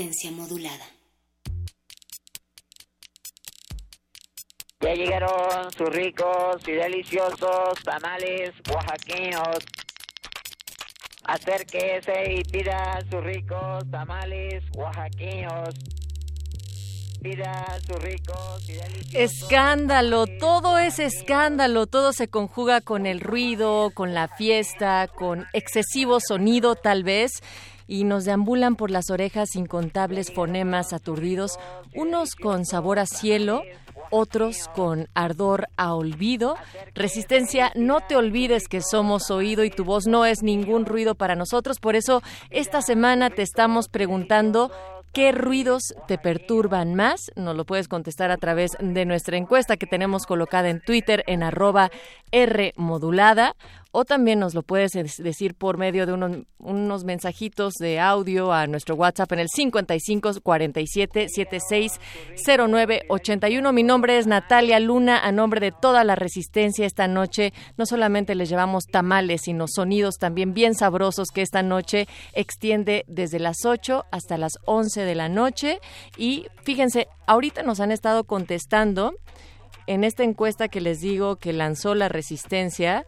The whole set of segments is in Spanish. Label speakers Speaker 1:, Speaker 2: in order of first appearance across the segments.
Speaker 1: Resistencia modulada.
Speaker 2: Ya llegaron sus ricos y deliciosos tamales oaxaqueños. Acérquese y pida sus ricos tamales oaxaqueños. Pida sus ricos y deliciosos.
Speaker 3: Escándalo, todo es escándalo, todo se conjuga con el ruido, con la fiesta, con excesivo sonido tal vez y nos deambulan por las orejas incontables fonemas aturdidos, unos con sabor a cielo, otros con ardor a olvido. Resistencia, no te olvides que somos oído y tu voz no es ningún ruido para nosotros. Por eso, esta semana te estamos preguntando ¿Qué ruidos te perturban más? Nos lo puedes contestar a través de nuestra encuesta que tenemos colocada en Twitter en arroba R modulada o también nos lo puedes decir por medio de unos, mensajitos de audio a nuestro WhatsApp en el 55 47 76 09 81. Mi nombre es Natalia Luna, a nombre de toda la resistencia esta noche. No solamente les llevamos tamales, sino sonidos también bien sabrosos que esta noche extiende desde las 8 hasta las 11 de la noche. Y fíjense, ahorita nos han estado contestando en esta encuesta que les digo que lanzó la resistencia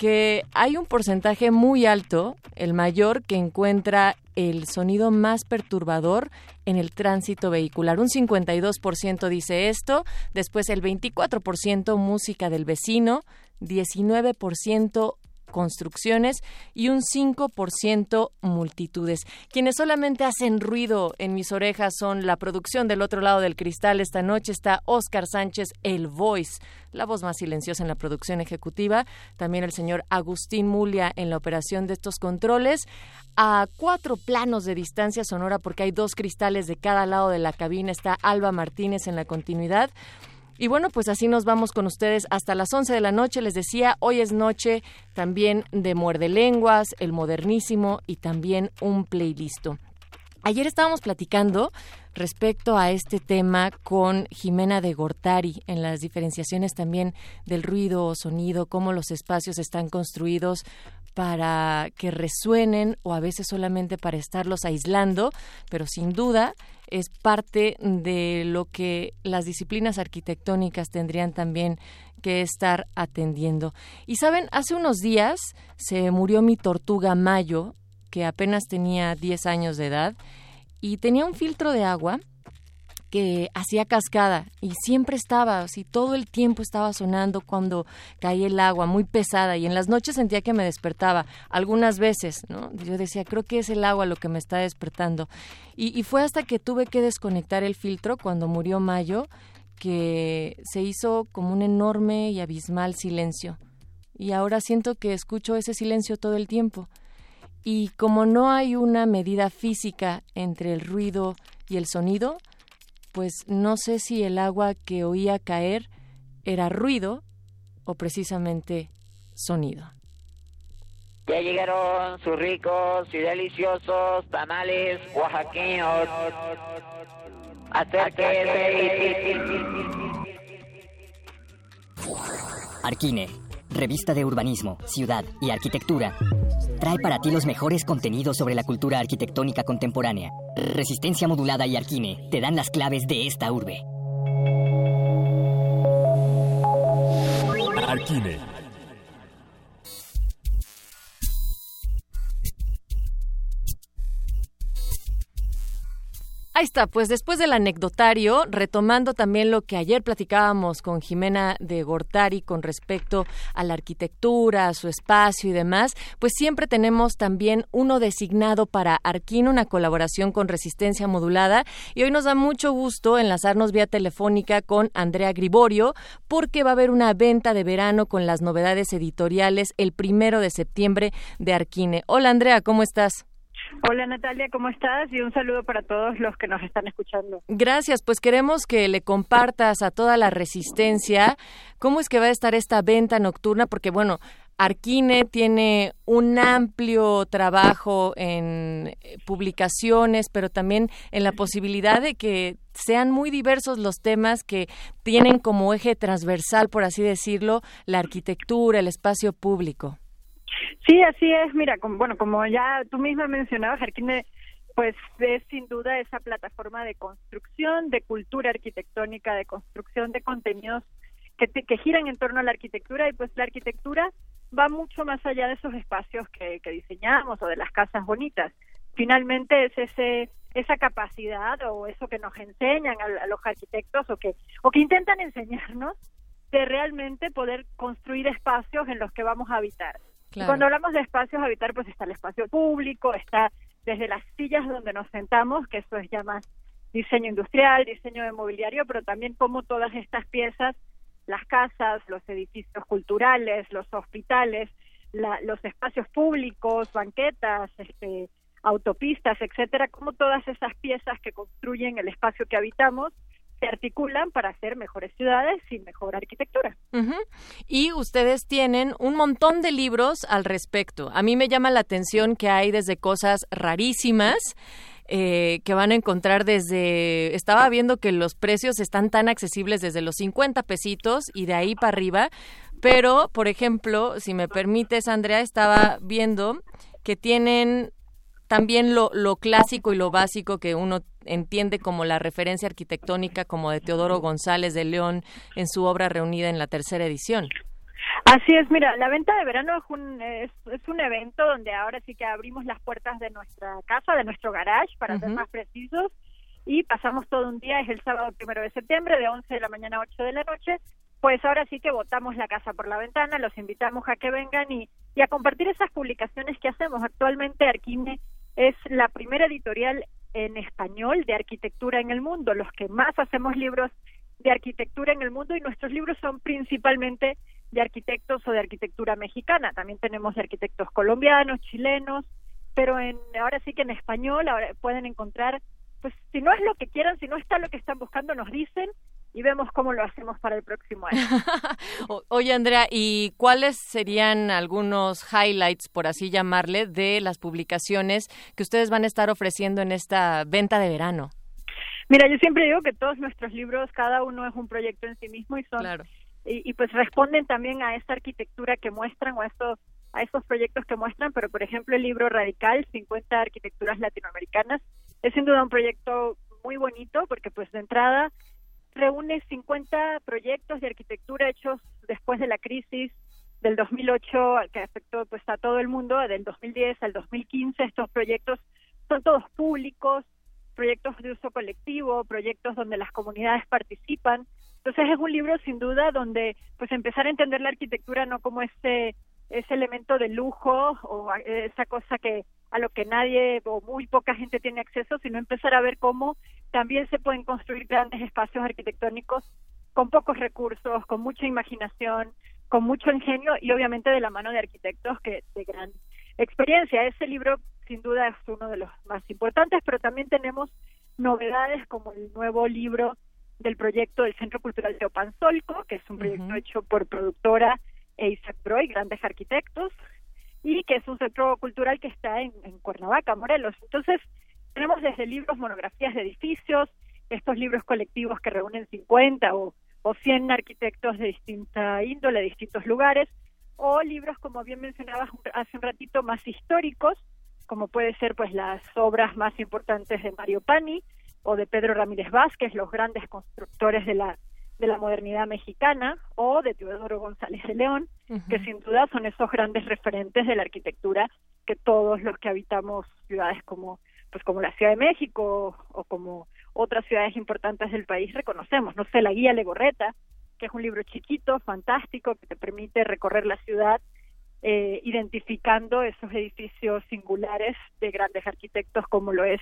Speaker 3: que hay un porcentaje muy alto, el mayor, que encuentra el sonido más perturbador en el tránsito vehicular. Un 52% dice esto, después el 24% música del vecino, 19% construcciones y un 5% multitudes. Quienes solamente hacen ruido en mis orejas son la producción del otro lado del cristal. Esta noche está Oscar Sánchez, el Voice, la voz más silenciosa en la producción ejecutiva. También el señor Agustín Mulia en la operación de estos controles. A cuatro planos de distancia sonora, porque hay dos cristales de cada lado de la cabina, está Alba Martínez en la continuidad. Y bueno, pues así nos vamos con ustedes hasta las 11 de la noche. Les decía, hoy es noche también de Muerde Lenguas, el modernísimo y también un playlist. Ayer estábamos platicando respecto a este tema con Jimena de Gortari en las diferenciaciones también del ruido o sonido, cómo los espacios están construidos para que resuenen o a veces solamente para estarlos aislando, pero sin duda es parte de lo que las disciplinas arquitectónicas tendrían también que estar atendiendo. Y saben, hace unos días se murió mi tortuga Mayo, que apenas tenía 10 años de edad, y tenía un filtro de agua que hacía cascada y siempre estaba, así todo el tiempo estaba sonando cuando caía el agua, muy pesada y en las noches sentía que me despertaba, algunas veces, ¿no? Yo decía, creo que es el agua lo que me está despertando. Y, y fue hasta que tuve que desconectar el filtro cuando murió Mayo que se hizo como un enorme y abismal silencio. Y ahora siento que escucho ese silencio todo el tiempo. Y como no hay una medida física entre el ruido y el sonido, pues no sé si el agua que oía caer era ruido o precisamente sonido.
Speaker 2: Ya llegaron sus ricos y deliciosos tamales oaxaqueños. Acérquese
Speaker 4: Arquine, revista de urbanismo, ciudad y arquitectura, trae para ti los mejores contenidos sobre la cultura arquitectónica contemporánea. Resistencia modulada y Arquine te dan las claves de esta urbe.
Speaker 5: Arquine.
Speaker 3: Ahí está, pues después del anecdotario, retomando también lo que ayer platicábamos con Jimena de Gortari con respecto a la arquitectura, a su espacio y demás, pues siempre tenemos también uno designado para Arquino, una colaboración con Resistencia Modulada. Y hoy nos da mucho gusto enlazarnos vía telefónica con Andrea Griborio, porque va a haber una venta de verano con las novedades editoriales el primero de septiembre de Arquine. Hola Andrea, ¿cómo estás?
Speaker 5: Hola Natalia, ¿cómo estás? Y un saludo para todos los que nos están escuchando.
Speaker 3: Gracias, pues queremos que le compartas a toda la resistencia cómo es que va a estar esta venta nocturna, porque bueno, Arquine tiene un amplio trabajo en publicaciones, pero también en la posibilidad de que sean muy diversos los temas que tienen como eje transversal, por así decirlo, la arquitectura, el espacio público.
Speaker 5: Sí, así es. Mira, como, bueno, como ya tú misma mencionabas, Arquine pues es sin duda esa plataforma de construcción, de cultura arquitectónica, de construcción de contenidos que, que giran en torno a la arquitectura y pues la arquitectura va mucho más allá de esos espacios que, diseñamos o de las casas bonitas. Finalmente es ese esa capacidad o eso que nos enseñan a, los arquitectos o que o que intentan enseñarnos de realmente poder construir espacios en los que vamos a habitar cuando hablamos de espacios habitar, pues está el espacio público, está desde las sillas donde nos sentamos, que eso es ya más diseño industrial, diseño de mobiliario, pero también como todas estas piezas, las casas, los edificios culturales, los hospitales, los espacios públicos, banquetas, este, autopistas, etcétera, como todas esas piezas que construyen el espacio que habitamos se articulan para hacer mejores ciudades y mejor arquitectura.
Speaker 3: Y ustedes tienen un montón de libros al respecto. A mí me llama la atención que hay desde cosas rarísimas. Eh, que van a encontrar desde, estaba viendo que los precios están tan accesibles desde los 50 pesitos y de ahí para arriba, pero, por ejemplo, si me permites, Andrea, estaba viendo que tienen también lo, lo clásico y lo básico que uno entiende como la referencia arquitectónica como de Teodoro González de León en su obra reunida en la tercera edición.
Speaker 5: Así es, mira, la venta de verano es un, es, un evento donde ahora sí que abrimos las puertas de nuestra casa, de nuestro garage, para ser más precisos, y pasamos todo un día, es el sábado primero de septiembre, de 11 de la mañana a 8 de la noche, pues ahora sí que botamos la casa por la ventana, los invitamos a que vengan y, y a compartir esas publicaciones que hacemos. Actualmente Arquine es la primera editorial en español de arquitectura en el mundo, los que más hacemos libros de arquitectura en el mundo y nuestros libros son principalmente de arquitectos o de arquitectura mexicana. También tenemos de arquitectos colombianos, chilenos, pero en, ahora sí que en español ahora pueden encontrar, pues si no es lo que quieran, si no está lo que están buscando, nos dicen y vemos cómo lo hacemos para el próximo año.
Speaker 3: Oye, Andrea, ¿y cuáles serían algunos highlights, por así llamarle, de las publicaciones que ustedes van a estar ofreciendo en esta venta de verano?
Speaker 5: Mira, yo siempre digo que todos nuestros libros, cada uno es un proyecto en sí mismo y son y, pues responden también a esta arquitectura que muestran o a estos a estos proyectos que muestran, pero por ejemplo el libro Radical, 50 arquitecturas latinoamericanas, es sin duda un proyecto muy bonito porque pues de entrada reúne 50 proyectos de arquitectura hechos después de la crisis del 2008 que afectó pues a todo el mundo, del 2010 al 2015. Estos proyectos son todos públicos, proyectos de uso colectivo, proyectos donde las comunidades participan. Entonces es un libro sin duda donde pues empezar a entender la arquitectura no como ese ese elemento de lujo o esa cosa que a lo que nadie o muy poca gente tiene acceso, sino empezar a ver cómo también se pueden construir grandes espacios arquitectónicos con pocos recursos, con mucha imaginación, con mucho ingenio y obviamente de la mano de arquitectos que de gran experiencia. Ese libro sin duda es uno de los más importantes, pero también tenemos novedades como el nuevo libro del proyecto del Centro Cultural de Opanzolco, que es un proyecto hecho por productora e Isaac Broy, grandes arquitectos, y que es un centro cultural que está en, Cuernavaca, Morelos. Entonces, tenemos desde libros, monografías de edificios, estos libros colectivos que reúnen 50 o, o 100 arquitectos de distinta índole, de distintos lugares, o libros, como bien mencionabas hace un ratito, más históricos, como puede ser pues las obras más importantes de Mario Pani o de Pedro Ramírez Vázquez, los grandes constructores de la de la modernidad mexicana o de Teodoro González de León, que sin duda son esos grandes referentes de la arquitectura que todos los que habitamos ciudades como pues como la Ciudad de México o como otras ciudades importantes del país reconocemos. No sé, la guía Legorreta, que es un libro chiquito, fantástico, que te permite recorrer la ciudad eh, identificando esos edificios singulares de grandes arquitectos como lo es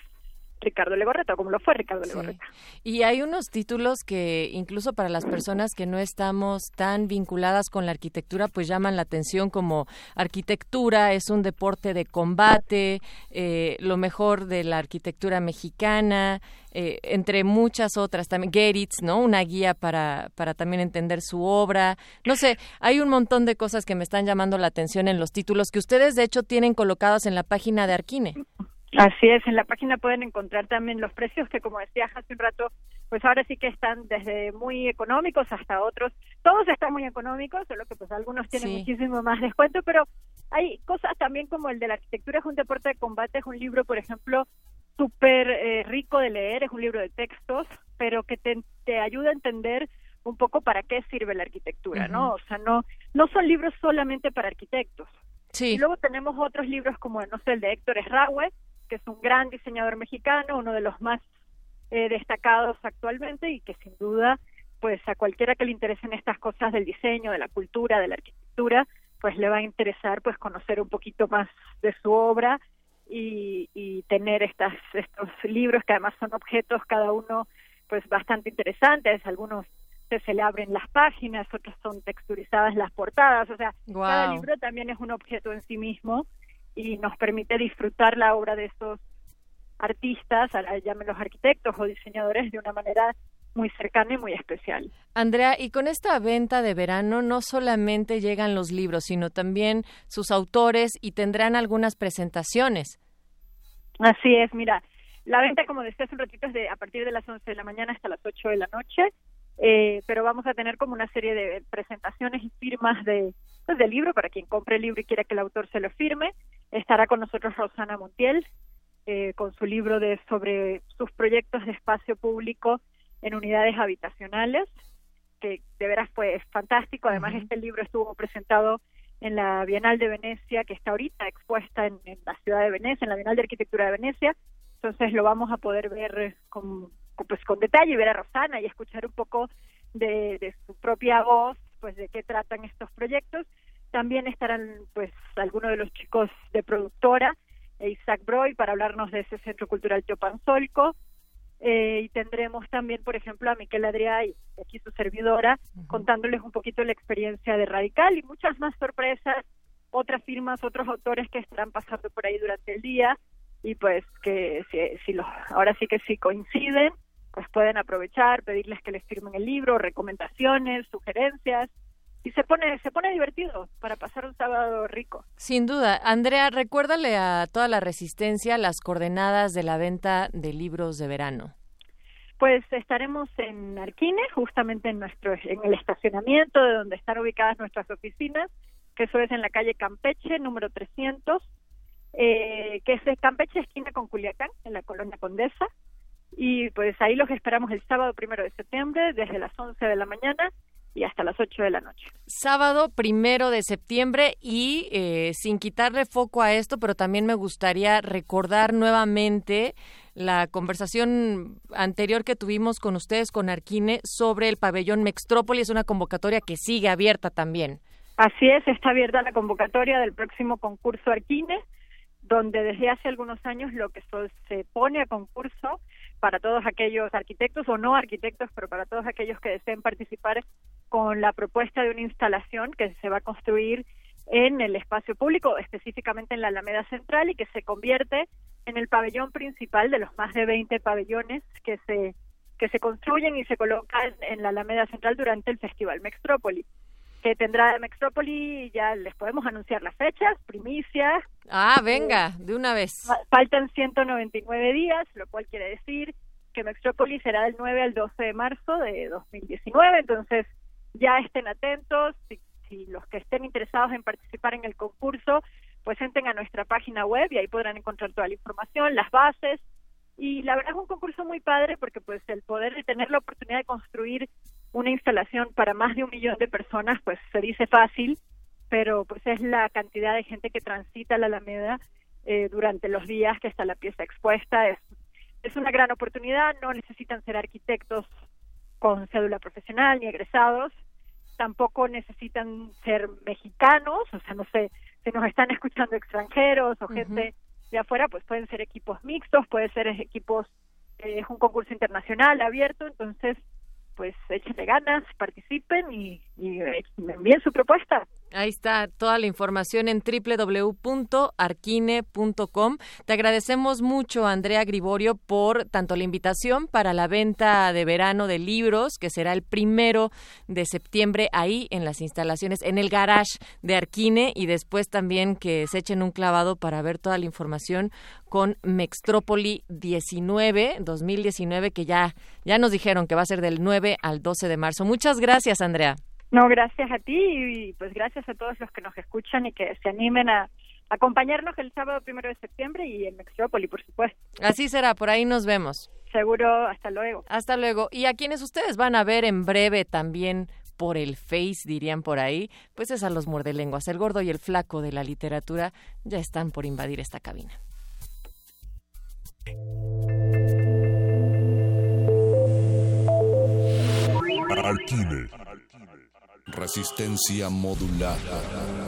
Speaker 5: Ricardo Legorreta, como lo fue Ricardo Legorreta.
Speaker 3: Y hay unos títulos que incluso para las personas que no estamos tan vinculadas con la arquitectura, pues llaman la atención como arquitectura es un deporte de combate, eh, lo mejor de la arquitectura mexicana, eh, entre muchas otras también Geritz, ¿no? Una guía para, para también entender su obra. No sé, hay un montón de cosas que me están llamando la atención en los títulos que ustedes de hecho tienen colocados en la página de Arquine.
Speaker 5: Así es, en la página pueden encontrar también los precios que, como decía hace un rato, pues ahora sí que están desde muy económicos hasta otros. Todos están muy económicos, solo que pues algunos tienen muchísimo más descuento, pero hay cosas también como el de la arquitectura es un deporte de combate, es un libro, por ejemplo, súper eh, rico de leer, es un libro de textos, pero que te, te ayuda a entender un poco para qué sirve la arquitectura, ¿no? O sea, no, no son libros solamente para arquitectos.
Speaker 3: Sí.
Speaker 5: Y luego tenemos otros libros como, no sé, el de Héctor Esraue, que es un gran diseñador mexicano, uno de los más eh, destacados actualmente y que sin duda, pues a cualquiera que le interesen estas cosas del diseño, de la cultura, de la arquitectura, pues le va a interesar pues conocer un poquito más de su obra y, y tener estas estos libros que además son objetos cada uno pues bastante interesantes, algunos se le abren las páginas, otros son texturizadas las portadas, o sea, cada libro también es un objeto en sí mismo y nos permite disfrutar la obra de estos artistas, llámenlos arquitectos o diseñadores, de una manera muy cercana y muy especial.
Speaker 3: Andrea, y con esta venta de verano no solamente llegan los libros, sino también sus autores y tendrán algunas presentaciones.
Speaker 5: Así es, mira, la venta, como decía hace un ratito, es de a partir de las 11 de la mañana hasta las 8 de la noche, eh, pero vamos a tener como una serie de presentaciones y firmas de, pues, del libro para quien compre el libro y quiera que el autor se lo firme. Estará con nosotros Rosana Montiel eh, con su libro de sobre sus proyectos de espacio público en unidades habitacionales, que de veras fue fantástico. Además, este libro estuvo presentado en la Bienal de Venecia, que está ahorita expuesta en, la ciudad de Venecia, en la Bienal de Arquitectura de Venecia. Entonces lo vamos a poder ver con, pues con detalle, ver a Rosana y escuchar un poco de, de su propia voz, pues de qué tratan estos proyectos también estarán pues algunos de los chicos de productora, Isaac Broy, para hablarnos de ese Centro Cultural Teopanzolco. Eh, y tendremos también, por ejemplo, a Miquel Adrià y aquí su servidora, contándoles un poquito la experiencia de Radical y muchas más sorpresas, otras firmas, otros autores que estarán pasando por ahí durante el día. Y pues que si, si los, ahora sí que si coinciden, pues pueden aprovechar, pedirles que les firmen el libro, recomendaciones, sugerencias y se pone se pone divertido para pasar un sábado rico.
Speaker 3: Sin duda, Andrea, recuérdale a toda la resistencia las coordenadas de la venta de libros de verano.
Speaker 5: Pues estaremos en Arquine, justamente en nuestro en el estacionamiento de donde están ubicadas nuestras oficinas, que eso es en la calle Campeche, número 300, eh, que es Campeche esquina con Culiacán, en la colonia Condesa. Y pues ahí los esperamos el sábado primero de septiembre, desde las 11 de la mañana y hasta las 8 de la noche.
Speaker 3: Sábado primero de septiembre y eh, sin quitarle foco a esto, pero también me gustaría recordar nuevamente la conversación anterior que tuvimos con ustedes, con Arquine, sobre el pabellón Mextrópoli. Es una convocatoria que sigue abierta también.
Speaker 5: Así es, está abierta la convocatoria del próximo concurso Arquine, donde desde hace algunos años lo que se pone a concurso para todos aquellos arquitectos o no arquitectos, pero para todos aquellos que deseen participar con la propuesta de una instalación que se va a construir en el espacio público, específicamente en la Alameda Central, y que se convierte en el pabellón principal de los más de 20 pabellones que se que se construyen y se colocan en la Alameda Central durante el Festival Mextrópoli que tendrá Mextrópoli, ya les podemos anunciar las fechas, primicias.
Speaker 3: Ah, venga, de una vez.
Speaker 5: Faltan 199 días, lo cual quiere decir que Mextrópoli será del 9 al 12 de marzo de 2019, entonces ya estén atentos, si, si los que estén interesados en participar en el concurso, pues entren a nuestra página web y ahí podrán encontrar toda la información, las bases, y la verdad es un concurso muy padre porque pues el poder tener la oportunidad de construir una instalación para más de un millón de personas, pues se dice fácil, pero pues es la cantidad de gente que transita la Alameda eh, durante los días que está la pieza expuesta. Es, es una gran oportunidad, no necesitan ser arquitectos con cédula profesional ni egresados, tampoco necesitan ser mexicanos, o sea, no sé, si nos están escuchando extranjeros o gente de afuera, pues pueden ser equipos mixtos, puede ser equipos, eh, es un concurso internacional abierto, entonces pues échenle ganas, participen y, y, eh, envíen su propuesta.
Speaker 3: Ahí está toda la información en www.arquine.com. Te agradecemos mucho, Andrea Griborio, por tanto la invitación para la venta de verano de libros, que será el primero de septiembre ahí en las instalaciones, en el garage de Arquine, y después también que se echen un clavado para ver toda la información con Mextrópoli 19, 2019, que ya, ya nos dijeron que va a ser del 9 al 12 de marzo. Muchas gracias, Andrea.
Speaker 5: No, gracias a ti y pues gracias a todos los que nos escuchan y que se animen a acompañarnos el sábado primero de septiembre y en Mextrópoli, por supuesto.
Speaker 3: Así será, por ahí nos vemos.
Speaker 5: Seguro, hasta luego.
Speaker 3: Hasta luego. Y a quienes ustedes van a ver en breve también por el Face, dirían por ahí, pues es a los muerdelenguas. El gordo y el flaco de la literatura ya están por invadir esta cabina.
Speaker 6: Resistencia modulada.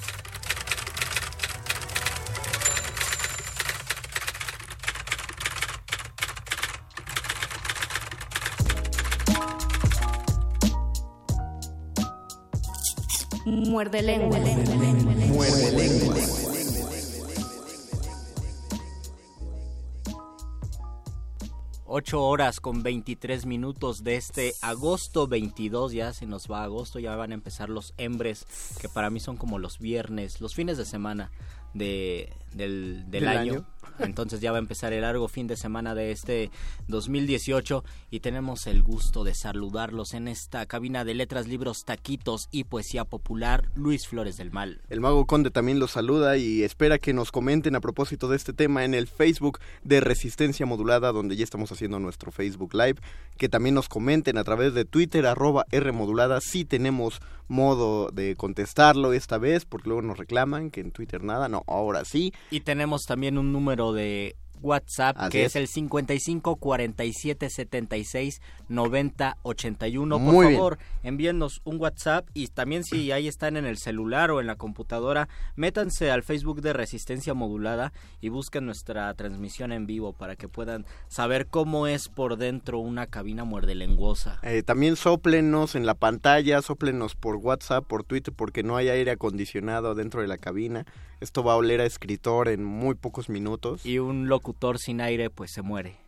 Speaker 7: Muerde lengua.
Speaker 8: Muerde lengua. Ocho horas con 23 minutos de este agosto 22, ya se nos va agosto, ya van a empezar los hembres, que para mí son como los viernes, los fines de semana de, del, año. Entonces ya va a empezar el largo fin de semana de este 2018 y tenemos el gusto de saludarlos en esta cabina de letras, libros, taquitos y poesía popular, Luis Flores del Mal.
Speaker 9: El mago Conde también los saluda y espera que nos comenten a propósito de este tema en el Facebook de Resistencia Modulada, donde ya estamos haciendo nuestro Facebook Live, que también nos comenten a través de Twitter arroba R Modulada si tenemos modo de contestarlo esta vez, porque luego nos reclaman que en Twitter nada, no, ahora sí.
Speaker 8: Y tenemos también un número de WhatsApp, que es. el 55 47 76 90 81. Por favor, envíennos un WhatsApp y también si ahí están en el celular o en la computadora, métanse al Facebook de Resistencia Modulada y busquen nuestra transmisión en vivo para que puedan saber cómo es por dentro una cabina muerde lenguosa.
Speaker 9: Eh, también soplenos en la pantalla, soplenos por WhatsApp, por Twitter, porque no hay aire acondicionado dentro de la cabina. Esto va a oler a escritor en muy pocos minutos.
Speaker 8: Y un locutor sin aire pues se muere.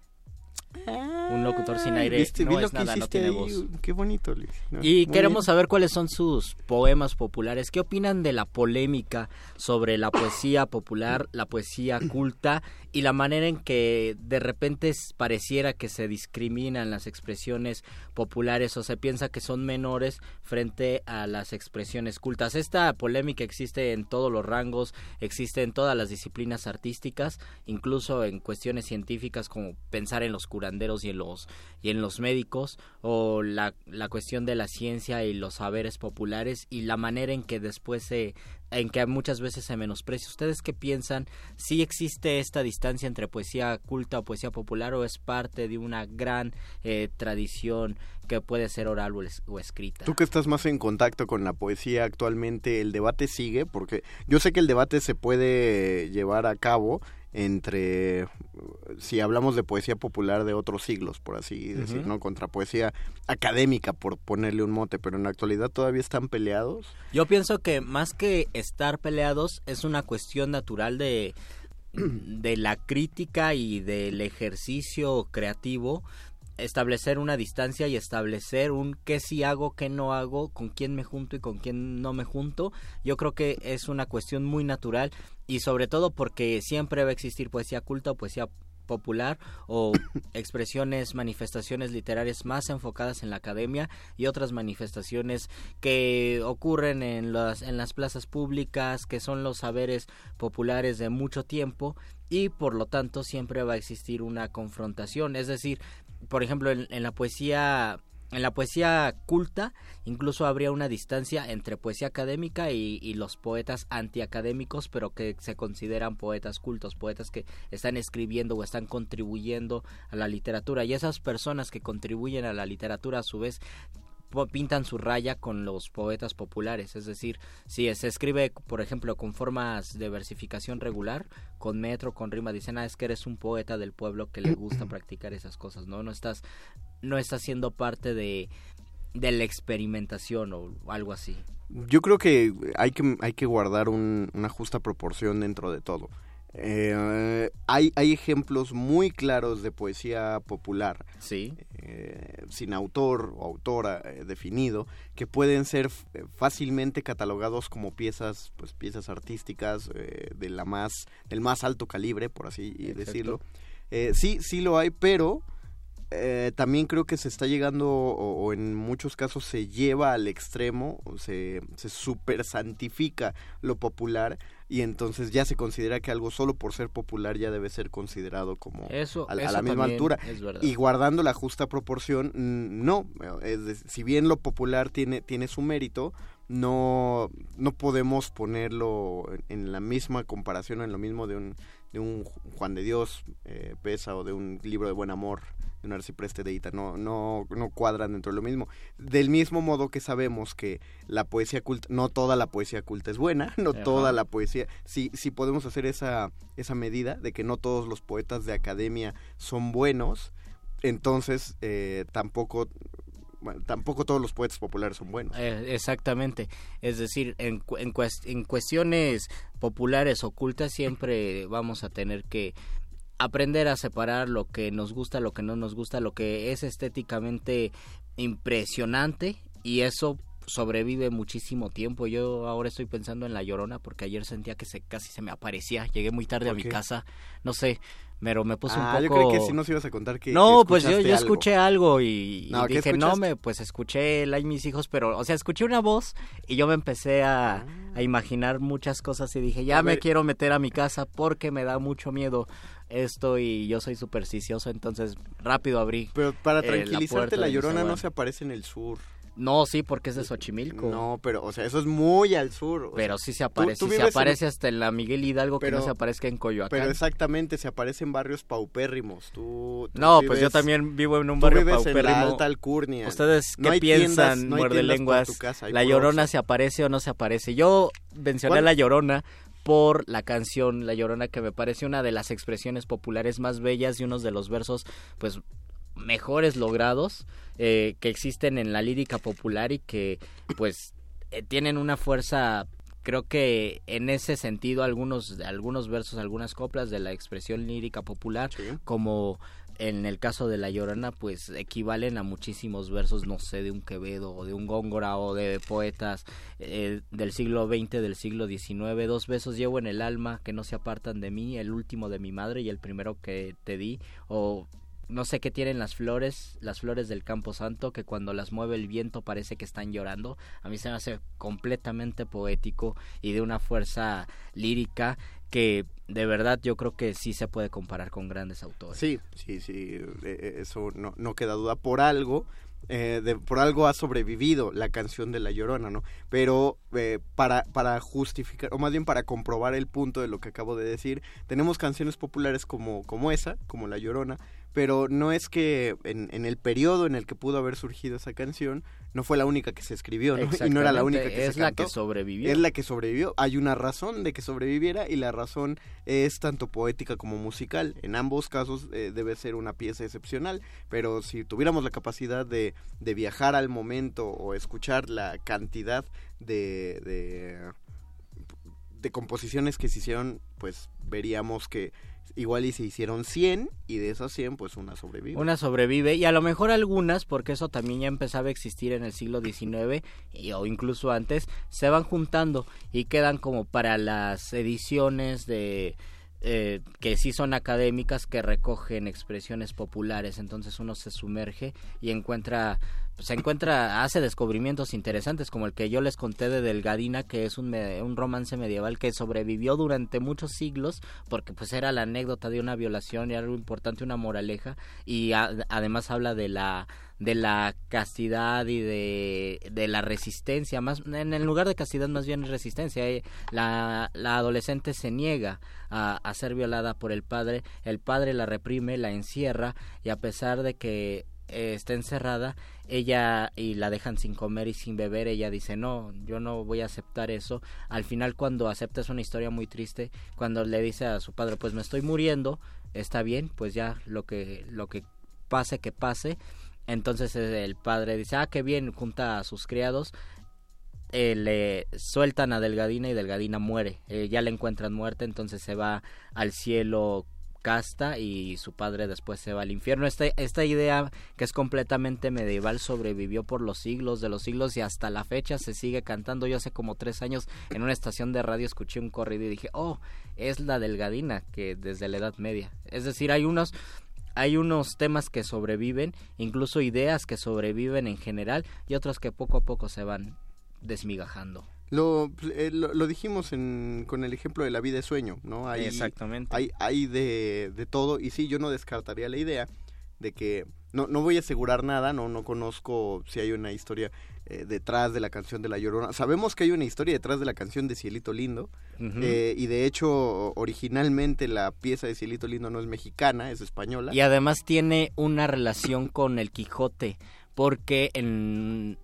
Speaker 8: un locutor sin aire no es nada, no tiene voz.
Speaker 9: Qué bonito,
Speaker 8: y queremos saber cuáles son sus poemas populares. ¿Qué opinan de la polémica sobre la poesía popular, la poesía culta y la manera en que de repente pareciera que se discriminan las expresiones populares o se piensa que son menores frente a las expresiones cultas. Esta polémica existe en todos los rangos, existe en todas las disciplinas artísticas, incluso en cuestiones científicas como pensar en los curanderos y en los y en los médicos o la, la cuestión de la ciencia y los saberes populares y la manera en que después se en que muchas veces se menosprecia. ¿Ustedes qué piensan? ¿Si existe esta distancia entre poesía culta o poesía popular o es parte de una gran eh, tradición que puede ser oral o, escrita?
Speaker 9: Tú que estás más en contacto con la poesía actualmente, ¿el debate sigue? Porque yo sé que el debate se puede llevar a cabo entre si hablamos de poesía popular de otros siglos, por así decir, ¿no? Contra poesía académica, por ponerle un mote, pero en la actualidad todavía están peleados.
Speaker 8: Yo pienso que más que estar peleados es una cuestión natural de de la crítica y del ejercicio creativo establecer una distancia y establecer un qué sí hago, qué no hago, con quién me junto y con quién no me junto, yo creo que es una cuestión muy natural y sobre todo porque siempre va a existir poesía culta o poesía popular o expresiones, manifestaciones literarias más enfocadas en la academia y otras manifestaciones que ocurren en las, en las plazas públicas, que son los saberes populares de mucho tiempo y por lo tanto siempre va a existir una confrontación. Es decir, por ejemplo, en, la poesía en la poesía culta incluso habría una distancia entre poesía académica y, los poetas antiacadémicos, pero que se consideran poetas cultos, poetas que están escribiendo o están contribuyendo a la literatura. Y esas personas que contribuyen a la literatura a su vez pintan su raya con los poetas populares, es decir, si se escribe, por ejemplo, con formas de versificación regular, con metro, con rima, dicen, ah, es que eres un poeta del pueblo que le gusta practicar esas cosas, ¿no? No estás, no estás siendo parte de, de la experimentación o algo así.
Speaker 9: Yo creo que hay que, hay que guardar una justa proporción dentro de todo. Eh, hay, hay ejemplos muy claros de poesía popular,
Speaker 8: sí.
Speaker 9: Eh, sin autor o autora eh, definido, que pueden ser fácilmente catalogados como piezas, pues piezas artísticas de la más, del más alto calibre, por así decirlo. sí, sí lo hay, pero también creo que se está llegando, o, en muchos casos se lleva al extremo, se, se super santifica lo popular y entonces ya se considera que algo solo por ser popular ya debe ser considerado como a, la misma altura. y guardando la justa proporción no es si bien lo popular tiene tiene su mérito no no podemos ponerlo en, la misma comparación en lo mismo de un de un Juan de Dios eh, pesa o de un libro de buen amor de un arcipreste de Ita, no, no, no cuadran dentro de lo mismo. Del mismo modo que sabemos que la poesía culta, no toda la poesía culta es buena, no toda la poesía, sí, sí podemos hacer esa, esa medida de que no todos los poetas de academia son buenos, entonces eh, tampoco tampoco todos los poetas populares son buenos.
Speaker 8: Eh, exactamente. Es decir, en, en, en, cuestiones populares ocultas siempre vamos a tener que aprender a separar lo que nos gusta, lo que no nos gusta, lo que es estéticamente impresionante y eso sobrevive muchísimo tiempo. Yo ahora estoy pensando en La Llorona porque ayer sentía que se casi se me aparecía. Llegué muy tarde a mi casa. No sé, pero me puse un poco...
Speaker 9: Ah, yo creo que si nos ibas a contar que
Speaker 8: No, pues yo, yo escuché algo y, dije, no, me, pues escuché y mis hijos, pero, o sea, escuché una voz y yo me empecé a, a ah. imaginar muchas cosas y dije, ya me quiero meter a mi casa porque me da mucho miedo esto y yo soy supersticioso, entonces rápido abrí.
Speaker 9: Pero para eh, tranquilizarte, la, Llorona no se aparece en el sur.
Speaker 8: No, sí, porque es de Xochimilco.
Speaker 9: No, pero, o sea, eso es muy al sur.
Speaker 8: pero sí se aparece. se aparece hasta en la Miguel Hidalgo que no se aparezca en Coyoacán.
Speaker 9: Pero exactamente, se aparece en barrios paupérrimos. Tú,
Speaker 8: no, pues yo también vivo en un barrio paupérrimo. En la
Speaker 9: alta alcurnia.
Speaker 8: ¿Ustedes qué piensan, muerde lenguas? ¿La Llorona se aparece o no se aparece? Yo mencioné a La Llorona por la canción La Llorona que me parece una de las expresiones populares más bellas y unos de los versos pues mejores logrados eh, que existen en la lírica popular y que pues eh, tienen una fuerza creo que en ese sentido algunos algunos versos algunas coplas de la expresión lírica popular como en el caso de La Llorona, pues equivalen a muchísimos versos, no sé, de un Quevedo o de un Góngora o de poetas eh, del siglo XX, del siglo XIX. Dos besos llevo en el alma que no se apartan de mí, el último de mi madre y el primero que te di. O no sé qué tienen las flores, las flores del Campo Santo, que cuando las mueve el viento parece que están llorando. A mí se me hace completamente poético y de una fuerza lírica que de verdad yo creo que sí se puede comparar con grandes autores.
Speaker 9: Sí, sí, sí, eh, eh, eso no, no queda duda. Por algo, eh, por algo ha sobrevivido la canción de La Llorona, ¿no? Pero para, para justificar, o más bien para comprobar el punto de lo que acabo de decir, tenemos canciones populares como, como esa, como La Llorona, pero no es que en, en, el periodo en el que pudo haber surgido esa canción no fue la única que se escribió ¿no? y no era la única que
Speaker 8: es
Speaker 9: se
Speaker 8: la que sobrevivió.
Speaker 9: Es la que sobrevivió. Hay una razón de que sobreviviera y la razón es tanto poética como musical. En ambos casos eh, debe ser una pieza excepcional pero si tuviéramos la capacidad de, de viajar al momento o escuchar la cantidad de, de de composiciones que se hicieron pues veríamos que igual y se hicieron 100 y de esas 100 pues una sobrevive.
Speaker 8: Una sobrevive y a lo mejor algunas, porque eso también ya empezaba a existir en el siglo XIX o incluso antes, se van juntando y quedan como para las ediciones de... Eh, que sí son académicas que recogen expresiones populares entonces uno se sumerge y encuentra se encuentra, hace descubrimientos interesantes como el que yo les conté de Delgadina, que es un, un romance medieval que sobrevivió durante muchos siglos, porque pues era la anécdota de una violación y algo importante, una moraleja, y además habla de la de la castidad y de, de la resistencia, más en el lugar de castidad más bien es resistencia. Eh, la, la adolescente se niega a, a ser violada por el padre, el padre la reprime, la encierra y a pesar de que eh, está encerrada, ella y la dejan sin comer y sin beber, ella dice, no, yo no voy a aceptar eso. Al final cuando acepta es una historia muy triste, cuando le dice a su padre, pues me estoy muriendo, está bien, pues ya lo que, lo que pase, que pase. Entonces eh, el padre dice, ah, qué bien, junta a sus criados, eh, le sueltan a Delgadina y Delgadina muere. ya la encuentran muerta, entonces se va al cielo casta y su padre después se va al infierno. Esta, esta idea que es completamente medieval sobrevivió por los siglos de los siglos y hasta la fecha se sigue cantando. Yo hace como tres años en una estación de radio escuché un corrido y dije, oh, es la delgadina que desde la Edad Media. Es decir, hay unos hay unos temas que sobreviven, incluso ideas que sobreviven en general y otros que poco a poco se van desmigajando.
Speaker 9: Lo, eh, lo, dijimos con el ejemplo de la vida de sueño, ¿no?
Speaker 8: Hay, Exactamente.
Speaker 9: Hay, hay de, de, todo y sí, yo no descartaría la idea de que no, no voy a asegurar nada, no, no conozco si hay una historia eh, detrás de la canción de La Llorona. Sabemos que hay una historia detrás de la canción de Cielito Lindo eh, y de hecho originalmente la pieza de Cielito Lindo no es mexicana, es española.
Speaker 8: Y además tiene una relación con el Quijote porque en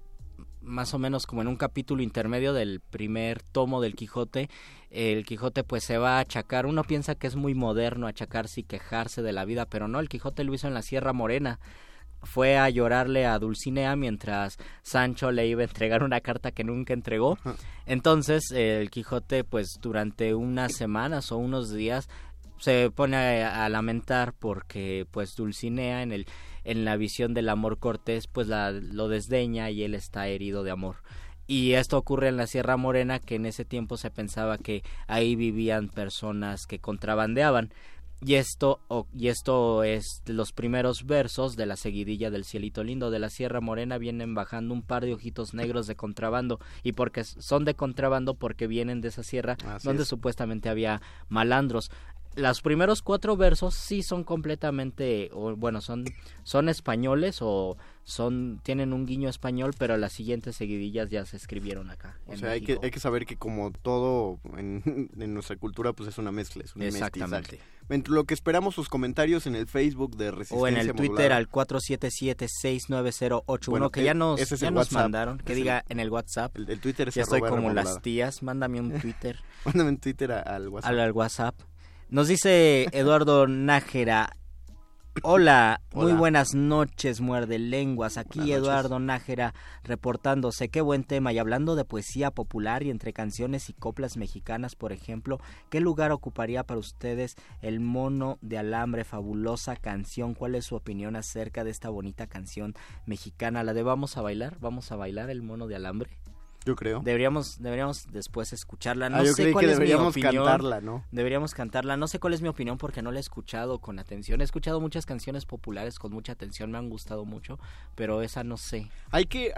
Speaker 8: más o menos como en un capítulo intermedio del primer tomo del Quijote, el Quijote pues se va a achacar, uno piensa que es muy moderno achacarse y quejarse de la vida, pero no, el Quijote lo hizo en la Sierra Morena, fue a llorarle a Dulcinea mientras Sancho le iba a entregar una carta que nunca entregó. Entonces el Quijote pues durante unas semanas o unos días se pone a, a lamentar porque pues Dulcinea en el en la visión del amor cortés, pues la, lo desdeña y él está herido de amor. Y esto ocurre en la Sierra Morena, que en ese tiempo se pensaba que ahí vivían personas que contrabandeaban. Y esto, y esto es los primeros versos de la seguidilla del cielito lindo de la Sierra Morena vienen bajando un par de ojitos negros de contrabando y porque son de contrabando porque vienen de esa sierra donde supuestamente había malandros los primeros cuatro versos sí son completamente, o, bueno, son, son españoles o son tienen un guiño español, pero las siguientes seguidillas ya se escribieron acá.
Speaker 9: O sea, hay que, hay que saber que como todo en, nuestra cultura, pues es una mezcla, es un Exactamente. Lo que esperamos sus comentarios en el Facebook de Resistencia
Speaker 8: O en el Twitter al 477-69081, que ya nos, ya nos mandaron, que diga en el WhatsApp.
Speaker 9: El, Twitter es
Speaker 8: Ya estoy como las tías, mándame un Twitter.
Speaker 9: mándame un Twitter al WhatsApp.
Speaker 8: al WhatsApp. Nos dice Eduardo Nájera, Hola, muy buenas noches, muerde lenguas. Aquí Eduardo Nájera reportándose. Qué buen tema. Y hablando de poesía popular y entre canciones y coplas mexicanas, por ejemplo, ¿qué lugar ocuparía para ustedes el mono de alambre? Fabulosa canción. ¿Cuál es su opinión acerca de esta bonita canción mexicana? ¿La de Vamos a bailar? ¿Vamos a bailar el mono de alambre?
Speaker 9: Yo creo.
Speaker 8: Deberíamos, deberíamos después escucharla.
Speaker 9: Ah, no sé cuál es mi opinión. cantarla, ¿no?
Speaker 8: Deberíamos cantarla. No sé cuál es mi opinión porque no la he escuchado con atención. He escuchado muchas canciones populares con mucha atención, me han gustado mucho, pero esa no sé.
Speaker 9: Hay que,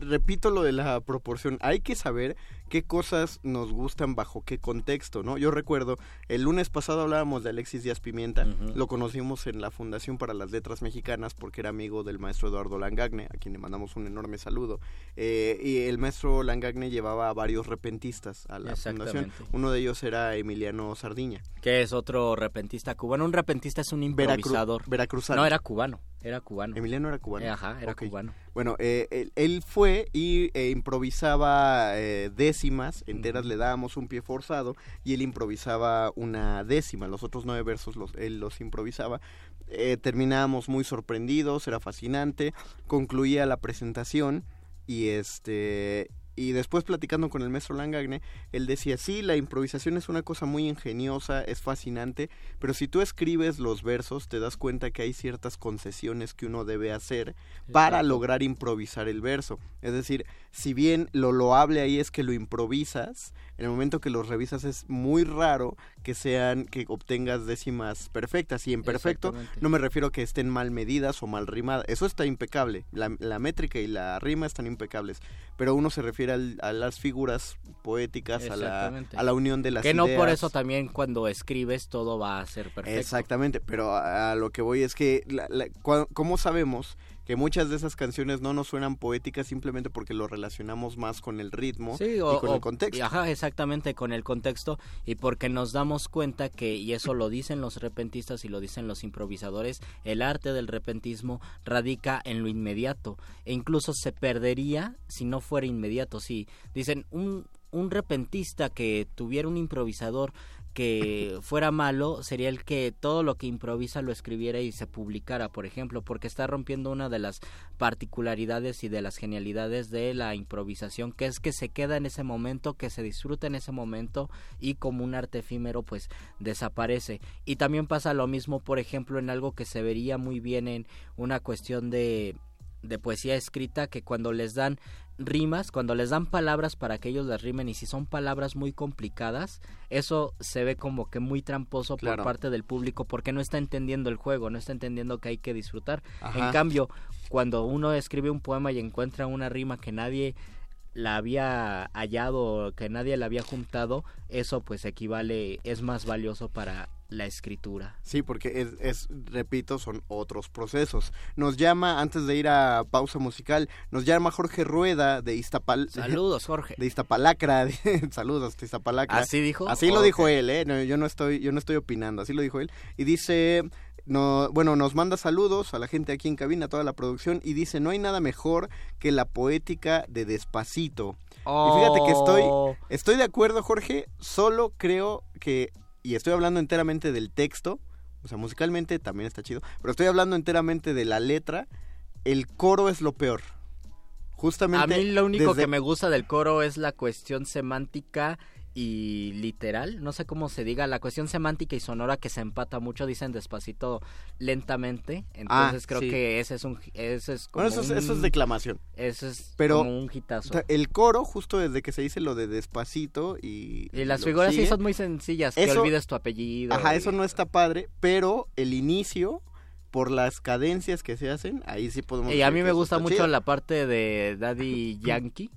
Speaker 9: repito lo de la proporción, hay que saber qué cosas nos gustan bajo qué contexto, ¿no? Yo recuerdo, el lunes pasado hablábamos de Alexis Díaz Pimienta, lo conocimos en la Fundación para las Letras Mexicanas porque era amigo del maestro Eduardo Langagne, a quien le mandamos un enorme saludo. Eh, y el maestro Langagne llevaba a varios repentistas a la fundación. Uno de ellos era Emiliano Sardiña.
Speaker 8: Que es otro repentista cubano. Un repentista es un improvisador.
Speaker 9: veracruzano.
Speaker 8: No, era cubano. Era cubano.
Speaker 9: Emiliano era cubano.
Speaker 8: Eh, ajá, era cubano.
Speaker 9: Bueno, eh, él, fue y eh, improvisaba décimas enteras, le dábamos un pie forzado y él improvisaba una décima. Los otros nueve versos los, él los improvisaba. terminábamos muy sorprendidos, era fascinante. Concluía la presentación y este y después platicando con el maestro Langagne, él decía, sí, la improvisación es una cosa muy ingeniosa, es fascinante, pero si tú escribes los versos, te das cuenta que hay ciertas concesiones que uno debe hacer para lograr improvisar el verso. Es decir, si bien lo loable ahí es que lo improvisas, en el momento que los revisas es muy raro que sean, que obtengas décimas perfectas. Y en perfecto no me refiero a que estén mal medidas o mal rimadas. Eso está impecable. La, métrica y la rima están impecables. Pero uno se refiere a las figuras poéticas, a la, a la unión de las
Speaker 8: que
Speaker 9: no
Speaker 8: por eso también cuando escribes todo va a ser perfecto.
Speaker 9: Exactamente, pero a, lo que voy es que, ¿cómo sabemos que muchas de esas canciones no nos suenan poéticas simplemente porque lo relacionamos más con el ritmo y con el contexto.
Speaker 8: Ajá, exactamente, con el contexto y porque nos damos cuenta que, y eso lo dicen los repentistas y lo dicen los improvisadores, el arte del repentismo radica en lo inmediato e incluso se perdería si no fuera inmediato. Sí, dicen un, un repentista que tuviera un improvisador que fuera malo sería el que todo lo que improvisa lo escribiera y se publicara, por ejemplo, porque está rompiendo una de las particularidades y de las genialidades de la improvisación, que es que se queda en ese momento, que se disfruta en ese momento y como un arte efímero pues desaparece. Y también pasa lo mismo, por ejemplo, en algo que se vería muy bien en una cuestión de de poesía escrita que cuando les dan rimas, cuando les dan palabras para que ellos las rimen y si son palabras muy complicadas, eso se ve como que muy tramposo por parte del público porque no está entendiendo el juego, no está entendiendo que hay que disfrutar. En cambio, cuando uno escribe un poema y encuentra una rima que nadie la había hallado, que nadie la había juntado, eso pues equivale, es más valioso para la escritura.
Speaker 9: Sí, porque es, es, repito, son otros procesos. Nos llama, antes de ir a pausa musical, nos llama Jorge Rueda de Iztapal...
Speaker 8: Saludos, Jorge.
Speaker 9: De Iztapalacra. saludos, de Iztapalacra.
Speaker 8: ¿Así dijo?
Speaker 9: Así lo dijo él, ¿eh? yo, no estoy, yo no estoy opinando, así lo dijo él. Y dice... No, bueno, nos manda saludos a la gente aquí en cabina, a toda la producción, y dice, no hay nada mejor que la poética de Despacito. Y fíjate que estoy, oh. estoy de acuerdo, Jorge, solo creo que y estoy hablando enteramente del texto, o sea, musicalmente también está chido, pero estoy hablando enteramente de la letra, el coro es lo peor. Justamente.
Speaker 8: A mí lo único que me gusta del coro es la cuestión semántica y literal, no sé cómo se diga, la cuestión semántica y sonora que se empata mucho, dicen despacito lentamente, entonces ah, creo que ese es un ese es
Speaker 9: como bueno, eso, es, eso es declamación.
Speaker 8: Eso es Pero como un hitazo.
Speaker 9: El coro justo desde que se dice lo de despacito y
Speaker 8: y las figuras sí son muy sencillas, que olvides tu apellido.
Speaker 9: Ajá, eso no está padre, pero el inicio por las cadencias que se hacen, ahí sí podemos
Speaker 8: Y a mí me gusta mucho la parte de Daddy Yankee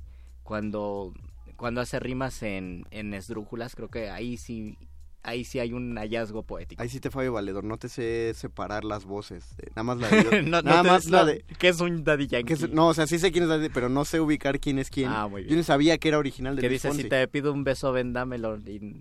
Speaker 8: cuando cuando hace rimas en, en esdrújulas, creo que ahí sí ahí sí hay un hallazgo poético.
Speaker 9: Ahí sí te fallo valedor, no te sé separar las voces. nada más la de...
Speaker 8: nada más la de... ¿Qué es un Daddy Yankee?
Speaker 9: no, o sea, sí sé quién es Daddy, pero no sé ubicar quién es quién. Ah, muy bien. Yo no sabía que era original de
Speaker 8: Que dice, si te pido un beso, vendámelo.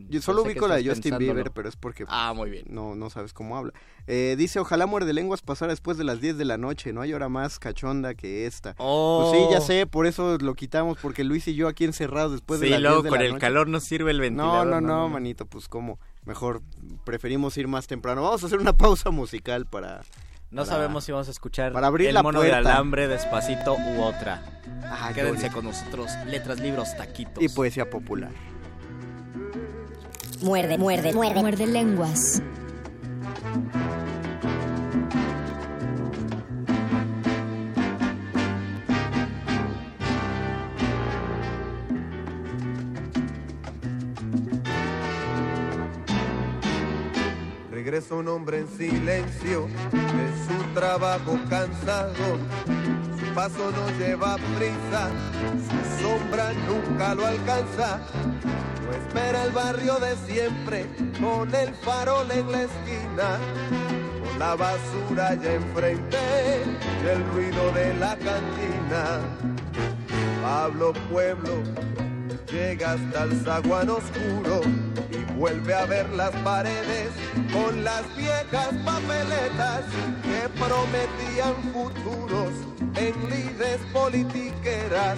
Speaker 9: Yo solo ubico la de Justin Bieber, pero es porque...
Speaker 8: Ah, muy bien.
Speaker 9: No, no sabes cómo habla. Eh, dice, ojalá muerde lenguas pasara después de las 10 de la noche, no hay hora más cachonda que esta.
Speaker 8: Oh.
Speaker 9: Pues sí, ya sé, por eso lo quitamos, porque Luis y yo aquí encerrados después de las 10 de la noche.
Speaker 8: con el calor no sirve el ventilador.
Speaker 9: No, no, no, manito, pues cómo, mejor preferimos ir más temprano. Vamos a hacer una pausa musical para...
Speaker 8: No sabemos si vamos a escuchar
Speaker 9: para abrir
Speaker 8: el
Speaker 9: la
Speaker 8: mono
Speaker 9: puerta.
Speaker 8: de alambre despacito u otra. Quédense con nosotros, letras, libros, taquitos.
Speaker 9: Y poesía popular.
Speaker 7: Muerde, muerde, muerde, muerde lenguas.
Speaker 10: Regresa un hombre en silencio de su trabajo cansado. Su paso no lleva prisa, su sombra nunca lo alcanza. No espera el barrio de siempre con el farol en la esquina. Con la basura ya enfrente y el ruido de la cantina. Pablo Pueblo llega hasta el zaguán oscuro vuelve a ver las paredes con las viejas papeletas que prometían futuros en lides politiqueras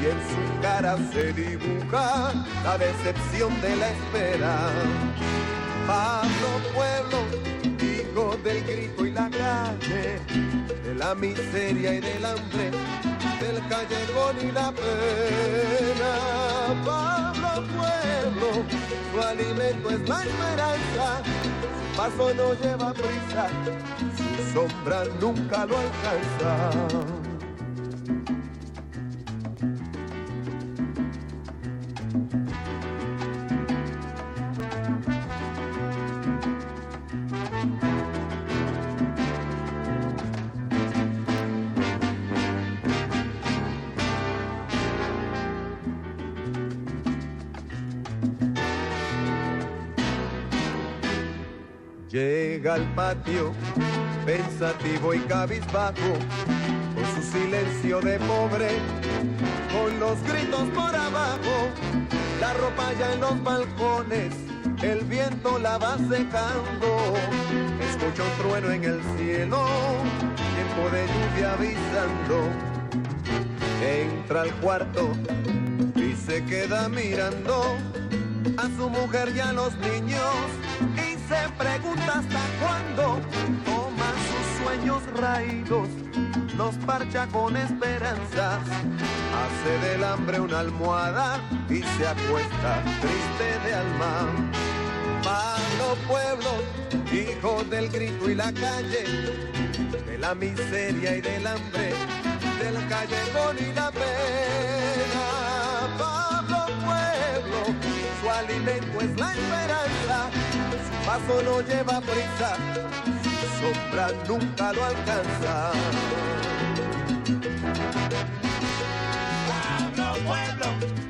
Speaker 10: y en su cara se dibuja la decepción de la espera. Pablo Pueblo, hijo del grito y la calle, de la miseria y del hambre del callejón y la pena. Pablo Pueblo, su alimento es la esperanza, paso no lleva prisa, su sombra nunca lo alcanza. Llega al patio, pensativo y cabizbajo, con su silencio de pobre, con los gritos por abajo, la ropa ya en los balcones, el viento la va secando, escucha un trueno en el cielo, tiempo de lluvia avisando, entra al cuarto y se queda mirando a su mujer y a los niños se pregunta hasta cuándo toma sus sueños raídos, los parcha con esperanzas, hace del hambre una almohada y se acuesta triste de alma. Pablo Pueblo, hijo del grito y la calle, de la miseria y del hambre, del callejón y la pena. Pablo Pueblo, su alimento es la esperanza, paso no lleva prisa, su sombra nunca lo alcanza. Pablo Pueblo,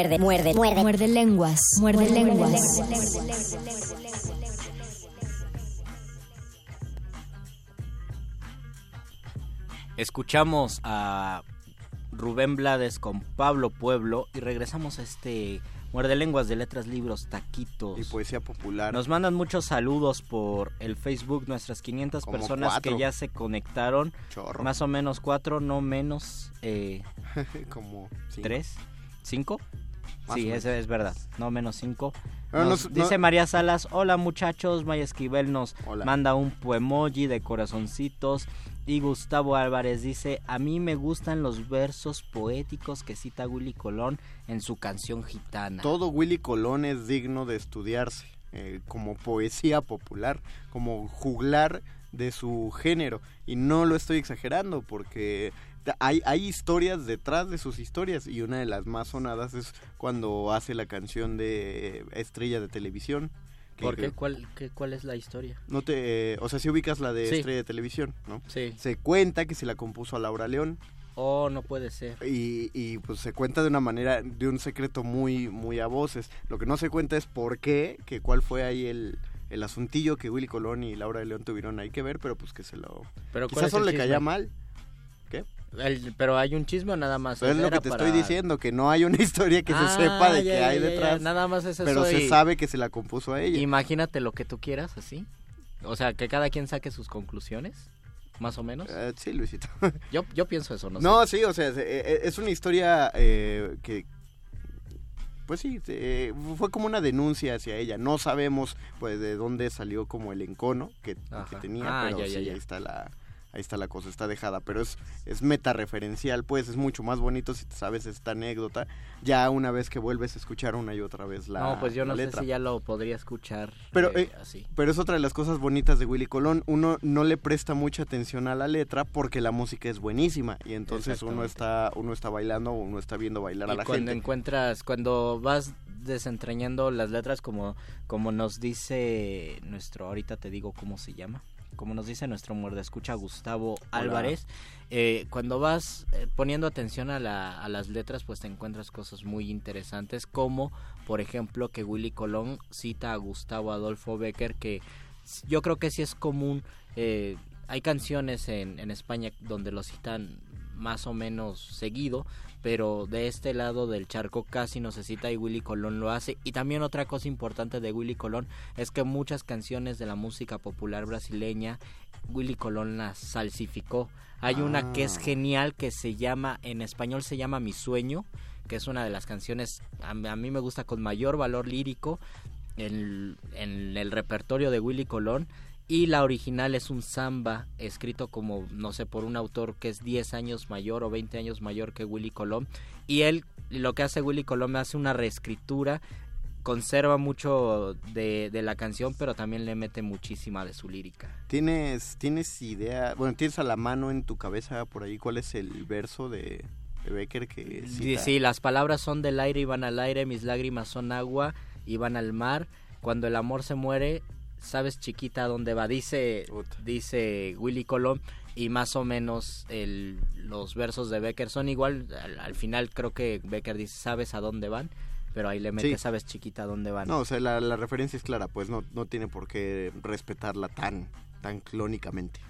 Speaker 7: Muerde, muerde, muerde.
Speaker 11: Muerde lenguas. Muerde lenguas.
Speaker 8: Escuchamos a Rubén Blades con Pablo Pueblo y regresamos a este Muerde Lenguas de Letras, Libros, Taquitos.
Speaker 9: Y poesía popular.
Speaker 8: Nos mandan muchos saludos por el Facebook, nuestras 500
Speaker 9: Como
Speaker 8: personas
Speaker 9: cuatro.
Speaker 8: que ya se conectaron.
Speaker 9: Chorro.
Speaker 8: Más o menos cuatro, no menos. Eh,
Speaker 9: Como cinco.
Speaker 8: ¿Tres? ¿Cinco? Sí, eso es verdad. No menos cinco.
Speaker 9: Pero
Speaker 8: Nos
Speaker 9: nos-
Speaker 8: dice
Speaker 9: no-
Speaker 8: María Salas, hola muchachos, Maya Esquivel nos
Speaker 9: Hola.
Speaker 8: manda un poemoji de corazoncitos y Gustavo Álvarez dice, a mí me gustan los versos poéticos que cita Willy Colón en su canción gitana.
Speaker 9: Todo Willy Colón es digno de estudiarse eh, como poesía popular, como juglar de su género. Y no lo estoy exagerando porque hay, hay historias detrás de sus historias y una de las más sonadas es cuando hace la canción de Estrella de Televisión.
Speaker 8: ¿Por qué? ¿Cuál, qué- ¿Cuál es la historia?
Speaker 9: No te, eh, o sea, si ubicas la de
Speaker 8: Sí.
Speaker 9: Estrella de Televisión, ¿no?
Speaker 8: Sí.
Speaker 9: Se cuenta que se la compuso a Laura León.
Speaker 8: Oh, no puede ser.
Speaker 9: Y, y, pues se cuenta de una manera, de un secreto muy, muy a voces. Lo que no se cuenta es por qué, que cuál fue ahí el, el asuntillo que Willy Colón y Laura de León tuvieron ahí que ver, pero pues que se lo...
Speaker 8: Pero ¿cuál
Speaker 9: Quizás solo le caía mal.
Speaker 8: Pero hay un chisme o nada más.
Speaker 9: Pero es lo que te
Speaker 8: para-
Speaker 9: estoy diciendo, que no hay una historia que
Speaker 8: Ah,
Speaker 9: se sepa de
Speaker 8: ya,
Speaker 9: que
Speaker 8: ya,
Speaker 9: hay
Speaker 8: ya,
Speaker 9: detrás.
Speaker 8: Nada más es
Speaker 9: Pero
Speaker 8: eso
Speaker 9: se
Speaker 8: y-
Speaker 9: sabe que se la compuso a ella.
Speaker 8: Imagínate lo que tú quieras, así. O sea, que cada quien saque sus conclusiones, más o menos.
Speaker 9: Eh, sí, Luisito.
Speaker 8: Yo, yo pienso eso, no,
Speaker 9: No,
Speaker 8: sé.
Speaker 9: sí, o sea, es, eh, es una historia eh, que... Pues sí, eh, fue como una denuncia hacia ella. No sabemos pues de dónde salió como el encono que, tenía,
Speaker 8: Ah,
Speaker 9: pero
Speaker 8: ya, ya,
Speaker 9: sí,
Speaker 8: ya.
Speaker 9: ahí está la ahí está la cosa, está dejada, pero es es metareferencial, pues es mucho más bonito si te sabes esta anécdota ya una vez que vuelves a escuchar una y otra vez la
Speaker 8: no, pues yo no
Speaker 9: letra.
Speaker 8: sé si ya lo podría escuchar
Speaker 9: Pero,
Speaker 8: eh,
Speaker 9: eh,
Speaker 8: así.
Speaker 9: pero es otra de las cosas bonitas de Willy Colón. Uno no le presta mucha atención a la letra porque la música es buenísima y entonces uno está uno está bailando, uno está viendo bailar a la
Speaker 8: cuando
Speaker 9: gente.
Speaker 8: encuentras, cuando vas desentrañando las letras como, como nos dice nuestro, ahorita te digo cómo se llama, como nos dice nuestro muerde escucha Gustavo Álvarez, eh, cuando vas eh, poniendo atención a, la- a las letras pues te encuentras cosas muy interesantes como por ejemplo que Willy Colón cita a Gustavo Adolfo Becker que yo creo que sí es común, eh, hay canciones en, en España donde lo citan más o menos seguido, pero de este lado del charco casi no se cita y Willy Colón lo hace. Y también otra cosa importante de Willy Colón es que muchas canciones de la música popular brasileña, Willy Colón las salsificó. Hay una que es
Speaker 9: Ah.
Speaker 8: genial que se llama, en español se llama Mi Sueño, que es una de las canciones, a, a mí me gusta con mayor valor lírico en, en el repertorio de Willy Colón. Y la original es un samba escrito como, no sé, por un autor que es 10 años mayor o 20 años mayor que Willy Colón. Y él, lo que hace Willy Colón, hace una reescritura, conserva mucho de, de la canción, pero también le mete muchísima de su lírica.
Speaker 9: ¿Tienes tienes idea, bueno, tienes a la mano en tu cabeza por ahí cuál es el verso de, de Becker que
Speaker 8: Sí, sí, las palabras son del aire y van al aire, mis lágrimas son agua y van al mar. Cuando el amor se muere, sabes chiquita a dónde va, dice, dice Willy Colón. Y más o menos el, los versos de Becker son igual. Al, al final creo que Becker dice, sabes a dónde van, pero ahí le mete,
Speaker 9: Sí.
Speaker 8: sabes chiquita a dónde van.
Speaker 9: No, o sea, la, la referencia es clara, pues no, no tiene por qué respetarla tan, tan clónicamente.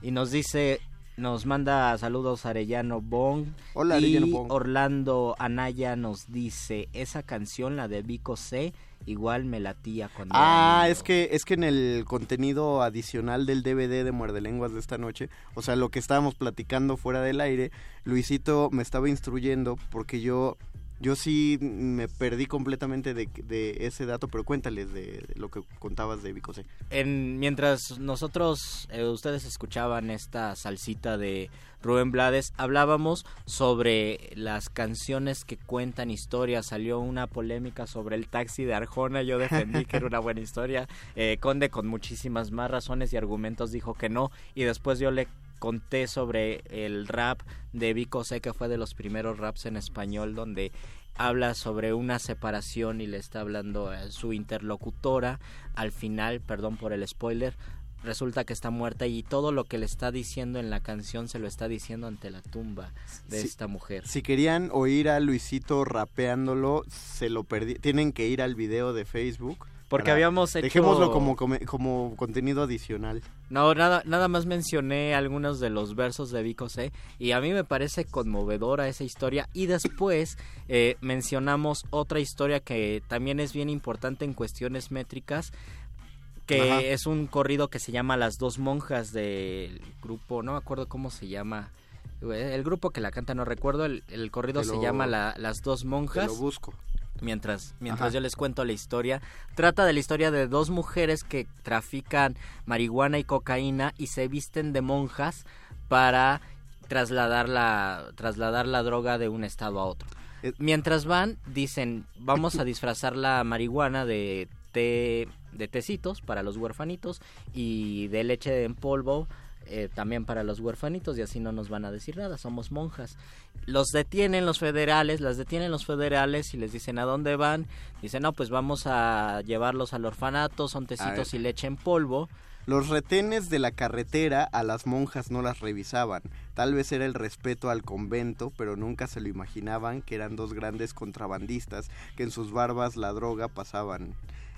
Speaker 8: Y nos dice, nos manda saludos Arellano Bong.
Speaker 9: Hola,
Speaker 8: y
Speaker 9: Arellano Bong.
Speaker 8: Orlando Anaya nos dice, esa canción, la de Vico C, igual me latía cuando...
Speaker 9: Ah, es que es que en el contenido adicional del DVD de Muerde Lenguas de esta noche, o sea, lo que estábamos platicando fuera del aire, Luisito me estaba instruyendo porque yo Yo sí me perdí completamente de, ese dato, pero cuéntales de, lo que contabas de Vicosé.
Speaker 8: En, mientras nosotros, eh, ustedes escuchaban esta salsita de Rubén Blades, hablábamos sobre las canciones que cuentan historias. Salió una polémica sobre el taxi de Arjona. Yo defendí que era una buena historia. Eh, Conde, con muchísimas más razones y argumentos, dijo que no. Y después yo le conté sobre el rap de Vico C, que fue de los primeros raps en español, donde habla sobre una separación y le está hablando a su interlocutora. Al final, perdón por el spoiler, resulta que está muerta y todo lo que le está diciendo en la canción se lo está diciendo ante la tumba de esta mujer.
Speaker 9: Si querían oír a Luisito rapeándolo, se lo perdí. Tienen que ir al video de Facebook
Speaker 8: porque habíamos hecho...
Speaker 9: Dejémoslo como, como, contenido adicional.
Speaker 8: No, nada, nada más mencioné algunos de los versos de Vico C. Y a mí me parece conmovedora esa historia. Y después eh, mencionamos otra historia que también es bien importante en cuestiones métricas. Que es un corrido que se llama Las dos monjas del grupo, no me acuerdo cómo se llama. El grupo que la canta no recuerdo, el, corrido se llama Las dos monjas.
Speaker 9: lo busco
Speaker 8: mientras, mientras yo les cuento la historia. Trata de la historia de dos mujeres que trafican marihuana y cocaína y se visten de monjas para trasladar la, trasladar la droga de un estado a otro. Eh, mientras van, dicen, vamos a disfrazar la marihuana de té, de tecitos para los huerfanitos y de leche en polvo eh, también para los huerfanitos y así no nos van a decir nada, somos monjas. Los detienen los federales, las detienen los federales y les dicen a dónde van. Dicen, no, pues vamos a llevarlos al orfanato, son tecitos y leche en polvo.
Speaker 9: Los retenes de la carretera a las monjas no las revisaban. Tal vez era el respeto al convento, pero nunca se lo imaginaban que eran dos grandes contrabandistas que en sus barbas la droga pasaban.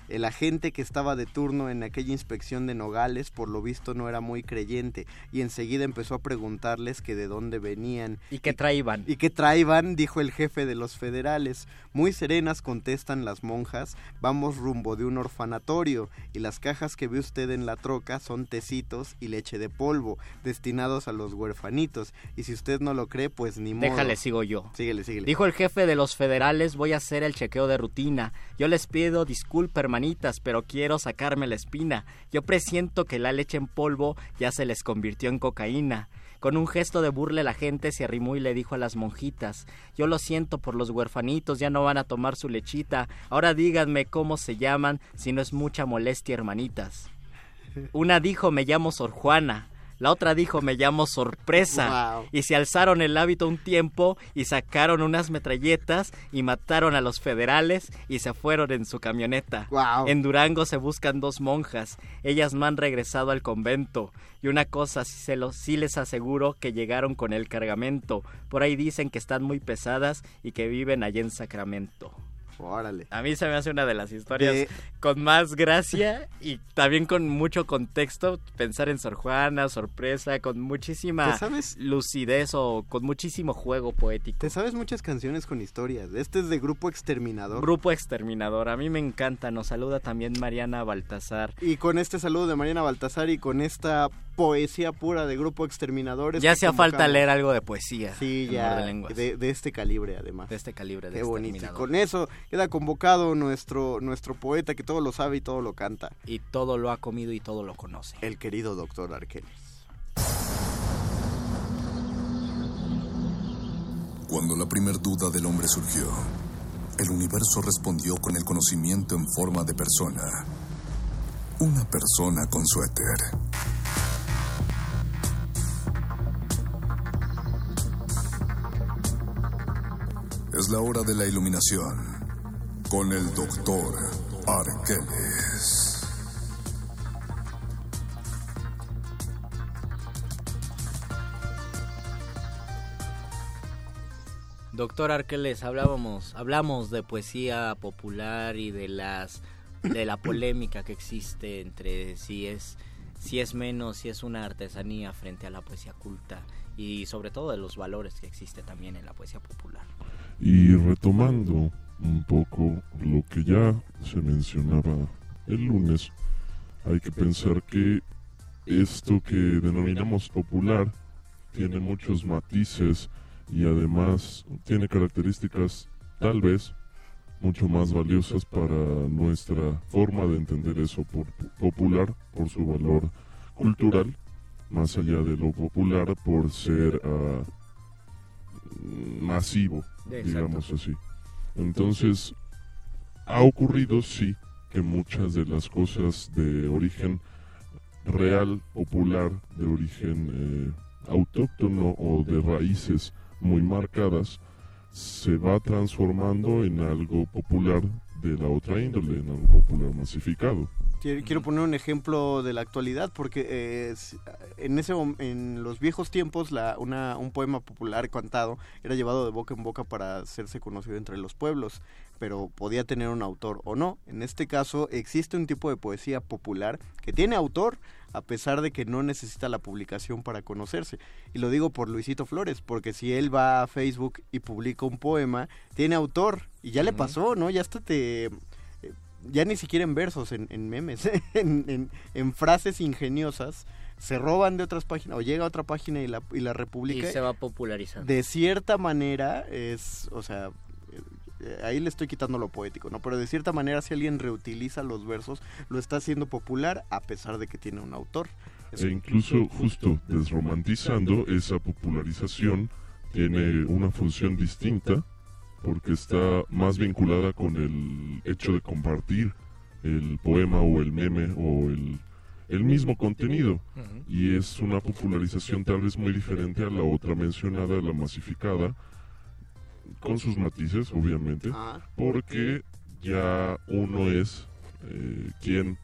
Speaker 9: El agente que estaba de turno en aquella inspección de Nogales por lo visto no era muy creyente y enseguida empezó a preguntarles que de dónde venían.
Speaker 8: ¿Y qué traían?
Speaker 9: Y, qué traían, dijo el jefe de los federales. Muy serenas contestan las monjas, vamos rumbo de un orfanatorio y las cajas que ve usted en la troca son tecitos y leche de polvo destinados a los huerfanitos y si usted no lo cree pues ni modo.
Speaker 8: Déjale, sigo yo.
Speaker 9: Síguele, síguele.
Speaker 8: Dijo el jefe de los federales, voy a hacer el chequeo de rutina. Yo les pido disculpas pero quiero sacarme la espina. Yo presiento que la leche en polvo ya se les convirtió en cocaína. Con un gesto de burla la gente se arrimó y le dijo a las monjitas, yo lo siento por los huerfanitos, ya no van a tomar su lechita, ahora díganme cómo se llaman, si no es mucha molestia, hermanitas. Una dijo, me llamo Sor Juana, la otra dijo, me llamo sorpresa. Y se alzaron el hábito un tiempo y sacaron unas metralletas y mataron a los federales y se fueron en su camioneta. En Durango se buscan dos monjas. Ellas me han regresado al convento. Y una cosa sí, se lo, sí les aseguro que llegaron con el cargamento. Por ahí dicen que están muy pesadas y que viven allá en Sacramento.
Speaker 9: Órale.
Speaker 8: A mí se me hace una de las historias con más gracia y también con mucho contexto. Pensar en Sor Juana, sorpresa, con muchísima lucidez o con muchísimo juego poético.
Speaker 9: Te sabes muchas canciones con historias. Este es de Grupo Exterminador.
Speaker 8: Grupo Exterminador. A mí me encanta. Nos saluda también Mariana Baltasar.
Speaker 9: Y con este saludo de Mariana Baltasar y con esta poesía pura de Grupo Exterminadores.
Speaker 8: Ya hacía falta leer algo de poesía.
Speaker 9: Sí, ya. De, de, este calibre, además.
Speaker 8: De este calibre. De
Speaker 9: Qué bonito. Y con eso queda convocado nuestro, nuestro poeta que todo lo sabe y todo lo canta.
Speaker 8: Y todo lo ha comido y todo lo conoce.
Speaker 9: El querido doctor Arqueles.
Speaker 6: Cuando la primer duda del hombre surgió, el universo respondió con el conocimiento en forma de persona. Una persona con suéter. Es la hora de la iluminación con el doctor Arqueles.
Speaker 8: Doctor Arqueles, hablábamos, hablamos de poesía popular y de las de la polémica que existe entre si es si es menos, si es una artesanía frente a la poesía culta y sobre todo de los valores que existe también en la poesía popular.
Speaker 12: Y retomando un poco lo que ya se mencionaba el lunes, hay que pensar que esto que denominamos popular tiene muchos matices y además tiene características tal vez mucho más valiosas para nuestra forma de entender eso por, popular, por su valor cultural, más allá de lo popular por ser ah, masivo, digamos así. Entonces, ha ocurrido, sí, que muchas de las cosas de origen real, popular, de origen eh, autóctono o de raíces muy marcadas, se va transformando en algo popular de la otra índole, en algo popular masificado.
Speaker 9: Quiero poner un ejemplo de la actualidad porque eh, en ese en los viejos tiempos la, una, un poema popular cantado era llevado de boca en boca para hacerse conocido entre los pueblos, pero podía tener un autor o no. En este caso existe un tipo de poesía popular que tiene autor a pesar de que no necesita la publicación para conocerse. Y lo digo por Luisito Flores, porque si él va a Facebook y publica un poema, tiene autor y ya le pasó, ¿no? Ya hasta te ya ni siquiera en versos, en, memes, en, en, frases ingeniosas, se roban de otras páginas o llega a otra página y la, y la republica.
Speaker 8: Y se va popularizando.
Speaker 9: De cierta manera es, o sea, eh, ahí le estoy quitando lo poético, ¿no? Pero de cierta manera si alguien reutiliza los versos, lo está haciendo popular a pesar de que tiene un autor.
Speaker 12: e incluso justo desromantizando esa popularización tiene una función distinta porque está más vinculada con el hecho de compartir el poema o el meme o el, el mismo contenido. Y es una popularización tal vez muy diferente a la otra mencionada, la masificada, con sus matices, obviamente, ah. porque ya uno es eh, quien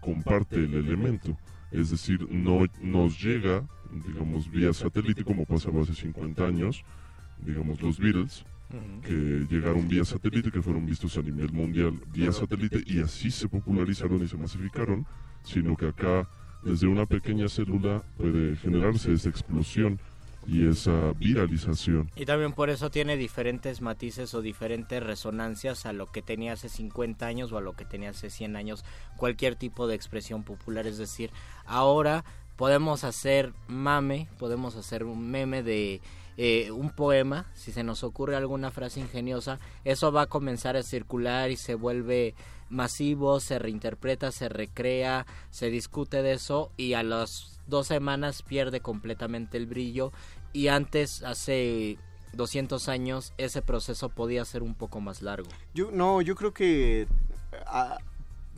Speaker 12: comparte el elemento. Es decir, no nos llega, digamos, vía satélite como pasaba hace 50 años, digamos los Beatles, que llegaron vía satélite, que fueron vistos a nivel mundial vía satélite y así se popularizaron y se masificaron, sino que acá desde una pequeña célula puede generarse esa explosión y esa viralización.
Speaker 8: Y también por eso tiene diferentes matices o diferentes resonancias a lo que tenía hace 50 años o a lo que tenía hace 100 años cualquier tipo de expresión popular. Es decir, ahora podemos hacer mame, podemos hacer un meme de eh, un poema, si se nos ocurre alguna frase ingeniosa, eso va a comenzar a circular y se vuelve masivo, se reinterpreta, se recrea, se discute de eso y a las dos semanas pierde completamente el brillo y antes, hace 200 años, ese proceso podía ser un poco más largo.
Speaker 9: Yo, no, yo creo que... Ah,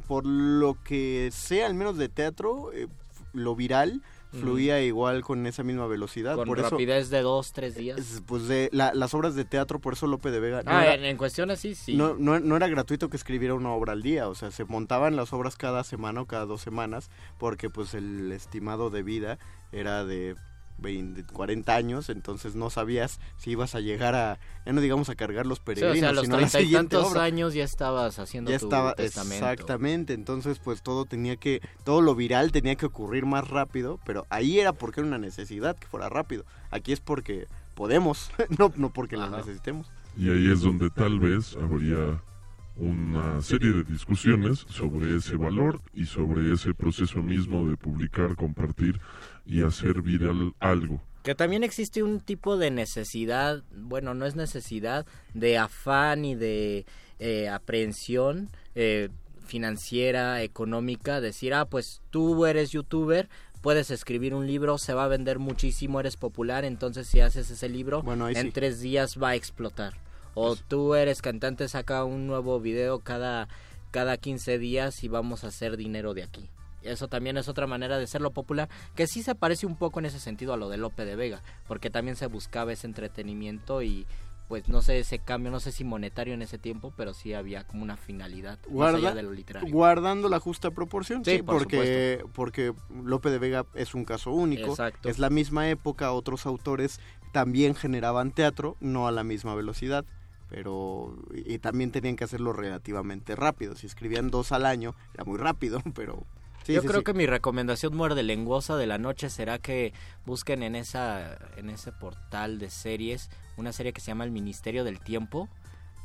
Speaker 9: por lo que sea, al menos de teatro, eh, lo viral fluía igual con esa misma velocidad.
Speaker 8: Con rapidez de dos, tres días.
Speaker 9: Pues de las obras de teatro, por eso Lope de Vega...
Speaker 8: ah, en, cuestiones sí, sí.
Speaker 9: No, no, era gratuito que escribiera una obra al día, o sea, se montaban las obras cada semana o cada dos semanas, porque pues el estimado de vida era de 20, 40 años, entonces no sabías si ibas a llegar a, ya no digamos a cargar los peregrinos,
Speaker 8: sí, o sea, a los
Speaker 9: sino
Speaker 8: y tantos años ya estabas haciendo ya estaba,
Speaker 9: Exactamente, entonces pues todo tenía que, todo lo viral tenía que ocurrir más rápido, pero ahí era porque era una necesidad que fuera rápido. Aquí es porque podemos, no, no porque la necesitemos.
Speaker 12: Y ahí es donde tal vez habría una serie de discusiones sobre ese valor y sobre ese proceso mismo de publicar, compartir y hacer viral algo.
Speaker 8: Que también existe un tipo de necesidad, bueno, no es necesidad, de afán y de eh, aprehensión eh, financiera, económica, decir, ah, pues tú eres youtuber, puedes escribir un libro, se va a vender muchísimo, eres popular, entonces si haces ese libro, en tres días va a explotar. O tú eres cantante, saca un nuevo video cada, cada 15 días y vamos a hacer dinero de aquí. Eso también es otra manera de serlo popular, que sí se parece un poco en ese sentido a lo de Lope de Vega, porque también se buscaba ese entretenimiento y pues no sé ese cambio, no sé si monetario en ese tiempo, pero sí había como una finalidad de lo literario.
Speaker 9: Guardando la justa proporción, sí, porque, porque Lope de Vega es un caso único, es la misma época, otros autores también generaban teatro, no a la misma velocidad pero y también tenían que hacerlo relativamente rápido. Si escribían dos al año, era muy rápido, pero
Speaker 8: yo creo que mi recomendación muerde lenguosa de la noche será que busquen en esa en ese portal de series una serie que se llama El Ministerio del Tiempo.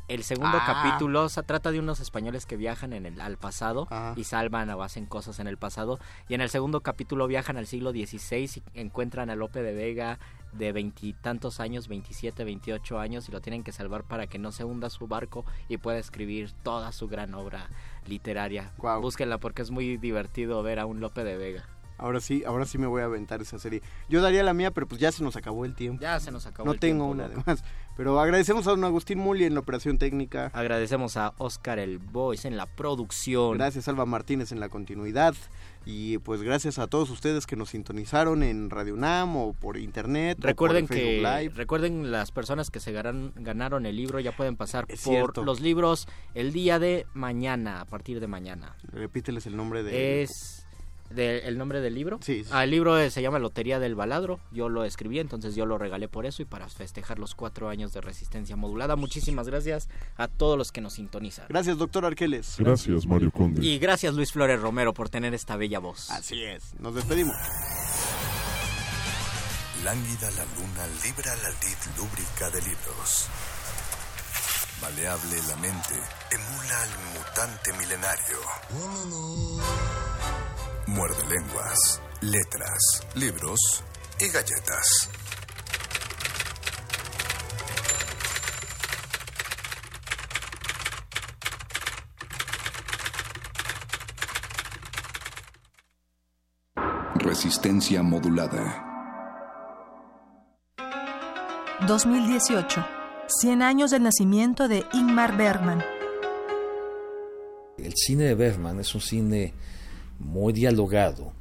Speaker 8: El segundo ah. capítulo se trata de unos españoles que viajan en el, al pasado y salvan o hacen cosas en el pasado. Y en el segundo capítulo viajan al siglo XVI y encuentran a Lope de Vega de veintitantos años, 27, 28 años, y lo tienen que salvar para que no se hunda su barco y pueda escribir toda su gran obra literaria. Búsquenla porque es muy divertido ver a un Lope de Vega.
Speaker 9: Ahora sí, ahora sí me voy a aventar esa serie. Yo daría la mía, pero pues ya se nos acabó el tiempo.
Speaker 8: Ya se nos acabó
Speaker 9: no
Speaker 8: el
Speaker 9: tengo
Speaker 8: tiempo.
Speaker 9: una además. Pero agradecemos a don Agustín Muli en la operación técnica.
Speaker 8: Agradecemos a Oscar el Voice en la producción.
Speaker 9: Gracias Alba Martínez en la continuidad. Y pues gracias a todos ustedes que nos sintonizaron en Radio UNAM o por internet.
Speaker 8: Recuerden
Speaker 9: por
Speaker 8: que
Speaker 9: Live.
Speaker 8: recuerden las personas que se ganan- ganaron el libro ya pueden pasar
Speaker 9: Es
Speaker 8: por
Speaker 9: cierto.
Speaker 8: los libros el día de mañana, a partir de mañana.
Speaker 9: Repíteles el nombre de...
Speaker 8: Es de- el nombre del libro.
Speaker 9: Sí, sí.
Speaker 8: Ah, el libro eh, se llama Lotería del Baladro. Yo lo escribí, entonces yo lo regalé por eso y para festejar los cuatro años de resistencia modulada. Muchísimas gracias a todos los que nos sintonizan.
Speaker 9: Gracias, doctor Arqueles.
Speaker 12: Gracias, Mario Conde.
Speaker 8: Y gracias Luis Flores Romero por tener esta bella voz.
Speaker 9: Así es. Nos despedimos.
Speaker 6: Lánguida la luna libra la lid lúbrica de libros. Maleable la mente emula al mutante milenario. Muerde lenguas, letras, libros y galletas.
Speaker 13: Resistencia modulada.
Speaker 14: 2018. 100 años del nacimiento de Ingmar Bergman.
Speaker 15: El cine de Bergman es un cine muy dialogado,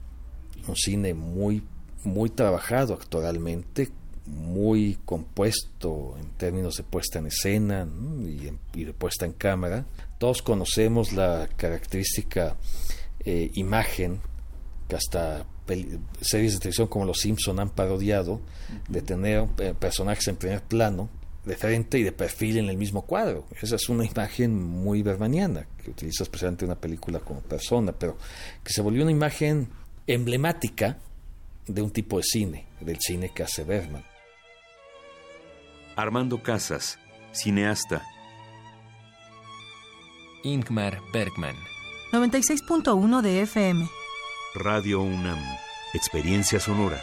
Speaker 15: un cine muy, muy trabajado actualmente, muy compuesto en términos de puesta en escena y, de puesta en cámara. Todos conocemos la característica eh, imagen que hasta series de televisión como Los Simpson han parodiado de tener eh, personajes en primer plano de frente y de perfil en el mismo cuadro. Esa es una imagen muy bermaniana que utiliza especialmente una película como persona, pero que se volvió una imagen emblemática de un tipo de cine, del cine que hace Bergman.
Speaker 16: Armando Casas, cineasta.
Speaker 17: Ingmar Bergman.
Speaker 14: 96.1 de FM.
Speaker 16: Radio UNAM. Experiencia sonora.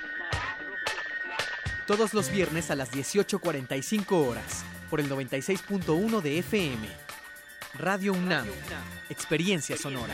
Speaker 18: Todos los viernes a las 18.45 horas, por el 96.1 de FM. Radio UNAM, Experiencia Sonora.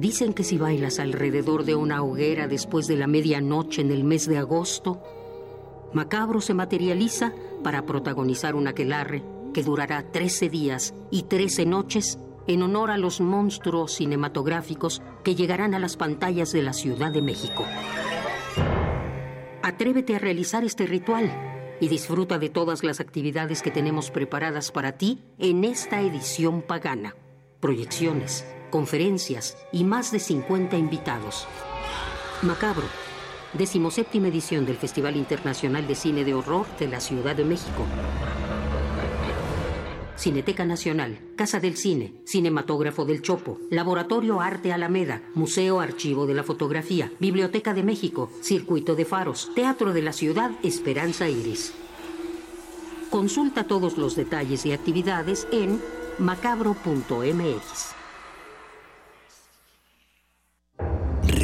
Speaker 19: Dicen que si bailas alrededor de una hoguera después de la medianoche en el mes de agosto, Macabro se materializa para protagonizar un aquelarre que durará 13 días y 13 noches en honor a los monstruos cinematográficos que llegarán a las pantallas de la Ciudad de México. Atrévete a realizar este ritual y disfruta de todas las actividades que tenemos preparadas para ti en esta edición pagana. Proyecciones, conferencias y más de 50 invitados. Macabro, decimoséptima edición del Festival Internacional de Cine de Horror de la Ciudad de México. Cineteca Nacional, Casa del Cine, Cinematógrafo del Chopo, Laboratorio Arte Alameda, Museo Archivo de la Fotografía, Biblioteca de México, Circuito de Faros, Teatro de la Ciudad Esperanza Iris. Consulta todos los detalles y actividades en macabro.mx.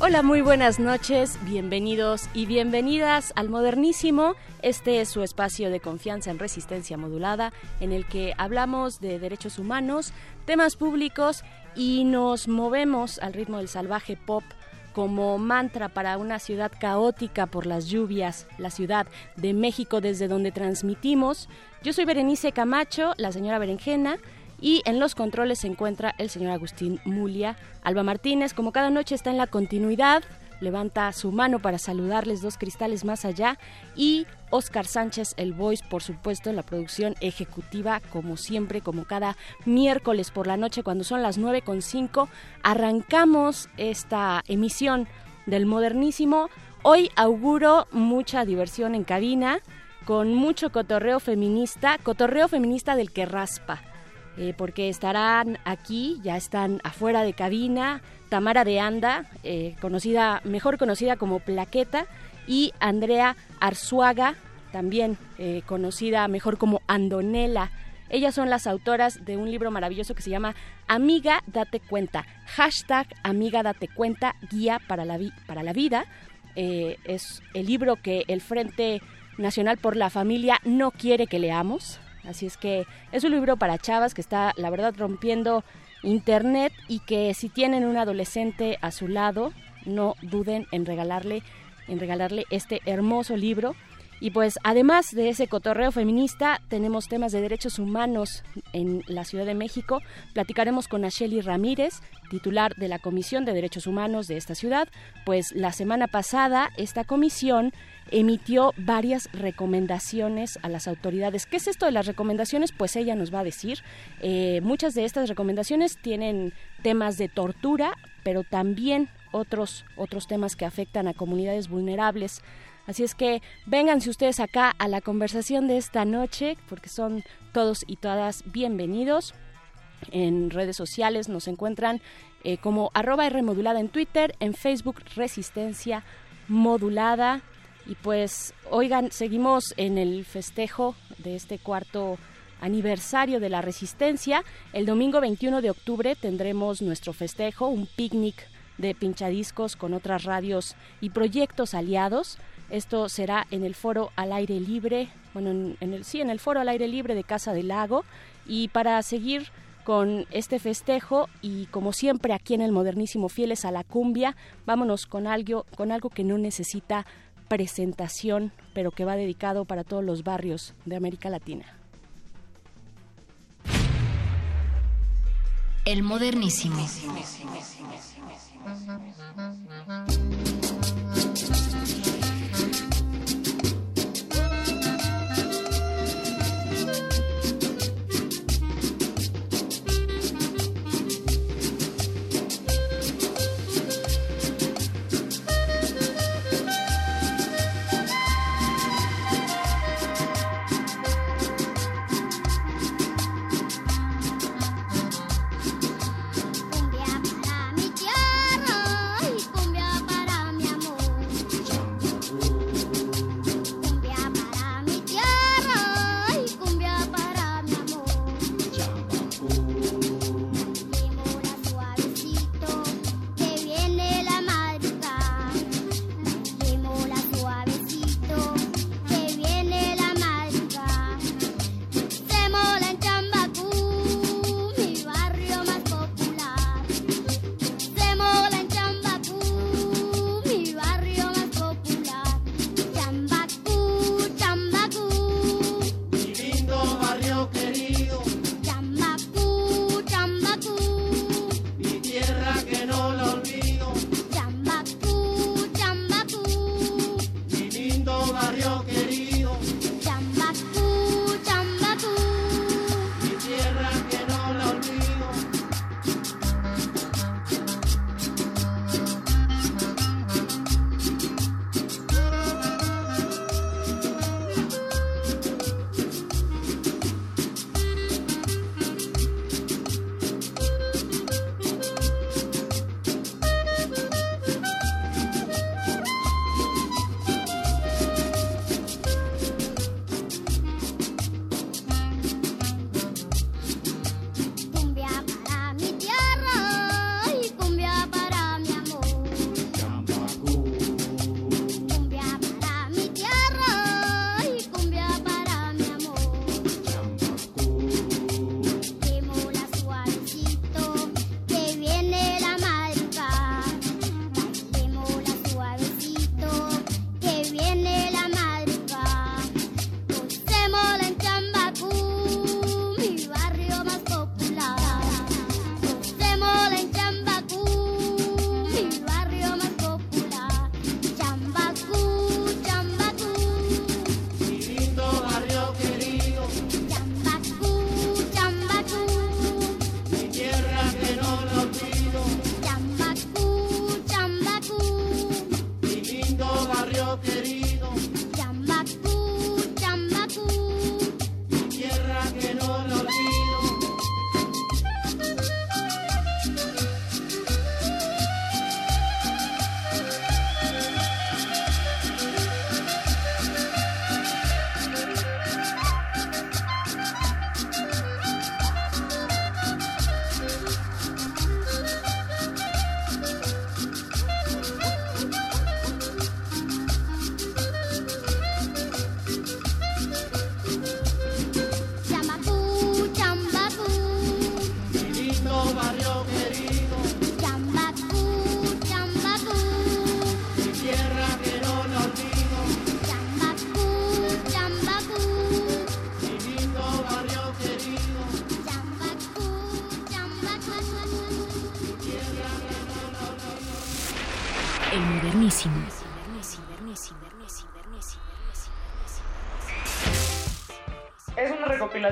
Speaker 20: Hola, muy buenas noches, bienvenidos y bienvenidas al Modernísimo. Este es su espacio de confianza en resistencia modulada, en el que hablamos de derechos humanos, temas públicos y nos movemos al ritmo del salvaje pop como mantra para una ciudad caótica por las lluvias, la ciudad de México desde donde transmitimos. Yo soy Berenice Camacho, la señora Berenjena. Y en los controles se encuentra el señor Agustín Mulia. Alba Martínez, como cada noche, está en la continuidad. Levanta su mano para saludarles dos cristales más allá. Y Oscar Sánchez, el voice, por supuesto, en la producción ejecutiva, como siempre, como cada miércoles por la noche, cuando son las 9.5. Arrancamos esta emisión del modernísimo. Hoy auguro mucha diversión en cabina, con mucho cotorreo feminista, cotorreo feminista del que raspa eh, porque estarán aquí, ya están afuera de cabina, Tamara de Anda, eh, conocida, mejor conocida como Plaqueta, y Andrea Arzuaga, también eh, conocida mejor como Andonela. Ellas son las autoras de un libro maravilloso que se llama Amiga Date Cuenta. Hashtag Amiga Date Cuenta, guía para la, para la vida. es el libro que el Frente Nacional por la Familia no quiere que leamos. Así es que es un libro para chavas que está, la verdad, rompiendo internet y que si tienen un adolescente a su lado, no duden en regalarle, en regalarle este hermoso libro. Y pues además de ese cotorreo feminista, tenemos temas de derechos humanos en la Ciudad de México. Platicaremos con Asheli Ramírez, titular de la Comisión de Derechos Humanos de esta ciudad, pues la semana pasada esta comisión emitió varias recomendaciones a las autoridades. ¿Qué es esto de las recomendaciones? Pues ella nos va a decir. Eh, muchas de estas recomendaciones tienen temas de tortura, pero también otros, otros temas que afectan a comunidades vulnerables. Así es que vénganse ustedes acá a la conversación de esta noche, porque son todos y todas bienvenidos. En redes sociales nos encuentran eh, como arroba R modulada en Twitter, en Facebook Resistencia Modulada. Y pues, oigan, seguimos en el festejo de este cuarto aniversario de la resistencia. El domingo 21 de octubre tendremos nuestro festejo, un picnic de pinchadiscos con otras radios y proyectos aliados. Esto será en el foro al aire libre, bueno, en, el, sí, en el foro al aire libre de Casa del Lago. Y para seguir con este festejo y como siempre aquí en el modernísimo Fieles a la Cumbia, vámonos con algo, con algo que no necesita presentación, pero que va dedicado para todos los barrios de América Latina.
Speaker 11: El modernísimo.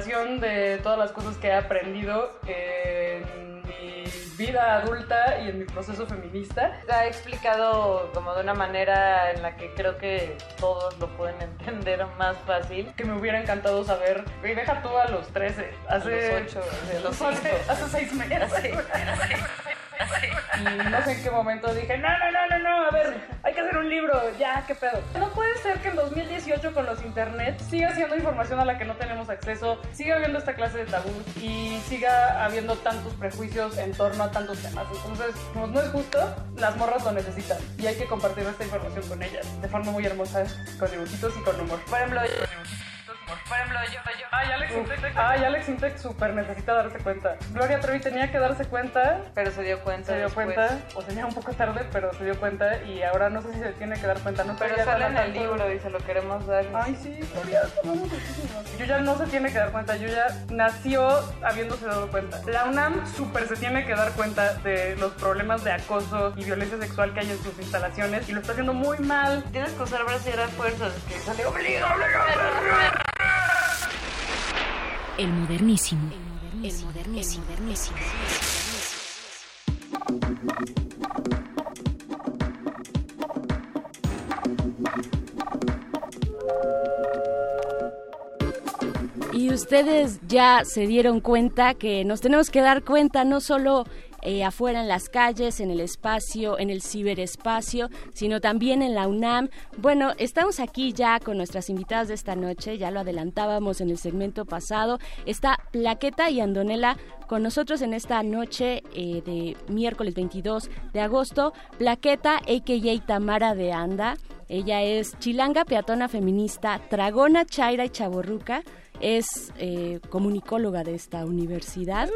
Speaker 21: Recopilación de todas las cosas que he aprendido en mi vida adulta y en mi proceso feminista.
Speaker 22: Ha explicado como de una manera en la que creo que todos lo pueden entender más fácil.
Speaker 21: Que me hubiera encantado saber, y deja tú a los 13, hace
Speaker 22: a los 8,
Speaker 21: a los 8, hace 6 meses. Y no sé en qué momento dije, no, no, no, no, no, a ver, hay que hacer un libro, ya, qué pedo. No puede ser que en 2018 con los internet siga siendo información a la que no acceso, siga habiendo esta clase de tabú y siga habiendo tantos prejuicios en torno a tantos temas. Entonces, como no es justo, las morras lo necesitan y hay que compartir esta información con ellas de forma muy hermosa, con dibujitos y con humor.
Speaker 22: Por ejemplo,
Speaker 21: Intec. Ay, Alex Intec súper necesita darse cuenta. Gloria Trevi tenía que darse cuenta.
Speaker 22: Pero se dio cuenta.
Speaker 21: Se dio
Speaker 22: después.
Speaker 21: cuenta. O tenía un poco tarde, pero se dio cuenta. Y ahora no sé si se tiene que dar cuenta. No
Speaker 22: pero sale en el libro y se lo queremos dar.
Speaker 21: Ay, sí, Gloria, muchísimo. Yuya no se tiene que dar cuenta. Yuya nació habiéndose dado cuenta. La UNAM súper se tiene que dar cuenta de los problemas de acoso y violencia sexual que hay en sus instalaciones. Y lo está haciendo muy mal.
Speaker 22: Tienes que usar brasier a fuerzas. Que sale
Speaker 21: obligado.
Speaker 11: El modernísimo. El modernísimo. El modernísimo.
Speaker 20: Y ustedes ya se dieron cuenta que nos tenemos que dar cuenta no solo eh, afuera en las calles, en el espacio, en el ciberespacio, sino también en la UNAM. Bueno, estamos aquí ya con nuestras invitadas de esta noche, ya lo adelantábamos en el segmento pasado. Está Plaqueta y Andonela con nosotros en esta noche eh, de miércoles 22 de agosto. Plaqueta, a.k.a. Tamara de Anda. Ella es chilanga, peatona feminista, tragona, chaira y chaborruca es eh, comunicóloga de esta universidad.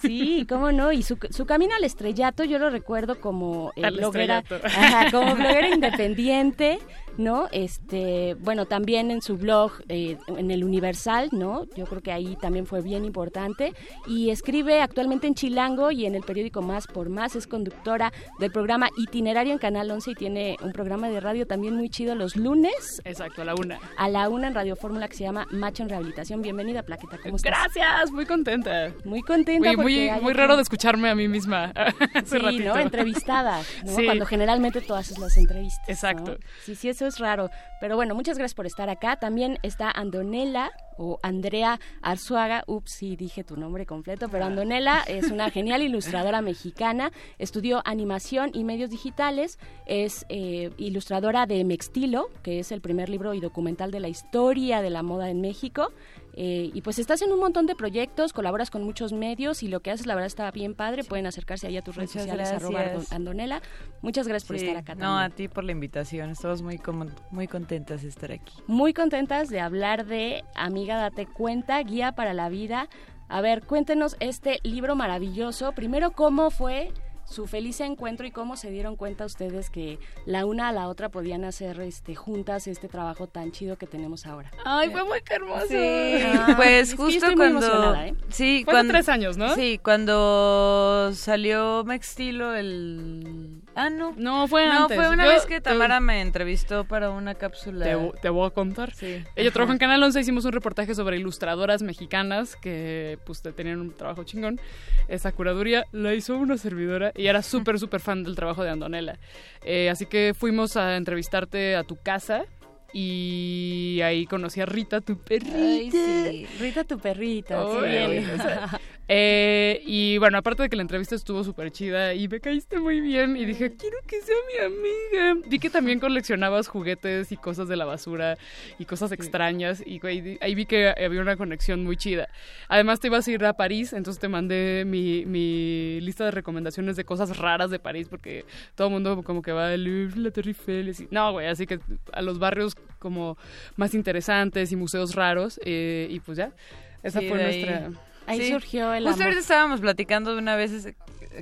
Speaker 20: Sí, cómo no. Y su, su camino al estrellato yo lo recuerdo como eh, bloguera, ajá, como bloguera independiente, ¿no? Este, bueno, también en su blog, eh, en el Universal, ¿no? Yo creo que ahí también fue bien importante. Y escribe actualmente en Chilango y en el periódico Más por Más. Es conductora del programa Itinerario en Canal 11 y tiene un programa de radio también muy chido los lunes.
Speaker 21: Exacto, a la una.
Speaker 20: A la una en Radio Fórmula que se llama Macho en Rehabilitación. Bienvenida, Plaqueta. ¿Cómo estás?
Speaker 21: Gracias, muy contenta.
Speaker 20: Muy contenta.
Speaker 21: Muy, raro de escucharme a mí misma.
Speaker 20: sí, ¿no? Entrevistada, ¿no? Sí. Cuando generalmente tú haces las entrevistas.
Speaker 21: Exacto.
Speaker 20: ¿no? Sí, sí, eso es raro. Pero bueno, muchas gracias por estar acá. También está Andonela o Andrea Arzuaga, ups, sí dije tu nombre completo, pero Andonela es una genial ilustradora mexicana, estudió animación y medios digitales, es eh, ilustradora de Mextilo, que es el primer libro y documental de la historia de la moda en México. Eh, y pues estás en un montón de proyectos, colaboras con muchos medios y lo que haces la verdad está bien padre. Pueden acercarse ahí a tus redes
Speaker 22: Muchas
Speaker 20: sociales,
Speaker 22: gracias.
Speaker 20: Andonela. Muchas gracias por
Speaker 22: Sí,
Speaker 20: estar acá.
Speaker 22: No,
Speaker 20: también.
Speaker 22: a ti por la invitación. Estamos muy, muy contentas de estar aquí.
Speaker 20: Muy contentas de hablar de Amiga Date Cuenta, Guía para la Vida. A ver, cuéntenos este libro maravilloso. Primero, ¿cómo fue su feliz encuentro y cómo se dieron cuenta ustedes que la una a la otra podían hacer este juntas este trabajo tan chido que tenemos ahora?
Speaker 21: Ay, fue muy hermoso.
Speaker 22: Sí,
Speaker 20: Ah,
Speaker 22: pues
Speaker 20: es que yo
Speaker 22: justo cuando
Speaker 20: ¿eh?
Speaker 22: sí,
Speaker 21: Fue
Speaker 22: cuando
Speaker 21: tres años, ¿no?
Speaker 22: Sí, cuando salió Mextilo el ah no
Speaker 21: No, fue
Speaker 22: no
Speaker 21: antes.
Speaker 22: fue una
Speaker 21: Yo-
Speaker 22: vez que Tamara me entrevistó para una cápsula.
Speaker 21: Te, te voy a contar.
Speaker 22: Sí.
Speaker 21: Ella
Speaker 22: Ajá.
Speaker 21: trabajó en Canal 11, hicimos un reportaje sobre ilustradoras mexicanas que pues tenían un trabajo chingón. Esa curaduría la hizo una servidora y era súper, súper fan del trabajo de Andonela. Eh, así que fuimos a entrevistarte a tu casa y ahí conocí a Rita, tu perrita.
Speaker 20: Ay, sí. Rita, tu perrita. qué
Speaker 21: Ay,
Speaker 20: bien.
Speaker 21: o sea, eh, y bueno, aparte de que la entrevista estuvo súper chida y me caíste muy bien y dije, quiero que sea mi amiga. Vi que también coleccionabas juguetes y cosas de la basura y cosas extrañas y güey, ahí vi que había una conexión muy chida. Además te ibas a ir a París, entonces te mandé mi, mi lista de recomendaciones de cosas raras de París porque todo el mundo como que va al Louvre, la Torre Eiffel, y no, güey, así que a los barrios como más interesantes y museos raros eh, y pues ya, esa
Speaker 22: Sí,
Speaker 21: fue
Speaker 22: ahí.
Speaker 20: Ahí
Speaker 22: Sí.
Speaker 20: surgió el
Speaker 22: Justo
Speaker 20: amor.
Speaker 22: ahorita estábamos platicando de una vez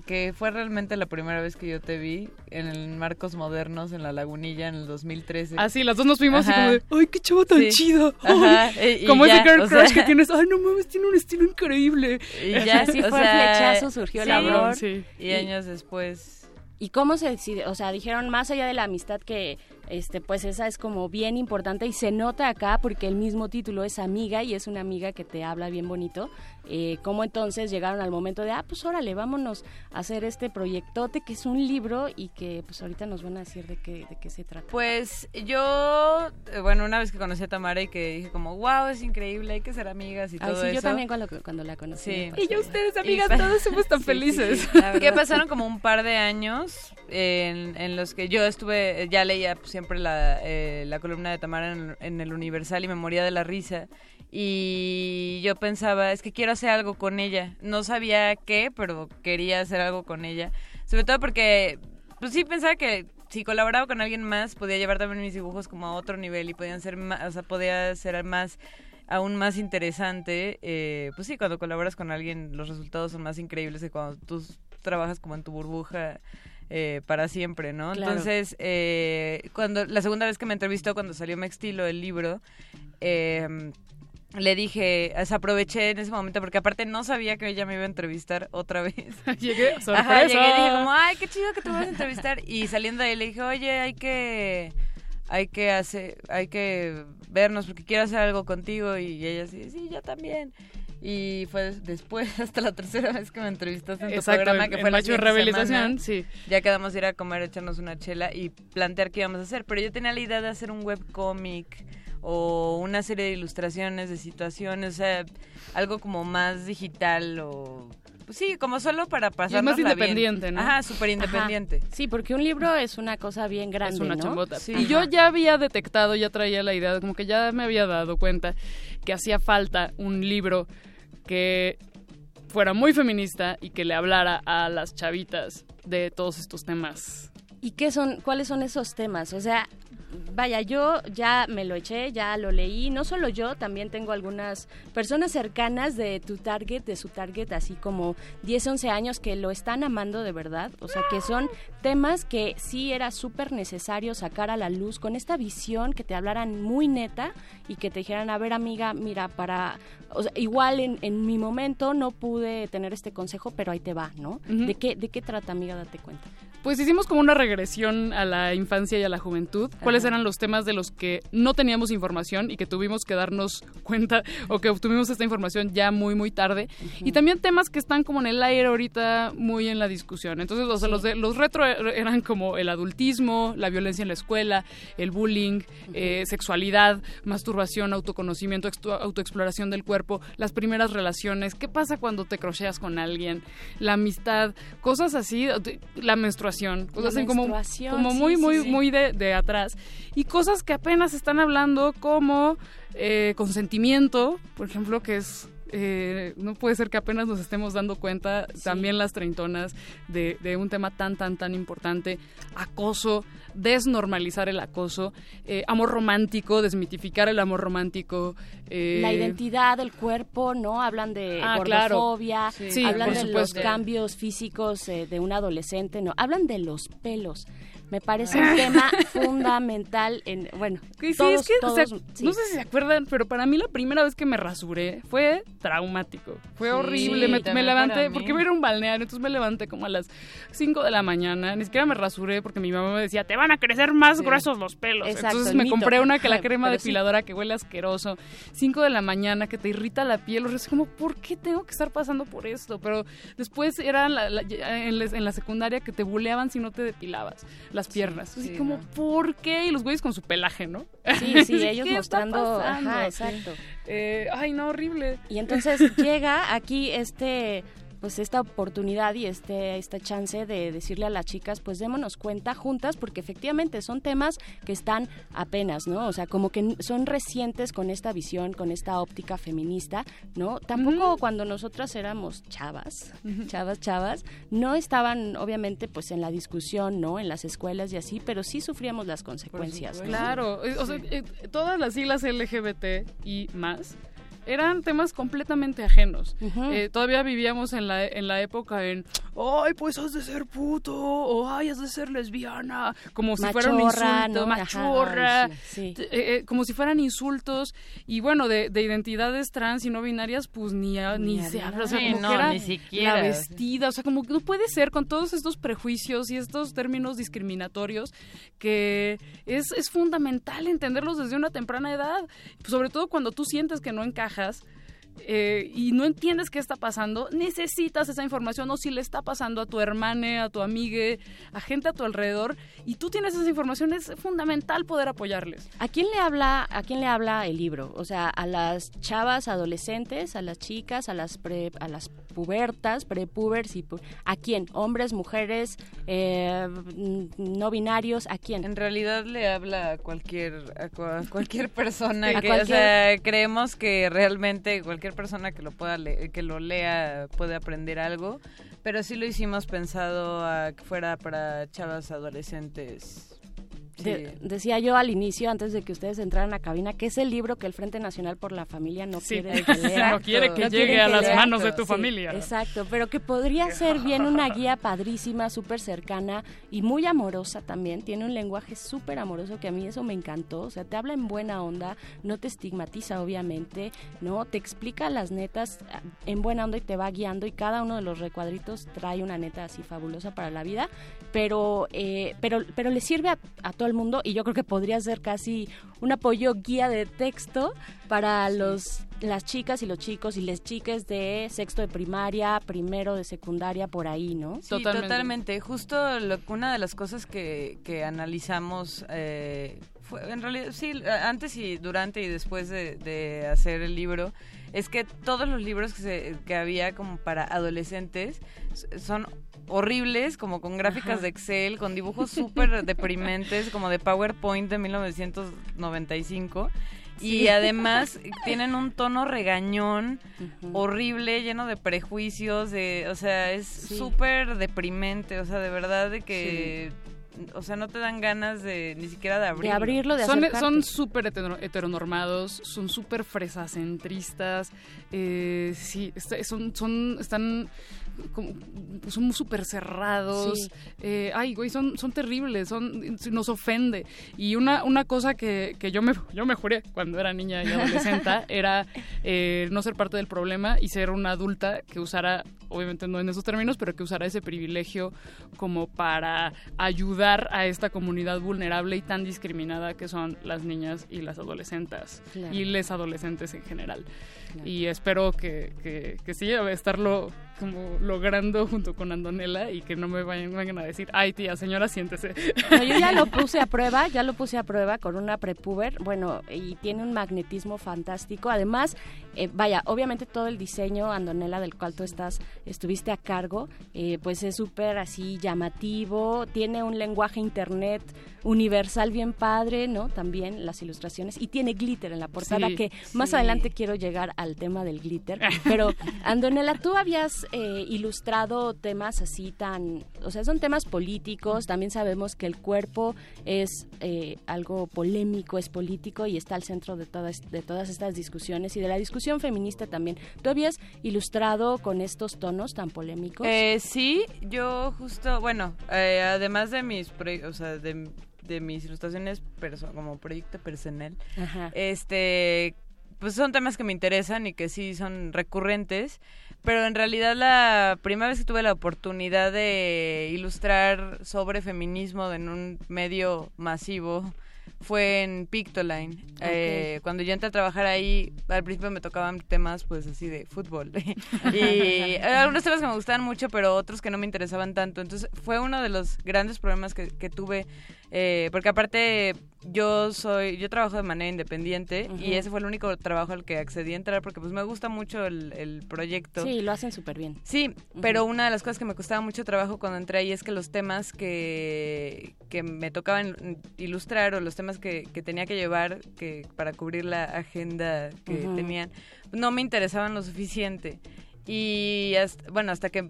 Speaker 22: que fue realmente la primera vez que yo te vi en el Marcos Modernos en la Lagunilla en el 2013.
Speaker 21: Ah, sí, las dos nos fuimos y
Speaker 22: Ajá.
Speaker 21: como de, ¡ay, qué chavo tan
Speaker 22: Sí.
Speaker 21: chido!
Speaker 22: Ajá,
Speaker 21: Ay,
Speaker 22: y- y
Speaker 21: como
Speaker 22: ya,
Speaker 21: ese girl crush
Speaker 22: sea-
Speaker 21: que tienes, ¡ay, no mames, tiene un estilo increíble!
Speaker 22: Y ya,
Speaker 20: Sí,
Speaker 22: o
Speaker 20: fue
Speaker 22: sea,
Speaker 20: flechazo, surgió el amor.
Speaker 21: Sí.
Speaker 22: Y años después
Speaker 20: ¿Y cómo se decide? O sea, dijeron más allá de la amistad que este pues esa es como bien importante y se nota acá porque el mismo título es amiga y es una amiga que te habla bien bonito. Eh, ¿Cómo entonces llegaron al momento de, ah, pues órale, vámonos a hacer este proyectote que es un libro y que pues ahorita nos van a decir de qué, de qué se trata?
Speaker 23: Pues yo, eh, bueno, una vez que conocí a Tamara y que dije como, wow, es increíble, hay que ser amigas y
Speaker 20: Ay,
Speaker 23: todo
Speaker 20: sí,
Speaker 23: eso.
Speaker 20: yo también cuando, cuando la conocí.
Speaker 23: Sí.
Speaker 21: Y yo ustedes, amigas, todos somos tan
Speaker 23: Sí,
Speaker 21: felices.
Speaker 23: que pasaron como un par de años en, en los que yo estuve, ya leía siempre la, eh, la columna de Tamara en, en el Universal y me moría de la risa. Y yo pensaba, es que quiero hacer algo con ella. No sabía qué, pero quería hacer algo con ella. Sobre todo porque, pues sí, pensaba que si colaboraba con alguien más, podía llevar también mis dibujos como a otro nivel y podían ser más, o sea, podía ser más aún más interesante, eh, pues sí, cuando colaboras con alguien los resultados son más increíbles que cuando tú trabajas como en tu burbuja eh, para siempre, ¿no?
Speaker 20: Claro.
Speaker 23: Entonces, eh, cuando la segunda vez que me entrevistó, cuando salió Mextilo, el libro, eh, le dije, aproveché en ese momento porque aparte no sabía que ella me iba a entrevistar otra vez.
Speaker 21: Llegué,
Speaker 23: Ajá,
Speaker 21: sorpresa.
Speaker 23: llegué y dije como, ay, qué chido que te vas a entrevistar. Y saliendo de ahí le dije, oye, hay que, hay que hacer, hay que vernos porque quiero hacer algo contigo. Y ella sí, sí, yo también. Y fue después, hasta la tercera vez que me entrevistaste en tu
Speaker 21: Exacto,
Speaker 23: programa, que
Speaker 21: en
Speaker 23: fue la
Speaker 21: Rehabilitación,
Speaker 23: semana.
Speaker 21: sí.
Speaker 23: Ya quedamos a ir a comer, a echarnos una chela y plantear qué íbamos a hacer. Pero yo tenía la idea de hacer un webcómic o una serie de ilustraciones de situaciones, o sea, algo como más digital o... Pues sí, como solo para pasar
Speaker 21: más independiente, ¿no?
Speaker 23: Ajá, súper independiente.
Speaker 20: Ajá. Sí, porque un libro es una cosa bien grande,
Speaker 21: es una
Speaker 20: ¿no?
Speaker 21: chambota.
Speaker 20: Sí.
Speaker 21: Y yo ya había detectado, ya traía la idea, como que ya me había dado cuenta que hacía falta un libro que fuera muy feminista y que le hablara a las chavitas de todos estos temas.
Speaker 20: ¿Y qué son, cuáles son esos temas? O sea, vaya, yo ya me lo eché, ya lo leí, no solo yo, también tengo algunas personas cercanas de tu target, de su target, así como 10, 11 años que lo están amando de verdad, o sea, que son temas que sí era súper necesario sacar a la luz con esta visión, que te hablaran muy neta y que te dijeran, a ver amiga, mira, para, o sea, igual en, en mi momento no pude tener este consejo, pero ahí te va, ¿no? ¿De, qué, ¿De qué trata, amiga? Date cuenta.
Speaker 21: Pues hicimos como una regresión a la infancia y a la juventud. ¿Cuáles Eran los temas de los que no teníamos información y que tuvimos que darnos cuenta o que obtuvimos esta información ya muy, muy tarde? Y también temas que están como en el aire ahorita, muy en la discusión. Entonces, o sea, los, de, los retro er- eran como el adultismo, la violencia en la escuela, el bullying, eh, sexualidad, masturbación, autoconocimiento, autoexploración del cuerpo, las primeras relaciones, qué pasa cuando te crocheas con alguien, la amistad, cosas así, la menstruación, cosas así como,
Speaker 20: menstruación,
Speaker 21: como
Speaker 20: sí,
Speaker 21: muy,
Speaker 20: sí,
Speaker 21: muy, muy de, de atrás. Y cosas que apenas están hablando como eh, consentimiento, por ejemplo, que es... eh, no puede ser que apenas nos estemos dando cuenta, también las treintonas, de, de un tema tan, tan, tan importante, acoso, desnormalizar el acoso, eh, amor romántico, desmitificar el amor romántico. eh,
Speaker 20: la identidad del cuerpo, ¿no? Hablan de
Speaker 21: Ah, claro.
Speaker 20: gordofobia.
Speaker 21: Sí,
Speaker 20: hablan de los cambios físicos eh, de un adolescente, ¿no? Hablan de los pelos. Me parece un tema fundamental en, bueno,
Speaker 21: Sí,
Speaker 20: todos,
Speaker 21: es que, o sea,
Speaker 20: todos- sí.
Speaker 21: no sé si se acuerdan, pero para mí la primera vez que me rasuré fue traumático. Fue
Speaker 23: Sí,
Speaker 21: horrible. me, me levanté, porque me era un balneario, entonces me levanté como a las 5 de la mañana. Ni siquiera me rasuré porque mi mamá me decía, te van a crecer más
Speaker 20: Sí.
Speaker 21: gruesos los pelos.
Speaker 20: Exacto,
Speaker 21: entonces me
Speaker 20: mito.
Speaker 21: compré una que la crema
Speaker 20: Pero sí.
Speaker 21: depiladora que huele asqueroso. 5 de la mañana que te irrita la piel. Es como, ¿por qué tengo que estar pasando por esto? Pero después era la- la- ya en, la, en la secundaria que te buleaban si no te depilabas las piernas. Así
Speaker 20: sí,
Speaker 21: como,
Speaker 20: no.
Speaker 21: ¿por qué? Y los güeyes con su pelaje, ¿no?
Speaker 20: Sí, sí, ellos
Speaker 21: ¿Qué está
Speaker 20: mostrando, ajá, exacto.
Speaker 21: Eh, ay, no, horrible.
Speaker 20: Y entonces llega aquí este pues esta oportunidad y este esta chance de decirle a las chicas, pues démonos cuenta juntas porque efectivamente son temas que están apenas, ¿no? O sea, como que son recientes con esta visión, con esta óptica feminista, ¿no? Tampoco cuando nosotras éramos chavas, chavas, chavas, no estaban obviamente pues en la discusión, ¿no? En las escuelas y así, pero sí sufríamos las consecuencias. ¿no?
Speaker 21: Claro, o sea, eh, todas las siglas LGBT y más eran temas completamente ajenos. Eh, todavía vivíamos en la, en la época en, ay, pues has de ser puto, o ay, has de ser lesbiana, como si fuera un insulto, machorra, eh, eh, como si fueran insultos, y bueno, de, identidades trans y no binarias, pues ni, ni, se habla, o sea, como que era
Speaker 22: ni siquiera.
Speaker 21: la vestida, o sea, como que no puede ser con todos estos prejuicios y estos términos discriminatorios que es, es fundamental entenderlos desde una temprana edad, sobre todo cuando tú sientes que no encajas eh, y no entiendes qué está pasando, necesitas esa información o si le está pasando a tu hermana, a tu amiga, a gente a tu alrededor y tú tienes esa información, es fundamental poder apoyarles.
Speaker 20: ¿A quién le habla, a quién le habla el libro? O sea, a las chavas adolescentes, a las chicas, a las pre, a las pubertas, prepubers y a quién? Hombres, mujeres, eh, no binarios, ¿a quién?
Speaker 22: En realidad le habla a cualquier a, cualquier persona que, o sea, creemos que realmente cualquier persona que lo pueda que lo lea puede aprender algo, pero sí lo hicimos pensado a que fuera para chavas adolescentes
Speaker 20: decía yo al inicio, antes de que ustedes entraran a cabina, que es el libro que el Frente Nacional por la Familia no quiere que lea.
Speaker 21: no quiere que llegue a las manos de tu familia.
Speaker 20: Exacto, pero que podría ser bien una guía padrísima, súper cercana y muy amorosa también. Tiene un lenguaje súper amoroso que a mí eso me encantó. O sea, te habla en buena onda, no te estigmatiza, obviamente, ¿no? Te explica las netas ah, en buena onda y te va guiando y cada uno de los recuadritos trae una neta así fabulosa para la vida, pero, eh, pero, pero le sirve a, a todo mundo y yo creo que podría ser casi un apoyo guía de texto para los las chicas y los chicos y las chicas de sexto de primaria, primero de secundaria, por ahí, ¿no?
Speaker 22: Sí, totalmente. Justo una de las cosas que, que analizamos eh, fue, en realidad, sí, antes y durante y después de, de hacer el libro, es que todos los libros que, se, que había como para adolescentes son horribles, como con gráficas de Excel, con dibujos súper deprimentes, como de PowerPoint de 1995. Y además tienen un tono regañón horrible, lleno de prejuicios, de, o sea, es súper deprimente, o sea, de verdad de que o sea, no te dan ganas de ni siquiera de abrirlo.
Speaker 20: De abrirlo, de
Speaker 21: Son son súper heteronormados, son súper fresacentristas, eh, sí, son, son, están como, son súper cerrados. Eh, ay, güey, son, son terribles, son, nos ofende. Y una, una cosa que, que yo, me, yo me juré cuando era niña y adolescente era eh, no ser parte del problema y ser una adulta que usara, obviamente no en esos términos, pero que usara ese privilegio como para ayudar a esta comunidad vulnerable y tan discriminada que son las niñas y las adolescentes y les adolescentes en general. Y espero que, que, que sí, estarlo como logrando junto con Andonela y que no me vayan, vayan a decir, ay tía, señora, siéntese.
Speaker 20: yo ya lo puse a prueba, ya lo puse a prueba con una prepuber, bueno, y tiene un magnetismo fantástico. Además, eh, vaya, obviamente todo el diseño, Andonela, del cual tú estás, estuviste a cargo, eh, pues es súper así llamativo, tiene un lenguaje internet universal bien padre, ¿no? También las ilustraciones y tiene glitter en la portada que más adelante quiero llegar al tema del glitter, pero Andonela, tú habías eh, ilustrado temas así tan, o sea, son temas políticos, también sabemos que el cuerpo es eh, algo polémico, es político y está al centro de todas de todas estas discusiones y de la discusión feminista también. ¿Tú habías ilustrado con estos tonos tan polémicos?
Speaker 22: Eh, sí, yo justo, bueno, además de mis, o sea, de de mis ilustraciones como proyecto personal, este, pues son temas que me interesan y que sí son recurrentes, pero en realidad la primera vez que tuve la oportunidad de ilustrar sobre feminismo en un medio masivo, fue en Pictoline. Eh, cuando yo entré a trabajar ahí, al principio me tocaban temas pues así de fútbol. y algunos temas que me gustaban mucho, pero otros que no me interesaban tanto. Entonces fue uno de los grandes problemas que, que tuve eh, porque aparte yo soy, yo trabajo de manera independiente y ese fue el único trabajo al que accedí a entrar porque pues me gusta mucho el, proyecto.
Speaker 20: Sí, lo hacen súper bien.
Speaker 22: Sí, pero una de las cosas que me costaba mucho trabajo cuando entré ahí es que los temas que, que me tocaban ilustrar o los temas que, que tenía que llevar que para cubrir la agenda que tenían no me interesaban lo suficiente. Y bueno, hasta que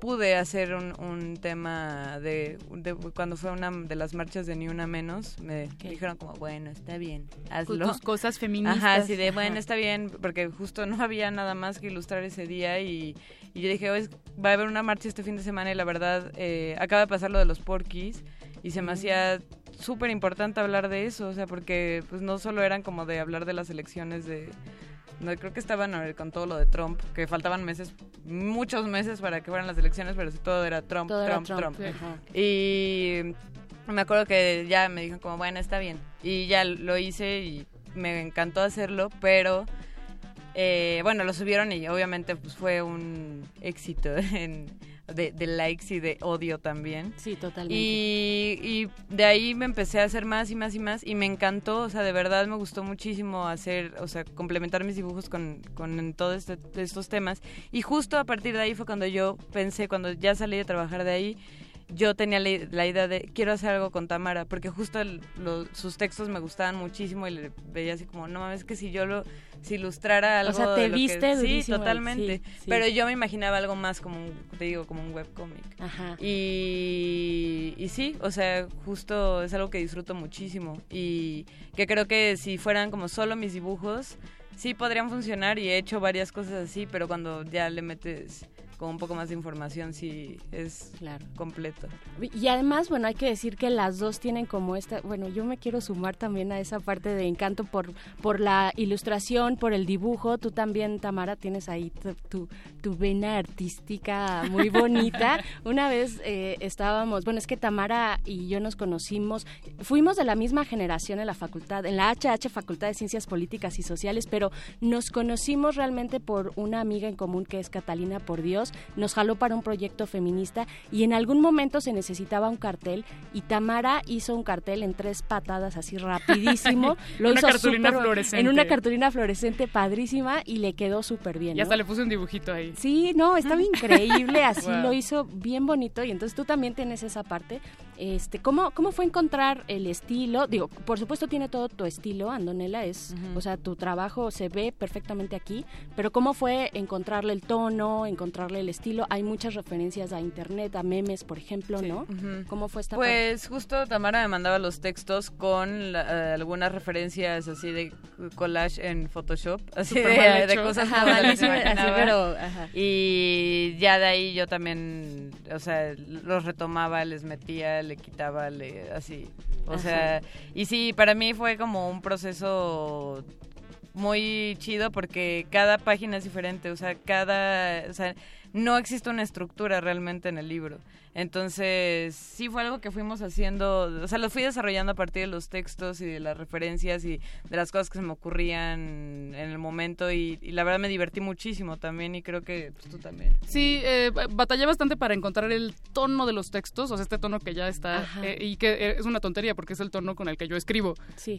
Speaker 22: pude hacer un, un tema de, de- cuando fue una de las marchas de Ni Una Menos, me dijeron como, bueno, está bien, hazlo.
Speaker 21: tus cosas feministas.
Speaker 22: Ajá, así de, bueno, está bien, porque justo no había nada más que ilustrar ese día y, y yo dije, "Oye, va a haber una marcha este fin de semana y la verdad, eh, acaba de pasar lo de los porquis y se me hacía súper importante hablar de eso, o sea, porque pues no solo eran como de hablar de las elecciones de... No, creo que estaban con todo lo de Trump, que faltaban meses, muchos meses para que fueran las elecciones, pero todo era Trump,
Speaker 20: Todo era
Speaker 22: Trump,
Speaker 20: Trump,
Speaker 22: Trump. Y me acuerdo que ya me dijeron como, bueno, está bien. Y ya lo hice y me encantó hacerlo, pero eh, bueno, lo subieron y obviamente pues fue un éxito en- de, de likes y de odio también.
Speaker 20: Sí, totalmente.
Speaker 22: Y, y de ahí me empecé a hacer más y más y más y me encantó, o sea, de verdad me gustó muchísimo hacer, o sea, complementar mis dibujos con, con todos este- estos temas. Y justo a partir de ahí fue cuando yo pensé, cuando ya salí de trabajar de ahí, yo tenía la, la idea de quiero hacer algo con Tamara, porque justo el- lo- sus textos me gustaban muchísimo y le veía así como, no mames, que si yo lo, si ilustrara algo...
Speaker 20: O sea, te
Speaker 22: de lo que-
Speaker 20: viste
Speaker 22: Sí,
Speaker 20: durísimo
Speaker 22: totalmente.
Speaker 20: sí, sí.
Speaker 22: Pero yo me imaginaba algo más como, un, te digo, como un webcómic.
Speaker 20: Ajá.
Speaker 22: Y, y sí, o sea, justo es algo que disfruto muchísimo y que creo que si fueran como solo mis dibujos, sí podrían funcionar y he hecho varias cosas así, pero cuando ya le metes como un poco más de información, sí es completo.
Speaker 20: Y además, bueno, hay que decir que las dos tienen como esta, bueno, yo me quiero sumar también a esa parte de encanto por, por la ilustración, por el dibujo. Tú también, Tamara, tienes ahí tu, tu, tu vena artística muy bonita. Una vez eh, estábamos, bueno, es que Tamara y yo nos conocimos, fuimos de la misma generación en la facultad, en la HH Facultad de Ciencias Políticas y Sociales, pero nos conocimos realmente por una amiga en común que es Catalina Por Dios, nos jaló para un proyecto feminista y en algún momento se necesitaba un cartel y Tamara hizo un cartel en tres patadas así rapidísimo. Lo
Speaker 21: Una
Speaker 20: hizo
Speaker 21: cartulina fluorescente.
Speaker 20: En una cartulina fluorescente padrísima y le quedó súper bien.
Speaker 21: Y
Speaker 20: ¿no?
Speaker 21: hasta le puse un dibujito ahí.
Speaker 20: Sí, no, estaba increíble, así
Speaker 21: Wow.
Speaker 20: lo hizo bien bonito y entonces tú también tienes esa parte. Este, ¿cómo, ¿Cómo fue encontrar el estilo? Digo, por supuesto tiene todo tu estilo, Andonela, es, o sea, tu trabajo se ve perfectamente aquí, pero ¿cómo fue encontrarle el tono, encontrarle el estilo? Hay muchas referencias a internet, a memes, por ejemplo, ¿no? ¿Cómo fue esta parte?
Speaker 22: Pues justo Tamara me mandaba los textos con la- eh, algunas referencias así de collage en Photoshop, así de, cosas
Speaker 20: Ajá,
Speaker 22: que no me las
Speaker 20: malísimo, así,
Speaker 22: imaginaba.
Speaker 20: pero, ajá.
Speaker 22: Y ya de ahí yo también, o sea, los retomaba, les metía, le quitaba, le, así. O
Speaker 20: Ajá.
Speaker 22: sea, y sí, para mí fue como un proceso muy chido porque cada página es diferente, o sea, cada, o sea, no existe una estructura realmente en el libro. Entonces, sí fue algo que fuimos haciendo, o sea, lo fui desarrollando a partir de los textos y de las referencias y de las cosas que se me ocurrían en el momento y, y la verdad me divertí muchísimo también y creo que pues, tú también.
Speaker 21: Sí, eh, ba- batallé bastante para encontrar el tono de los textos, o sea, este tono que ya está, eh, y que eh, es una tontería porque es el tono con el que yo escribo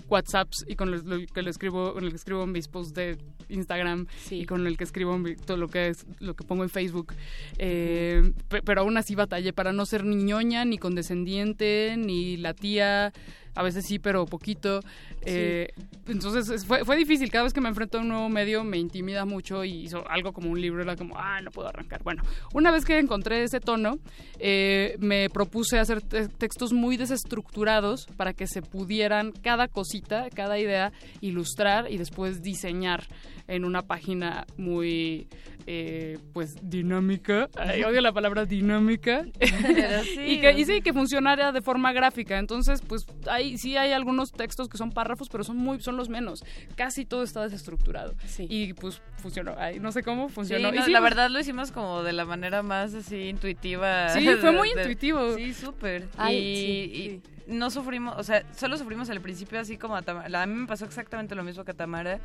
Speaker 21: WhatsApps y con el, que lo escribo, con el que escribo mis posts de Instagram y con el que escribo todo lo que es lo que pongo en Facebook. Eh, pe- pero aún así batallé para no ser ni ñoña, ni condescendiente, ni la tía. A veces sí, pero poquito. Eh, Entonces es- fue, fue difícil. Cada vez que me enfrento a un nuevo medio me intimida mucho y hizo algo como un libro. Era como, ah, no puedo arrancar. Bueno, una vez que encontré ese tono, eh, me propuse hacer te- textos muy desestructurados para que se pudieran cada cosita, cada idea, ilustrar y después diseñar en una página muy, eh, pues, dinámica. Ay, odio la palabra dinámica.
Speaker 22: Sí,
Speaker 21: y, que, y sí, que funcionara de forma gráfica. Entonces, pues, hay, sí hay algunos textos que son párrafos, pero son muy son los menos. Casi todo está desestructurado. Y, pues, funcionó. Ay, no sé cómo funcionó.
Speaker 22: Sí,
Speaker 21: Y sí,
Speaker 22: la verdad lo hicimos como de la manera más así intuitiva.
Speaker 21: Sí, fue muy intuitivo.
Speaker 22: Sí, súper. Y,
Speaker 21: sí,
Speaker 22: y no sufrimos, o sea, solo sufrimos al principio así como a Tamara. A mí me pasó exactamente lo mismo que a Tamara.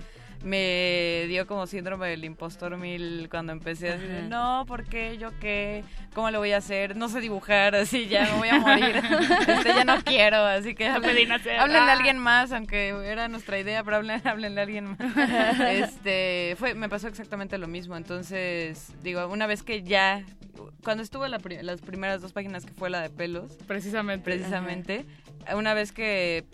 Speaker 22: Me dio como síndrome del impostor mil cuando empecé
Speaker 20: Ajá.
Speaker 22: no, ¿por qué? ¿Yo qué? ¿Cómo lo voy a hacer? No sé dibujar, así ya me voy a morir. este, ya no quiero, así que háblenle a
Speaker 21: Ah.
Speaker 22: alguien más, aunque era nuestra idea, pero háblenle, háblenle a alguien más. este, fue, me pasó exactamente lo mismo. Entonces, digo, una vez que ya, cuando estuve la las primeras dos páginas que fue la de pelos,
Speaker 21: precisamente,
Speaker 22: precisamente, una vez que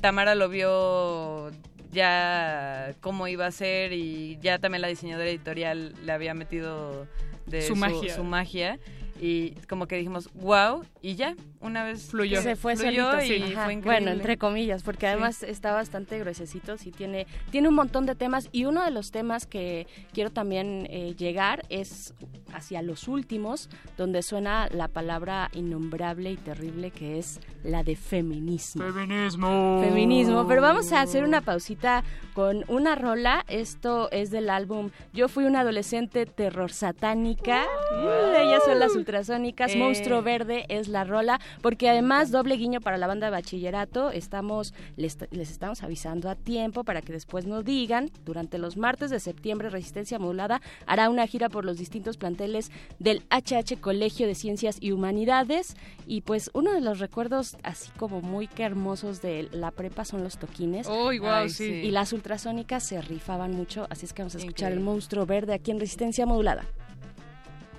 Speaker 22: Tamara lo vio ya cómo iba a ser y ya también la diseñadora editorial le había metido de
Speaker 21: Su magia.
Speaker 22: su magia, y como que dijimos, wow, y ya, una vez
Speaker 21: Fluyó.
Speaker 20: Se fue
Speaker 22: fluyó
Speaker 20: solito, sí.
Speaker 22: y
Speaker 20: Ajá.
Speaker 22: fue increíble.
Speaker 20: Bueno, entre comillas, porque además está bastante gruesecito, sí tiene, tiene un montón de temas y uno de los temas que quiero también eh, llegar es hacia los últimos, donde suena la palabra innombrable y terrible que es la de feminismo.
Speaker 21: Feminismo.
Speaker 20: Feminismo, pero vamos a hacer una pausita con una rola, esto es del álbum Yo fui una adolescente terror satánica, Uh, ellas son las ultrasónicas,
Speaker 22: Eh.
Speaker 20: Monstruo Verde es la rola, porque además doble guiño para la banda de bachillerato, estamos les, les estamos avisando a tiempo para que después no digan, durante los martes de septiembre Resistencia Modulada hará una gira por los distintos planteles del HH Colegio de Ciencias y Humanidades y pues uno de los recuerdos así como muy que hermosos de la prepa son los toquines.
Speaker 21: Uy, guau,
Speaker 22: Ay,
Speaker 21: sí.
Speaker 20: Y las ultrasónicas se rifaban mucho, así es que vamos a escuchar el monstruo verde aquí en Resistencia Modulada.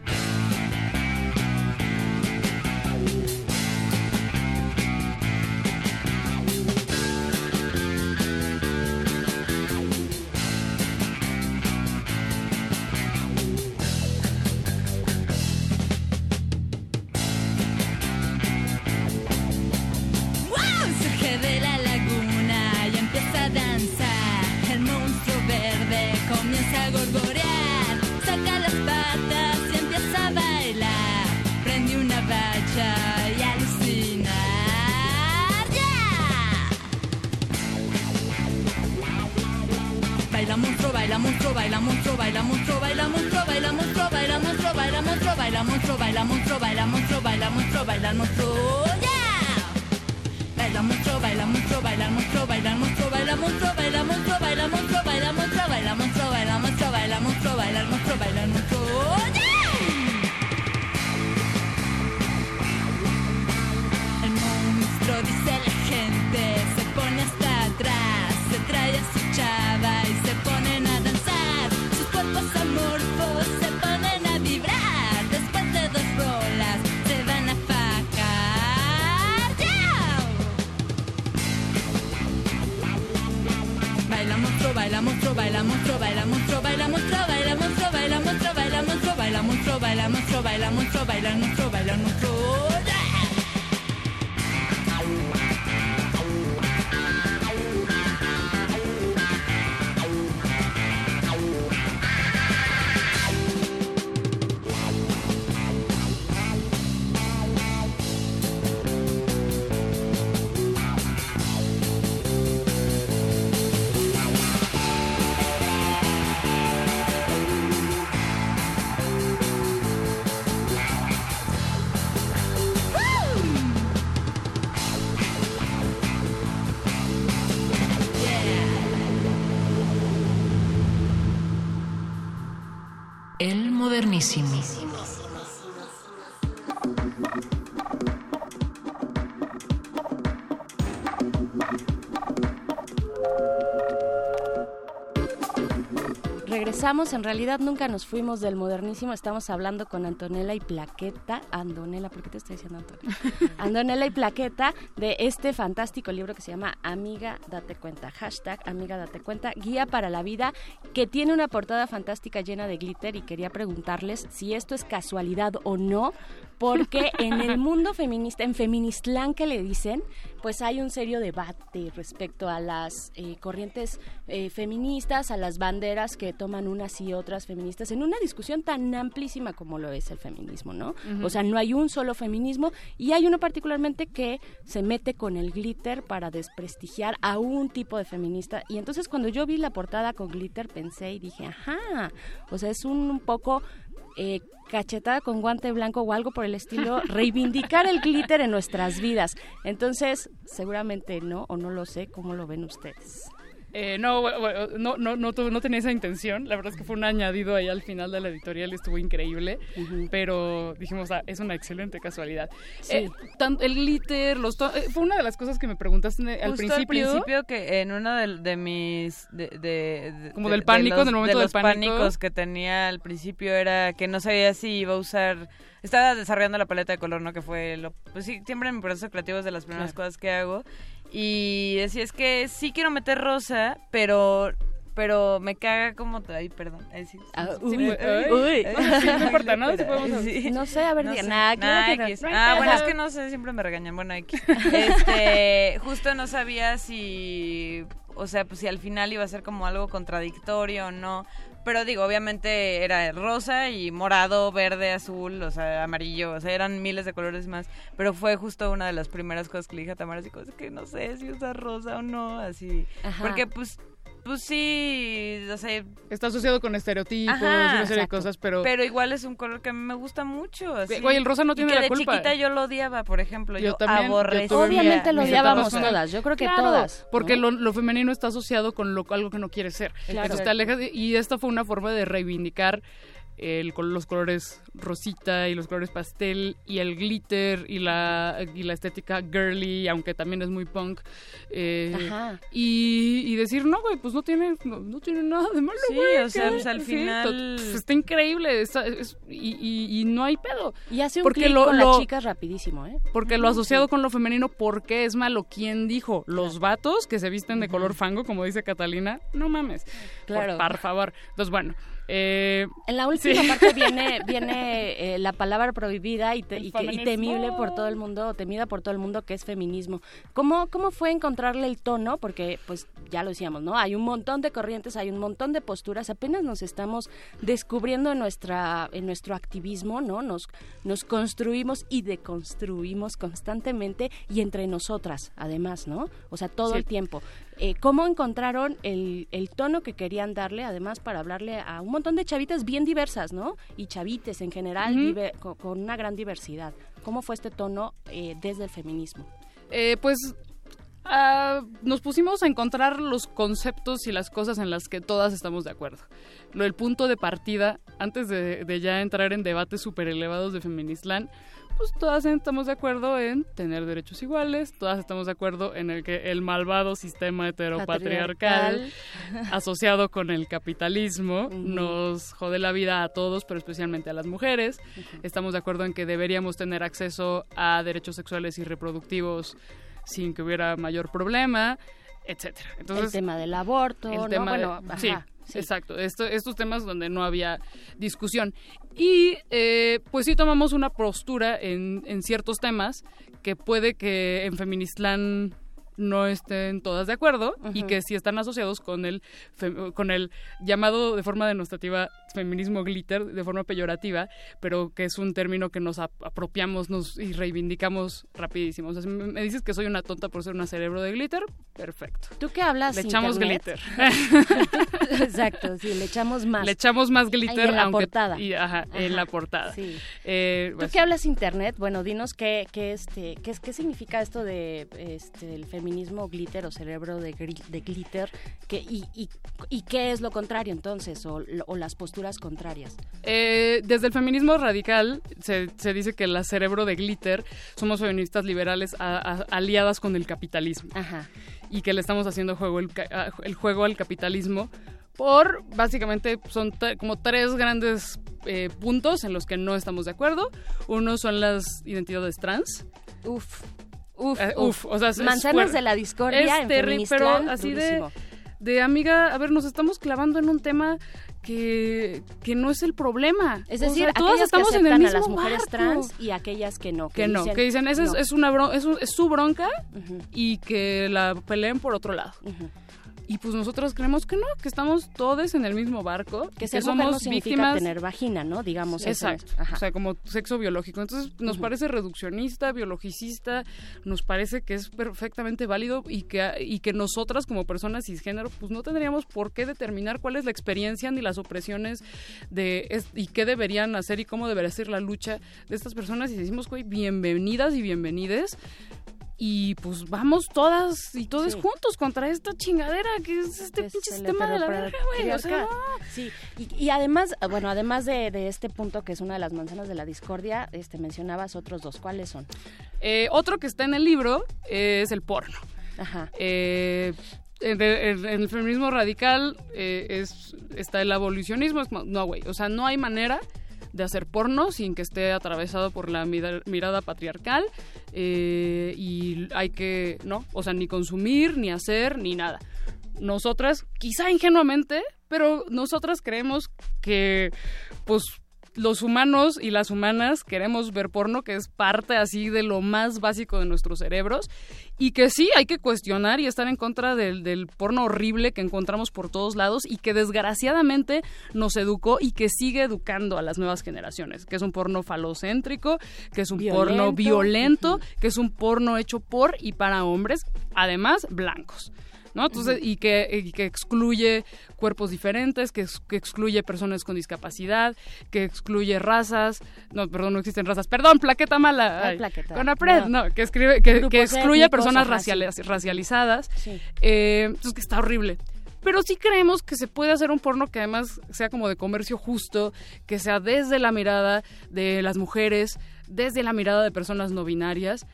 Speaker 20: Regresamos, en realidad nunca nos fuimos del modernísimo, estamos hablando con Antonella y Plaqueta, Andonela, ¿por qué te estoy diciendo Antonella? Andonela y Plaqueta de este fantástico libro que se llama Amiga Date Cuenta, hashtag Amiga Date Cuenta, guía para la vida, que tiene una portada fantástica llena de glitter y quería preguntarles si esto es casualidad o no, porque en el mundo feminista, en Feministlán que le dicen, pues hay un serio debate respecto a las eh, corrientes eh, feministas, a las banderas que toman unas y otras feministas, en una discusión tan amplísima como lo es el feminismo, ¿no? O sea, no hay un solo feminismo y hay uno particularmente que se mete con el glitter para desprestigiar a un tipo de feminista. Y entonces cuando yo vi la portada con glitter pensé y dije, ajá, o sea, es un, un poco eh, cachetada con guante blanco o algo por el estilo, reivindicar el glitter en nuestras vidas. Entonces, seguramente no, o no lo sé, ¿cómo lo ven ustedes?
Speaker 21: Eh, no, bueno, no, no, no, no tenía esa intención. La verdad es que fue un añadido ahí al final de la editorial y estuvo increíble. Pero dijimos, ah, es una excelente casualidad.
Speaker 22: Sí.
Speaker 21: Eh, tan- el glitter, los to- eh, fue una de las cosas que me preguntaste al
Speaker 22: Justo
Speaker 21: principio.
Speaker 22: al principio que en uno de, de mis de, de- de-
Speaker 21: Como
Speaker 22: de-
Speaker 21: del pánico,
Speaker 22: los,
Speaker 21: del momento
Speaker 22: de
Speaker 21: del
Speaker 22: los
Speaker 21: pánico.
Speaker 22: pánicos que tenía al principio era que no sabía si iba a usar estaba desarrollando la paleta de color no que fue lo pues sí siempre en mi proceso creativo es de las primeras
Speaker 20: Claro.
Speaker 22: cosas que hago y decía es que sí quiero meter rosa pero pero me caga como... Ay, perdón. Ay, sí,
Speaker 20: Ah,
Speaker 22: sí,
Speaker 20: uy,
Speaker 22: sí,
Speaker 20: uy.
Speaker 22: uy.
Speaker 21: Sí, no importa, ¿no? Sí podemos-
Speaker 22: Sí.
Speaker 20: No sé, a ver,
Speaker 22: No sé.
Speaker 20: que no. Hay
Speaker 22: Ah, bueno, es que no sé, siempre me regañan. Bueno, X. Este, justo no sabía si, o sea, pues si al final iba a ser como algo contradictorio o no. Pero digo, obviamente era rosa y morado, verde, azul, o sea, amarillo, o sea, eran miles de colores más. Pero fue justo una de las primeras cosas que le dije a Tamara, así cosas que no sé si usar rosa o no, así.
Speaker 20: Ajá.
Speaker 22: Porque pues, pues sí, o sea...
Speaker 21: Está asociado con estereotipos
Speaker 22: Ajá,
Speaker 21: y una serie de cosas, pero...
Speaker 22: Pero igual es un color que a mí me gusta mucho. Así.
Speaker 21: Güey, el rosa no
Speaker 22: Y
Speaker 21: tiene
Speaker 22: que
Speaker 21: la
Speaker 22: de
Speaker 21: culpa.
Speaker 22: chiquita yo lo odiaba, por ejemplo. Yo,
Speaker 21: Yo también,
Speaker 22: aborrecía.
Speaker 20: Obviamente lo odiábamos todas, yo creo que
Speaker 21: Claro,
Speaker 20: todas,
Speaker 21: Porque lo, lo femenino está asociado con lo, algo que no quiere ser.
Speaker 20: Claro.
Speaker 21: Entonces te alejas y esta fue una forma de reivindicar el, los colores rosita y los colores pastel y el glitter y la, y la estética girly, aunque también es muy punk. eh,
Speaker 20: Ajá.
Speaker 21: y, y decir, no, güey, pues no tiene, no, no tiene nada de malo,
Speaker 22: Sí,
Speaker 21: güey.
Speaker 22: o sea, pues, al final-
Speaker 21: pues, está increíble está- es- y, y- y no hay pedo.
Speaker 20: Y hace un
Speaker 21: Porque
Speaker 20: clic
Speaker 21: lo-
Speaker 20: con
Speaker 21: lo-
Speaker 20: las chicas rapidísimo, ¿eh?
Speaker 21: porque lo asociado
Speaker 20: sí.
Speaker 21: con lo femenino, ¿por qué es malo? ¿Quién dijo? ¿Los vatos que se visten de color fango, como dice Catalina? No mames.
Speaker 20: Claro.
Speaker 21: Por, por favor. Entonces, bueno. Eh,
Speaker 20: En la última
Speaker 21: sí.
Speaker 20: parte viene, viene eh, la palabra prohibida y, te- y que- y temible por todo el mundo, temida por todo el mundo, que es feminismo. ¿Cómo, ¿Cómo fue encontrarle el tono? Porque, pues, ya lo decíamos, ¿no? Hay un montón de corrientes, hay un montón de posturas, apenas nos estamos descubriendo en, nuestra, en nuestro activismo, ¿no? Nos, nos construimos y deconstruimos constantemente y entre nosotras, además, ¿no? O sea, todo
Speaker 21: Sí.
Speaker 20: el tiempo. Eh, ¿Cómo encontraron el, el tono que querían darle, además, para hablarle a un montón de chavitas bien diversas, ¿no? Y chavites en general, con, una gran diversidad. ¿Cómo fue este tono eh, desde el feminismo?
Speaker 21: eh, pues ah, nos pusimos a encontrar los conceptos y las cosas en las que todas estamos de acuerdo. Lo del punto de partida, antes de, de ya entrar en debates súper elevados de Feministland, pues todas estamos de acuerdo en tener derechos iguales, todas estamos de acuerdo en el que el malvado sistema heteropatriarcal asociado con el capitalismo nos jode la vida a todos, pero especialmente a las mujeres. Estamos de acuerdo en que deberíamos tener acceso a derechos sexuales y reproductivos sin que hubiera mayor problema, etcétera. Entonces,
Speaker 20: el tema del aborto,
Speaker 21: el
Speaker 20: ¿no?
Speaker 21: tema
Speaker 20: bueno, ajá, sí.
Speaker 21: Exacto. Esto- estos temas donde no había discusión. Y eh, pues sí tomamos una postura en, en ciertos temas que puede que en Feministland no estén todas de acuerdo y que sí están asociados con el con el llamado de forma denostativa feminismo glitter de forma peyorativa pero que es un término que nos ap- apropiamos nos y reivindicamos rapidísimo o sea, si me dices que soy una tonta por ser una cerebro de glitter perfecto
Speaker 20: ¿Tú qué hablas?
Speaker 21: le echamos
Speaker 20: internet?
Speaker 21: glitter
Speaker 20: Exacto, sí, le echamos más.
Speaker 21: le echamos más glitter
Speaker 20: en la
Speaker 21: aunque
Speaker 20: portada.
Speaker 21: y, ajá, en la portada
Speaker 20: sí.
Speaker 21: Eh,
Speaker 20: ¿Tú
Speaker 21: pues,
Speaker 20: qué hablas internet? Bueno, dinos qué, qué, este, qué, significa esto de este, el feminismo glitter o cerebro de, glitter que, y, y, y qué es lo contrario entonces o, o las posturas contrarias.
Speaker 21: Eh, desde el feminismo radical se, se dice que la cerebro de glitter somos feministas liberales a- a- aliadas con el capitalismo
Speaker 20: Ajá.
Speaker 21: y que le estamos haciendo juego el, juego al capitalismo por básicamente son como tres grandes eh, puntos en los que no estamos de acuerdo. Uno son las identidades trans.
Speaker 20: Uf. Uf, uf.
Speaker 21: uf, o sea,
Speaker 20: Manzanas de la discordia
Speaker 21: es
Speaker 20: en
Speaker 21: pero así
Speaker 20: durísimo.
Speaker 21: de amiga, a ver, nos estamos clavando en un tema que, que no es el problema.
Speaker 20: Es
Speaker 21: O
Speaker 20: decir,
Speaker 21: sea, todas
Speaker 20: aquellas
Speaker 21: estamos
Speaker 20: que
Speaker 21: en el
Speaker 20: aceptan
Speaker 21: mismo
Speaker 20: a las mujeres
Speaker 21: barco.
Speaker 20: trans y aquellas que no.
Speaker 21: que no, que dicen, esa es,
Speaker 20: no.
Speaker 21: es una bron- es, un- es su bronca y que la peleen por otro lado. Y pues nosotros creemos que no, que estamos todos en el mismo barco,
Speaker 20: Que
Speaker 21: que
Speaker 20: ser mujer
Speaker 21: somos
Speaker 20: no significa
Speaker 21: víctimas
Speaker 20: tener vagina, ¿no? Digamos eso.
Speaker 21: Exacto, o sea, como sexo biológico. Entonces, nos parece reduccionista, biologicista, nos parece que es perfectamente válido y que, y que nosotras como personas cisgénero, pues no tendríamos por qué determinar cuál es la experiencia ni las opresiones de es- y qué deberían hacer y cómo debería ser la lucha de estas personas. Y decimos, güey, bienvenidas y bienvenides. Y pues vamos todas y todos
Speaker 20: Sí.
Speaker 21: juntos contra esta chingadera que es este
Speaker 20: es
Speaker 21: pinche sistema de la verga, güey. O sea.
Speaker 20: Sí, y, y además, bueno, además de, de este punto que es una de las manzanas de la discordia, este mencionabas otros dos. ¿Cuáles son?
Speaker 21: Eh, otro que está en el libro es el porno.
Speaker 20: Ajá.
Speaker 21: Eh, en, en- en el feminismo radical eh, es, está el abolicionismo. es no, güey. O sea, no hay manera de hacer porno sin que esté atravesado por la mira- mirada patriarcal. eh, y hay que, ¿no? O sea, ni consumir, ni hacer, ni nada. nosotras, quizá ingenuamente, pero nosotras creemos que pues los humanos y las humanas queremos ver porno, que es parte así de lo más básico de nuestros cerebros, y que sí hay que cuestionar y estar en contra del, del porno horrible que encontramos por todos lados y que desgraciadamente nos educó y que sigue educando a las nuevas generaciones, que es un porno falocéntrico, que es un porno
Speaker 20: Violento.
Speaker 21: violento, que es un porno hecho por y para hombres, además blancos. ¿No? Entonces, y que, y que excluye cuerpos diferentes, que, que excluye personas con discapacidad, que excluye razas, no, perdón, no existen razas, perdón, plaqueta mala,
Speaker 20: Ay,
Speaker 21: ay,
Speaker 20: plaqueta,
Speaker 21: con APRED,
Speaker 20: no.
Speaker 21: no, que escribe, que, excluye a personas
Speaker 20: sí.
Speaker 21: racializadas,
Speaker 20: Sí.
Speaker 21: eh, entonces que está horrible. Pero sí creemos que se puede hacer un porno que además sea como de comercio justo, que sea desde la mirada de las mujeres, desde la mirada de personas no binarias.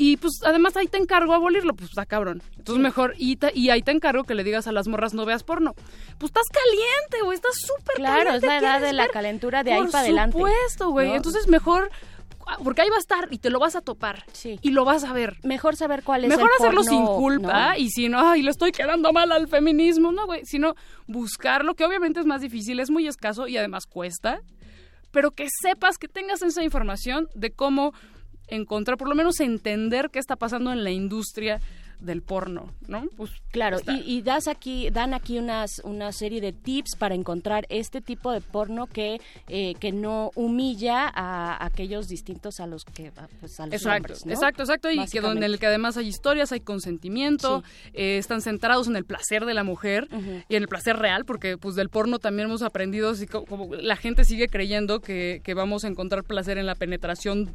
Speaker 21: Y pues además ahí te encargo abolirlo, pues está cabrón. Entonces mejor, y, ta- y ahí te encargo que le digas a las morras no veas porno. Pues estás caliente, güey, estás súper
Speaker 20: Claro,
Speaker 21: caliente.
Speaker 20: es la edad
Speaker 21: ¿quieres
Speaker 20: de la calentura de ahí
Speaker 21: Por
Speaker 20: para adelante.
Speaker 21: supuesto, güey.
Speaker 20: ¿no?
Speaker 21: Entonces mejor, ah, porque ahí va a estar y te lo vas a topar.
Speaker 20: Sí.
Speaker 21: Y lo vas a ver.
Speaker 20: Mejor saber cuál es
Speaker 21: Mejor
Speaker 20: el
Speaker 21: hacerlo
Speaker 20: porno,
Speaker 21: sin culpa
Speaker 20: ¿no?
Speaker 21: y si no, ay, le estoy quedando mal al feminismo, no, güey, sino buscarlo, que obviamente es más difícil, es muy escaso y además cuesta, pero que sepas, que tengas esa información de cómo encontrar, por lo menos entender qué está pasando en la industria del porno, ¿no? Pues
Speaker 20: Claro, y, y das aquí, dan aquí unas, una serie de tips para encontrar este tipo de porno que, eh, que no humilla a aquellos distintos a los que a, pues, a los
Speaker 21: Exacto,
Speaker 20: hombres, ¿no?
Speaker 21: exacto, exacto, y que donde en el que además hay historias, hay consentimiento, eh, están centrados en el placer de la mujer y en el placer real, porque pues del porno también hemos aprendido, así co- como, la gente sigue creyendo que, que vamos a encontrar placer en la penetración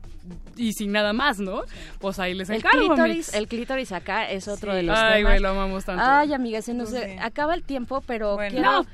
Speaker 21: y sin nada más, ¿no? Pues ahí les
Speaker 20: El
Speaker 21: encargo,
Speaker 20: clítoris,
Speaker 21: mix.
Speaker 20: el clítoris acá es otro
Speaker 21: Sí.
Speaker 20: de los
Speaker 21: Ay,
Speaker 20: temas.
Speaker 21: güey, lo amamos tanto.
Speaker 20: Ay, amiga, se nos
Speaker 22: Pues sí.
Speaker 20: acaba el tiempo, pero
Speaker 22: Bueno.
Speaker 20: quiero,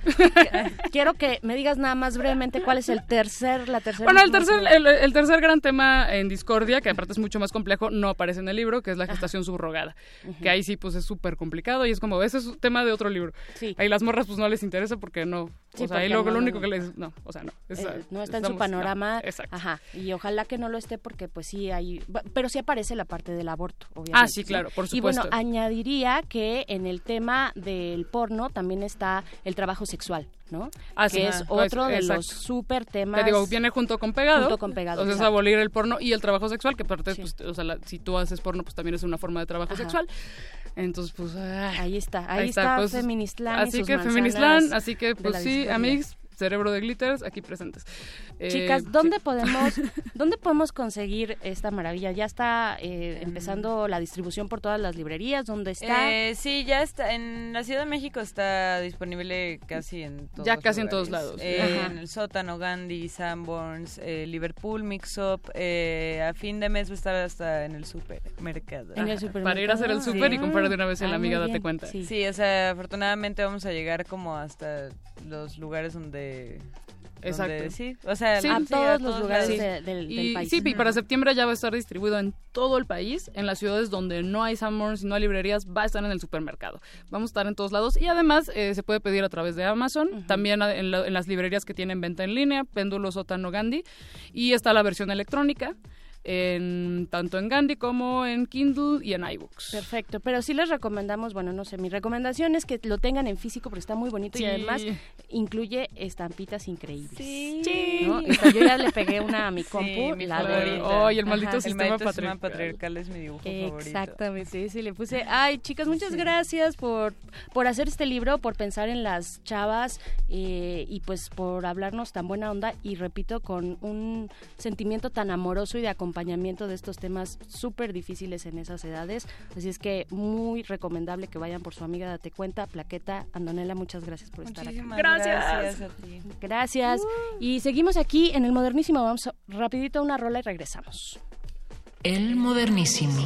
Speaker 20: quiero que me digas nada más brevemente cuál es el tercer, la tercera.
Speaker 21: Bueno, el tercer, el, el tercer gran tema en Discordia, que aparte es mucho más complejo, no aparece en el libro, que es la gestación subrogada. Que ahí sí, pues es súper complicado y es como, ese es un tema de otro libro.
Speaker 20: Sí.
Speaker 21: Ahí las morras, pues no les interesa porque no.
Speaker 20: Sí,
Speaker 21: o sea,
Speaker 20: porque
Speaker 21: lo,
Speaker 20: no,
Speaker 21: lo único que les. No, o sea, no. es-
Speaker 20: Eh, no está en su panorama.
Speaker 21: no, exacto.
Speaker 20: Ajá. Y ojalá que no lo esté porque pues sí hay, pero sí aparece la parte del aborto, obviamente.
Speaker 21: Ah, sí, claro, por
Speaker 20: Y bueno,
Speaker 21: supuesto.
Speaker 20: añadiría que en el tema del porno también está el trabajo sexual, ¿no?
Speaker 21: Ah,
Speaker 20: que es otro de
Speaker 21: Exacto.
Speaker 20: los súper temas.
Speaker 21: Te digo, viene junto con pegado.
Speaker 20: Junto con pegado,
Speaker 21: Entonces,
Speaker 20: exacto.
Speaker 21: abolir el porno y el trabajo sexual, que aparte, pues, o sea, la- si tú haces porno, pues también es una forma de trabajo
Speaker 20: Ajá.
Speaker 21: sexual. Entonces, pues. ay,
Speaker 20: Ahí está, ahí, está,
Speaker 21: pues,
Speaker 20: Feministlan y
Speaker 21: Así
Speaker 20: sus
Speaker 21: que Feministlan, así que pues sí, amigos, cerebro de glitters, aquí presentes. Eh,
Speaker 20: Chicas, ¿dónde
Speaker 21: sí.
Speaker 20: podemos, dónde podemos conseguir esta maravilla? Ya está eh, empezando la distribución por todas las librerías, ¿dónde está?
Speaker 22: Eh, sí, ya está. En la Ciudad de México está disponible casi en todos
Speaker 21: Ya casi en todos lados.
Speaker 22: Eh, en el sótano, Gandhi, Sanborns, eh, Liverpool, Mix Up. eh, a fin de mes va a estar hasta en el supermercado.
Speaker 20: En el supermercado.
Speaker 21: Para ir a hacer el súper y comprar de una vez en
Speaker 20: Ah,
Speaker 21: la amiga, date cuenta.
Speaker 20: sí.
Speaker 22: Sí, o sea, afortunadamente vamos a llegar como hasta los lugares donde...
Speaker 21: Exacto.
Speaker 22: donde- sí, o sea,
Speaker 21: Sí.
Speaker 20: a
Speaker 22: sí,
Speaker 20: todos los lugares de- del, del
Speaker 21: Y
Speaker 20: país.
Speaker 21: sí, y para septiembre ya va a estar distribuido en todo el país, en las ciudades donde no hay Sanborns y no hay librerías, va a estar en el supermercado. Vamos a estar en todos lados y además eh, se puede pedir a través de Amazon, también en, la- en las librerías que tienen venta en línea, Péndulo, Sótano, Gandhi, y está la versión electrónica, en, tanto en Gandhi como en Kindle y en iBooks.
Speaker 20: Perfecto, pero sí les recomendamos, bueno, no sé, mi recomendación es que lo tengan en físico porque está muy bonito y
Speaker 21: Sí.
Speaker 20: además incluye estampitas increíbles.
Speaker 22: Sí.
Speaker 20: ¿no? Yo ya le pegué una a mi
Speaker 22: Sí,
Speaker 20: compu,
Speaker 22: mi
Speaker 20: la de...
Speaker 21: Ay, el maldito
Speaker 20: Ajá.
Speaker 22: El
Speaker 21: sistema
Speaker 22: maldito sistema
Speaker 21: patriarcal.
Speaker 22: patriarcal es mi dibujo favorito.
Speaker 20: Exactamente, sí, sí, le puse, ay chicas, muchas gracias por, por hacer este libro, por pensar en las chavas eh, y pues por hablarnos tan buena onda y repito, con un sentimiento tan amoroso y de acompañamiento de estos temas súper difíciles en esas edades. Así es que muy recomendable que vayan por su amiga Date Cuenta, Plaqueta, Andonela, muchas gracias por estar aquí.
Speaker 21: Gracias.
Speaker 22: gracias. a ti.
Speaker 20: Gracias. Y seguimos aquí en el modernísimo, vamos a- rapidito a una rola y regresamos.
Speaker 11: El modernísimo.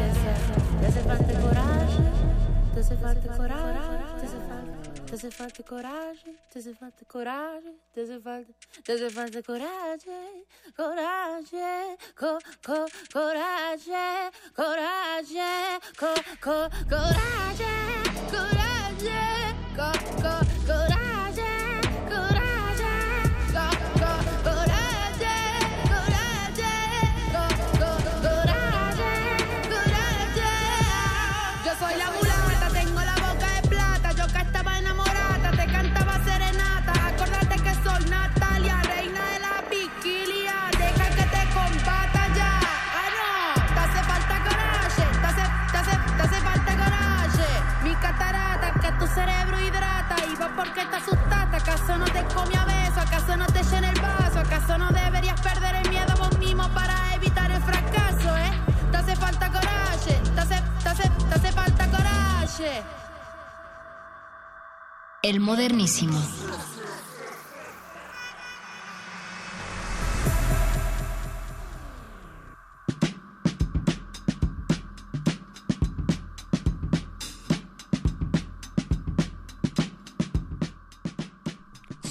Speaker 24: belleza. Te hace falta coraje, te hace falta coraje, te hace falta, te hace falta coraje, te hace falta coraje, te hace falta, te hace falta coraje, coraje, co, co, coraje, coraje, co, co, coraje, coraje, co, co, coraje, porque te asustaste. ¿Acaso no te come a beso? ¿Acaso no te llena el vaso? ¿Acaso no deberías perder el miedo vos mismo para evitar el fracaso, eh? Te hace falta coraje, te hace, te hace, te hace falta coraje.
Speaker 11: El modernísimo.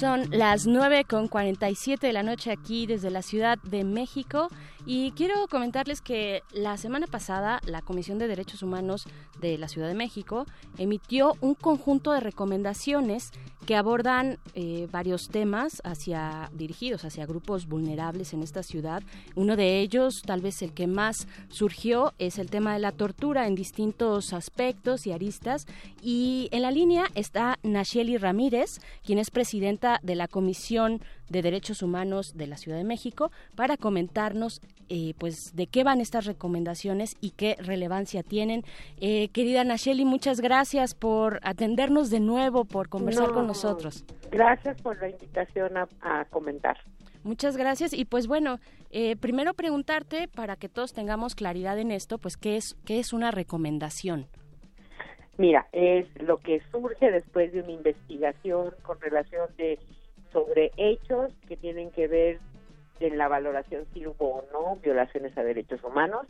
Speaker 20: Son las 9 con 47 de la noche aquí desde la Ciudad de México y quiero comentarles que la semana pasada la Comisión de Derechos Humanos de la Ciudad de México emitió un conjunto de recomendaciones que abordan eh, varios temas hacia dirigidos hacia grupos vulnerables en esta ciudad. Uno de ellos, tal vez el que más surgió, es el tema de la tortura en distintos aspectos y aristas. Y en la línea está Nacheli Ramírez, quien es presidenta de la Comisión de Derechos Humanos de la Ciudad de México, para comentarnos eh, pues de qué van estas recomendaciones y qué relevancia tienen. Eh, querida Nacheli, muchas gracias por atendernos de nuevo, por conversar
Speaker 25: No,
Speaker 20: con nosotros.
Speaker 25: Gracias por la invitación a, a comentar.
Speaker 20: Muchas gracias y pues bueno, eh, primero preguntarte para que todos tengamos claridad en esto, pues qué es qué es una recomendación.
Speaker 25: Mira, es lo que surge después de una investigación con relación de sobre hechos que tienen que ver en la valoración si hubo o no violaciones a derechos humanos.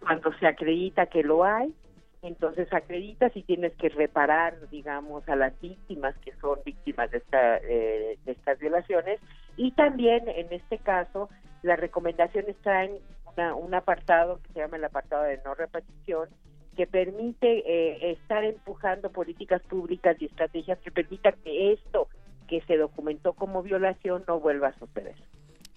Speaker 25: Cuando se acredita que lo hay, entonces acreditas y tienes que reparar, digamos, a las víctimas que son víctimas de, esta, eh, de estas violaciones. Y también, en este caso, las recomendaciones traen una- un apartado que se llama el apartado de no repetición, que permite eh, estar empujando políticas públicas y estrategias que permitan que esto que se documentó como violación no vuelva a suceder.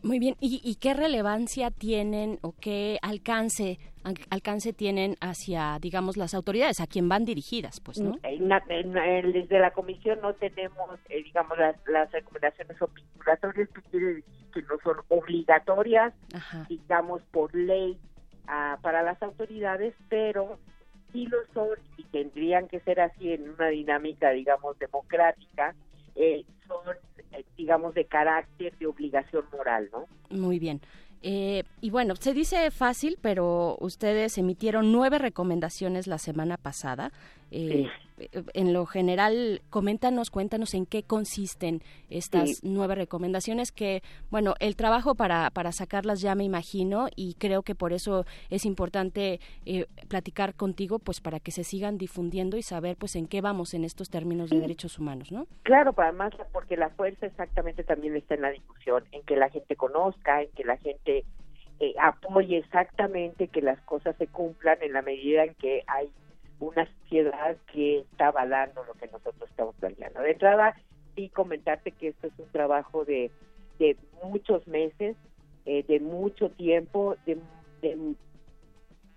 Speaker 20: Muy bien, ¿y, y qué relevancia tienen o qué alcance al- alcance tienen hacia, digamos, las autoridades a quien van dirigidas, pues, ¿no?
Speaker 25: Desde la comisión no tenemos, eh, digamos, las, las recomendaciones son vinculatorias, que quiere decir que no son obligatorias, digamos, por ley ah, para las autoridades, pero sí lo son y tendrían que ser así en una dinámica, digamos, democrática, eh, son, eh, digamos, de carácter de obligación moral, ¿no?
Speaker 20: Muy bien. Eh, y bueno, se dice fácil, pero ustedes emitieron nueve recomendaciones la semana pasada. Eh, En lo general, coméntanos, cuéntanos en qué consisten estas
Speaker 25: Sí.
Speaker 20: nueve recomendaciones que, bueno, el trabajo para, para sacarlas ya me imagino y creo que por eso es importante eh, platicar contigo, pues para que se sigan difundiendo y saber pues en qué vamos en estos términos de
Speaker 25: Sí.
Speaker 20: derechos humanos, ¿no?
Speaker 25: Claro, pero además porque la fuerza exactamente también está en la discusión, en que la gente conozca, en que la gente eh, apoye exactamente que las cosas se cumplan en la medida en que hay una sociedad que está avalando lo que nosotros estamos planteando. De entrada, sí comentarte que esto es un trabajo de, de muchos meses, eh, de mucho tiempo, de,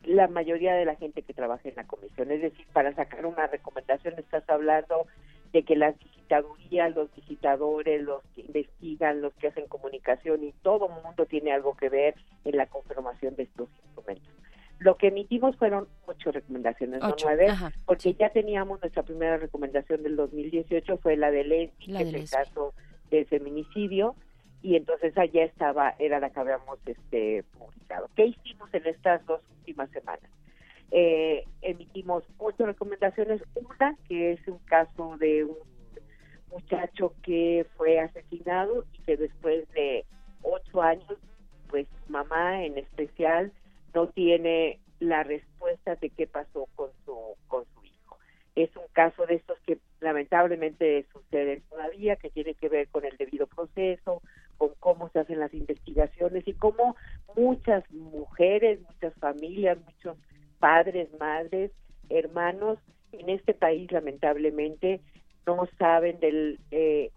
Speaker 25: la mayoría de la gente que trabaja en la comisión. Es decir, para sacar una recomendación estás hablando de que las visitadurías, los visitadores, los que investigan, los que hacen comunicación y todo el mundo tiene algo que ver en la conformación de estos instrumentos. Lo que emitimos fueron ocho recomendaciones, no
Speaker 20: Ocho,
Speaker 25: nueve,
Speaker 20: ajá,
Speaker 25: porque ya teníamos nuestra primera recomendación del 2018, fue la de Lesbi,
Speaker 20: La
Speaker 25: que es el caso del feminicidio, y entonces allá estaba, era la que habíamos este, publicado. ¿Qué hicimos en estas dos últimas semanas? Eh, emitimos ocho recomendaciones, una que es un caso de un muchacho que fue asesinado y que después de ocho años, pues su mamá en especial no tiene la respuesta de qué pasó con su con su hijo. Es un caso de estos que lamentablemente suceden todavía, que tiene que ver con el debido proceso, con cómo se hacen las investigaciones y cómo muchas mujeres, muchas familias, muchos padres, madres, hermanos en este país lamentablemente no saben de eh,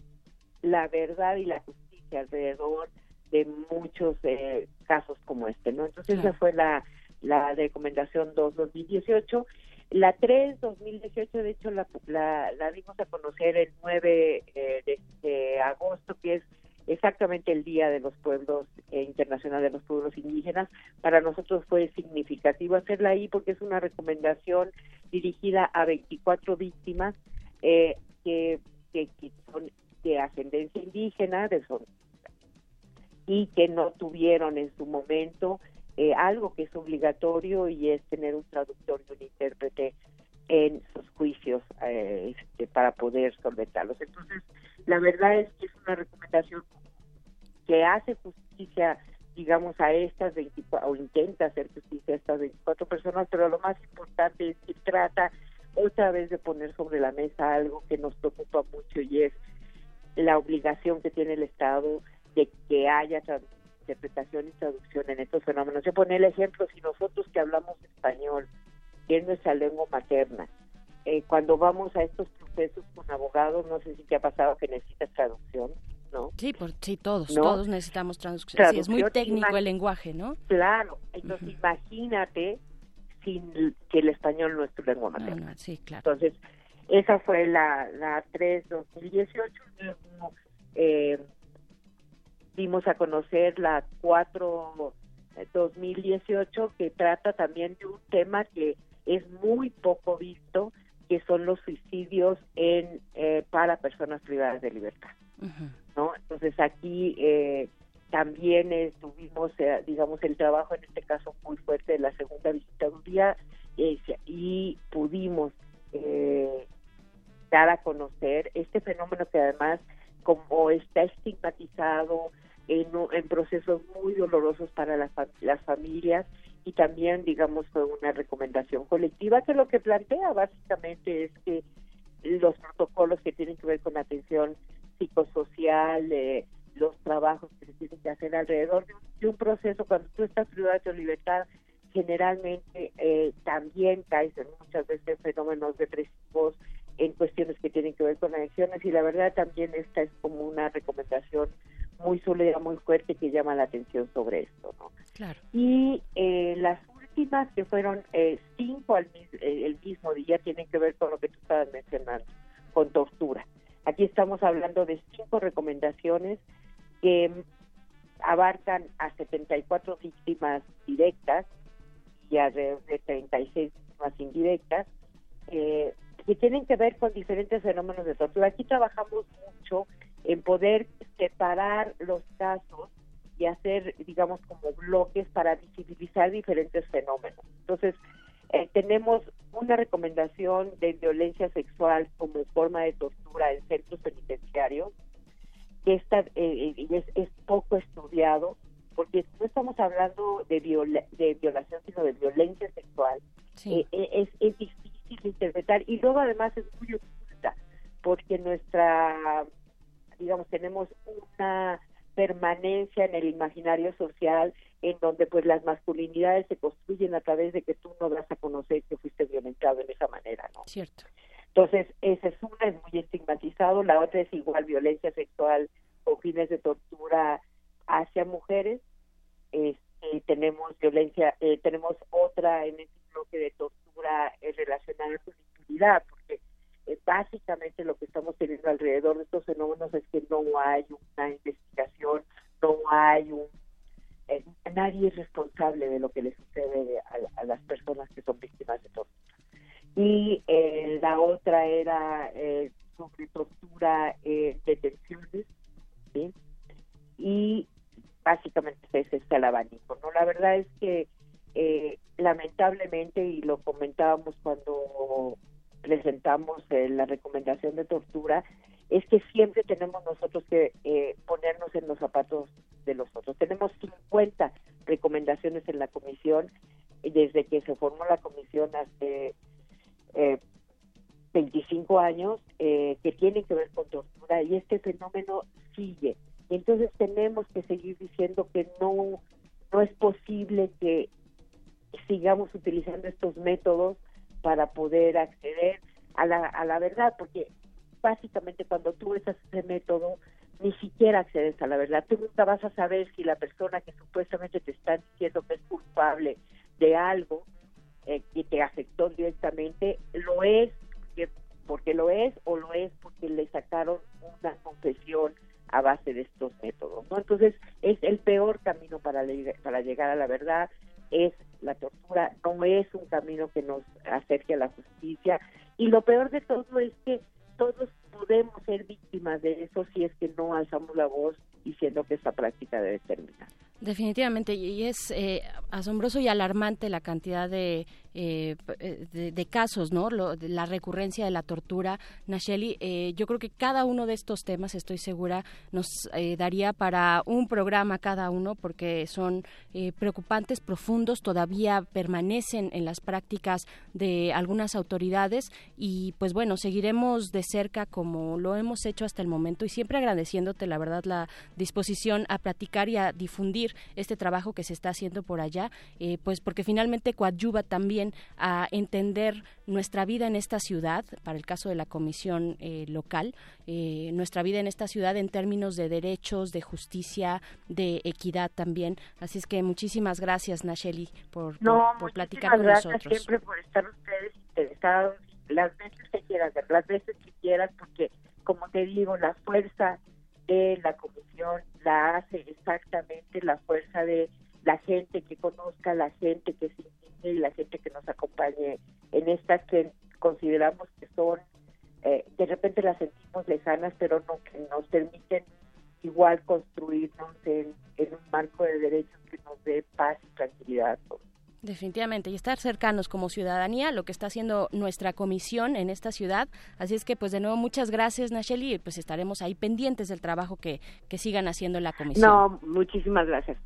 Speaker 25: la verdad y la justicia alrededor de muchos eh, casos como este, ¿no? Entonces
Speaker 20: Claro.
Speaker 25: esa fue la, la recomendación 2 2018. La 3 2018, de hecho, la, la, la dimos a conocer el 9 eh, de, de agosto, que es exactamente el Día de los Pueblos eh, Internacional de los Pueblos Indígenas. Para nosotros fue significativo hacerla ahí porque es una recomendación dirigida a 24 víctimas eh, que, que, que son de ascendencia indígena, de son, y que no tuvieron en su momento eh, algo que es obligatorio y es tener un traductor y un intérprete en sus juicios eh, este, para poder solventarlos. Entonces, la verdad es que es una recomendación que hace justicia, digamos, a estas 24, o intenta hacer justicia a estas 24 personas, pero lo más importante es que trata otra vez de poner sobre la mesa algo que nos preocupa mucho y es la obligación que tiene el Estado de que haya interpretación y traducción en estos fenómenos. Yo ponía el ejemplo, si nosotros que hablamos español, que es nuestra lengua materna, eh, cuando vamos a estos procesos con abogados, no sé si te ha pasado que necesitas traducción, ¿no?
Speaker 20: Sí, por, sí, todos,
Speaker 25: ¿No?
Speaker 20: todos necesitamos traducción. Sí, es muy
Speaker 25: Traducción,
Speaker 20: técnico el lenguaje, ¿no?
Speaker 25: Claro, entonces imagínate sin que el español no es tu lengua materna.
Speaker 20: sí, claro.
Speaker 25: Entonces, esa fue la, la 3 2018. Luego, eh, dimos a conocer la 4 eh, 2018, que trata también de un tema que es muy poco visto, que son los suicidios en eh, para personas privadas de libertad. ¿no? Entonces aquí eh, también eh, tuvimos, eh, digamos, el trabajo en este caso muy fuerte de la segunda visitaduría eh, y pudimos eh, dar a conocer este fenómeno que además como está estigmatizado en, en procesos muy dolorosos para las, fa- las familias y también digamos fue una recomendación colectiva que lo que plantea básicamente es que los protocolos que tienen que ver con atención psicosocial, eh, los trabajos que se tienen que hacer alrededor de un proceso, cuando tú estás privado de tu libertad, generalmente eh, también caes en muchas veces fenómenos depresivos, en cuestiones que tienen que ver con adicciones y la verdad también esta es como una recomendación muy sólida, muy fuerte que llama la atención sobre esto, ¿no?
Speaker 20: Claro.
Speaker 25: Y eh, las últimas, que fueron eh, cinco al eh, el mismo día, tienen que ver con lo que tú estabas mencionando, con tortura. Aquí estamos hablando de cinco recomendaciones que abarcan a 74 víctimas directas y alrededor de 36 víctimas indirectas, eh, que tienen que ver con diferentes fenómenos de tortura. Aquí trabajamos mucho en poder separar los casos y hacer, digamos, como bloques para visibilizar diferentes fenómenos. Entonces, eh, tenemos una recomendación de violencia sexual como forma de tortura en centros penitenciarios, que esta, eh, y es, es poco estudiado, porque no estamos hablando de, viola- de violación, sino de violencia sexual.
Speaker 20: Sí.
Speaker 25: Eh, eh, es, es difícil de interpretar y luego además es muy oculta, porque nuestra, digamos, tenemos una permanencia en el imaginario social en donde pues las masculinidades se construyen a través de que tú no das a conocer que fuiste violentado en esa manera, ¿no?
Speaker 20: Cierto.
Speaker 25: Entonces, esa es una, es muy estigmatizado, la otra es igual violencia sexual o fines de tortura hacia mujeres, este, tenemos violencia, eh, tenemos otra en este bloque de tortura eh, relacionada a su impunidad, porque eh, básicamente lo que estamos teniendo alrededor de estos fenómenos es que no hay una investigación, no hay un eh, nadie es responsable de lo que le sucede a, a, las personas que son víctimas de tortura. Y eh, la otra era eh, sobre tortura en detenciones, ¿sí? Y básicamente es el abanico, ¿no? La verdad es que lamentablemente, y lo comentábamos cuando presentamos la recomendación de tortura, es que siempre tenemos nosotros que eh, ponernos en los zapatos de los otros. Tenemos 50 recomendaciones en la comisión desde que se formó la comisión hace eh, 25 años eh, que tienen que ver con tortura y este fenómeno sigue. Entonces tenemos que seguir diciendo que no no es posible que sigamos utilizando estos métodos para poder acceder a la, a la verdad, porque básicamente cuando tú usas ese método, ni siquiera accedes a la verdad. Tú nunca vas a saber si la persona que supuestamente te está diciendo que es culpable de algo eh, que te afectó directamente, lo es porque, lo es o lo es porque le sacaron una confesión a base de estos métodos. ¿no? Entonces, es el peor camino para, para llegar a la verdad, es la tortura, no es un camino que nos acerque a la justicia. Y lo peor de todo es que todos podemos ser víctimas de eso si es que no alzamos la voz diciendo que esta práctica debe terminar.
Speaker 20: Definitivamente, y es eh, asombroso y alarmante la cantidad de, eh, de, casos, ¿no? la recurrencia de la tortura. Nacheli, eh, yo creo que cada uno de estos temas, estoy segura, nos daría para un programa cada uno, porque son preocupantes, profundos, todavía permanecen en las prácticas de algunas autoridades y, pues bueno, seguiremos de cerca como lo hemos hecho hasta el momento y siempre agradeciéndote, la verdad, la disposición a platicar y a difundir este trabajo que se está haciendo por allá, eh, pues porque finalmente coadyuva también a entender nuestra vida en esta ciudad, para el caso de la comisión eh, local, eh, nuestra vida en esta ciudad en términos de derechos, de justicia, de equidad también. Así es que muchísimas gracias, Nacheli, por, por, platicar con
Speaker 25: gracias
Speaker 20: nosotros.
Speaker 25: siempre por estar ustedes interesados las veces que quieras, las veces que quieras, porque como te digo, la fuerza la comisión la hace exactamente la fuerza de la gente que conozca, la gente que se entiende y la gente que nos acompañe en estas que consideramos que son, eh, de repente las sentimos lejanas, pero no nos permiten igual construirnos en, un marco de derechos que nos dé paz y tranquilidad todos.
Speaker 20: Definitivamente, y estar cercanos como ciudadanía, lo que está haciendo nuestra comisión en esta ciudad. Así es que, pues de nuevo, muchas gracias, Nacheli, y pues estaremos ahí pendientes del trabajo que, que sigan haciendo la comisión.
Speaker 25: No, muchísimas gracias.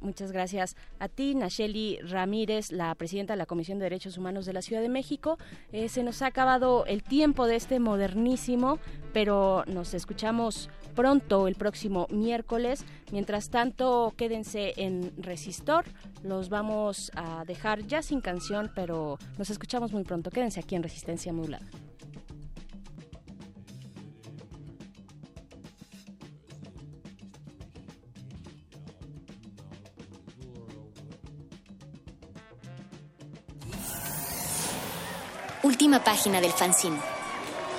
Speaker 20: Muchas gracias a ti, Nacheli Ramírez, la presidenta de la Comisión de Derechos Humanos de la Ciudad de México. Eh, se nos ha acabado el tiempo de este modernísimo, pero nos escuchamos pronto el próximo miércoles. Mientras tanto, quédense en Resistor. Los vamos a dejar ya sin canción, pero nos escuchamos muy pronto. Quédense aquí en Resistencia Modulada.
Speaker 11: Última página del fanzine.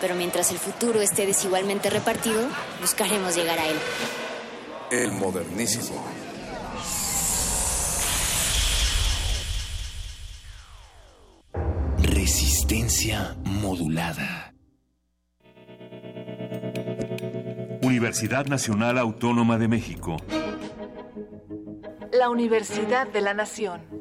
Speaker 11: Pero mientras el futuro esté desigualmente repartido, buscaremos llegar a él.
Speaker 6: El modernísimo.
Speaker 16: Resistencia modulada. Universidad Nacional Autónoma de México.
Speaker 14: La Universidad de la Nación.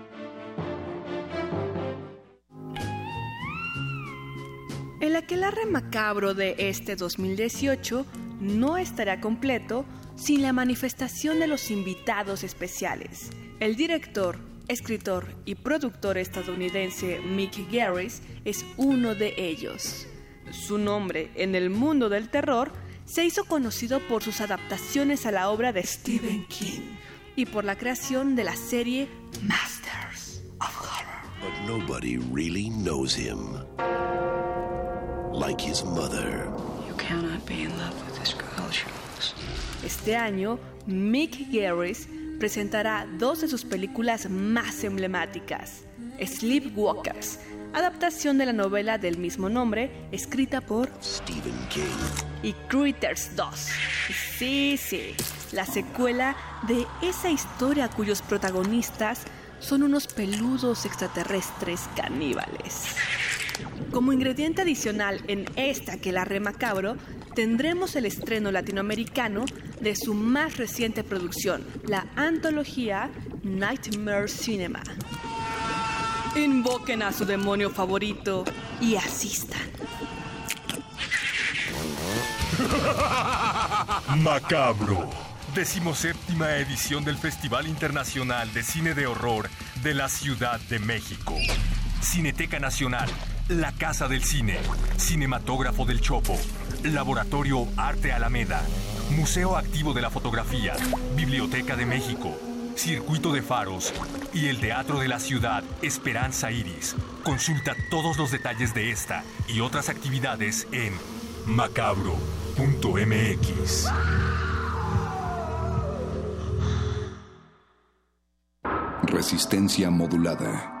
Speaker 26: El aquelarre macabro de este 2018 no estará completo sin la manifestación de los invitados especiales. El director, escritor y productor estadounidense Mick Garris es uno de ellos. Su nombre en el mundo del terror se hizo conocido por sus adaptaciones a la obra de Stephen King y por la creación de la serie Masters of Horror.
Speaker 27: But nobody really knows him. Like his mother.
Speaker 26: You cannot be in love with this girl, Charles. Este año, Mick Garris presentará dos de sus películas más emblemáticas: Sleepwalkers, adaptación de la novela del mismo nombre, escrita por
Speaker 27: Stephen King.
Speaker 26: y Critters 2. Sí, sí, la secuela de esa historia cuyos protagonistas son unos peludos extraterrestres caníbales. Como ingrediente adicional en esta que la macabro, tendremos el estreno latinoamericano de su más reciente producción, la antología Nightmare Cinema. Invoquen a su demonio favorito y asistan.
Speaker 28: Macabro. Decimoséptima edición del Festival Internacional de Cine de Horror de la Ciudad de México. Cineteca Nacional, La Casa del Cine, Cinematógrafo del Chopo, Laboratorio Arte Alameda, Museo Activo de la Fotografía, Biblioteca de México, Circuito de Faros y el Teatro de la Ciudad Esperanza Iris. Consulta todos los detalles de esta y otras actividades en macabro.mx.
Speaker 13: Resistencia modulada.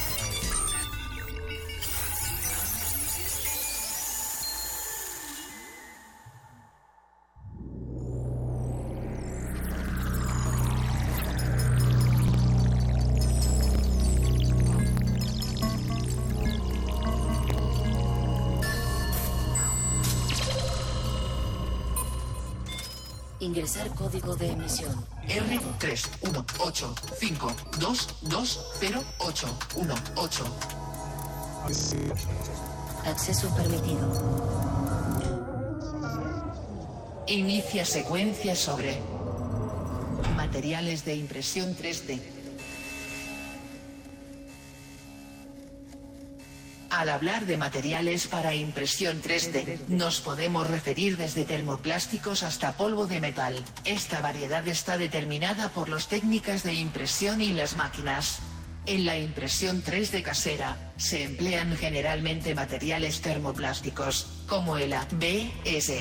Speaker 11: Ingresar código de emisión.
Speaker 29: R31852208118.
Speaker 11: Acceso permitido.
Speaker 29: Inicia secuencia sobre materiales de impresión 3D. Al hablar de materiales para impresión 3D, nos podemos referir desde termoplásticos hasta polvo de metal. Esta variedad está determinada por las técnicas de impresión y las máquinas. En la impresión 3D casera, se emplean generalmente materiales termoplásticos, como el ABS,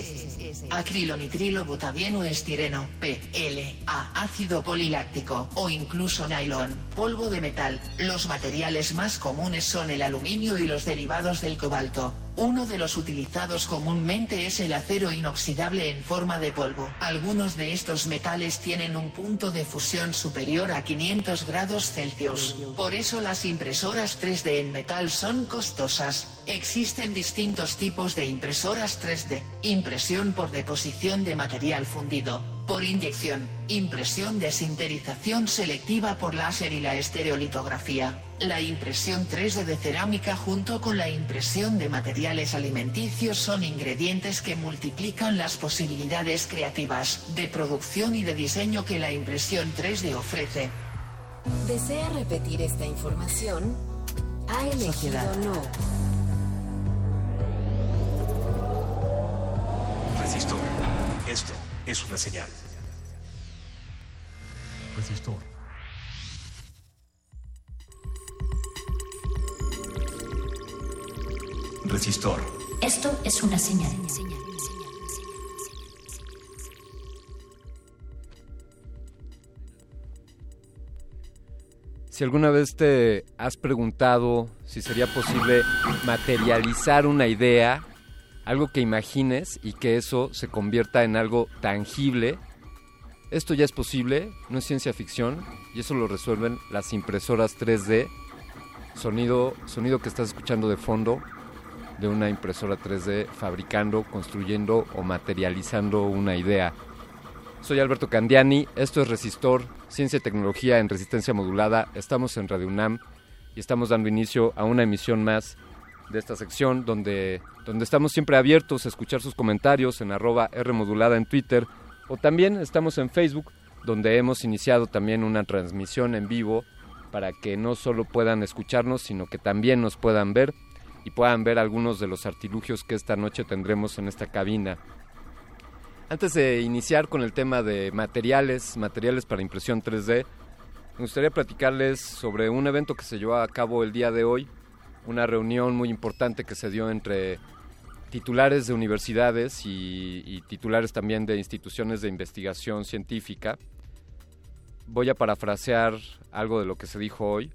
Speaker 29: acrilonitrilo butavieno estireno, PLA, ácido poliláctico o incluso nylon, polvo de metal. Los materiales más comunes son el aluminio y los derivados del cobalto. Uno de los utilizados comúnmente es el acero inoxidable en forma de polvo. Algunos de estos metales tienen un punto de fusión superior a 500 grados Celsius. Por eso las impresoras 3D en metal son costosas. Existen distintos tipos de impresoras 3D. Impresión por deposición de material fundido. por inyección, impresión de sinterización selectiva por láser y la estereolitografía. La impresión 3D de cerámica junto con la impresión de materiales alimenticios son ingredientes que multiplican las posibilidades creativas, de producción y de diseño que la impresión 3D ofrece.
Speaker 30: ¿Desea repetir esta información? Ha elegido
Speaker 18: Sociedad.
Speaker 30: no.
Speaker 31: Resistor. Esto es una señal. Resistor. Resistor.
Speaker 32: Esto es una señal.
Speaker 33: Si alguna vez te has preguntado si sería posible materializar una idea, algo que imagines y que eso se convierta en algo tangible, esto ya es posible, no es ciencia ficción y eso lo resuelven las impresoras 3D, sonido, sonido que estás escuchando de fondo de una impresora 3D fabricando, construyendo o materializando una idea. Soy Alberto Candiani, esto es Resistor, Ciencia y Tecnología en Resistencia Modulada. Estamos en Radio UNAM y estamos dando inicio a una emisión más de esta sección donde, donde estamos siempre abiertos a escuchar sus comentarios en arroba Rmodulada en Twitter o también estamos en Facebook donde hemos iniciado también una transmisión en vivo para que no solo puedan escucharnos sino que también nos puedan ver y puedan ver algunos de los artilugios que esta noche tendremos en esta cabina. Antes de iniciar con el tema de materiales, materiales para impresión 3D, me gustaría platicarles sobre un evento que se llevó a cabo el día de hoy, una reunión muy importante que se dio entre titulares de universidades y, y titulares también de instituciones de investigación científica. Voy a parafrasear algo de lo que se dijo hoy.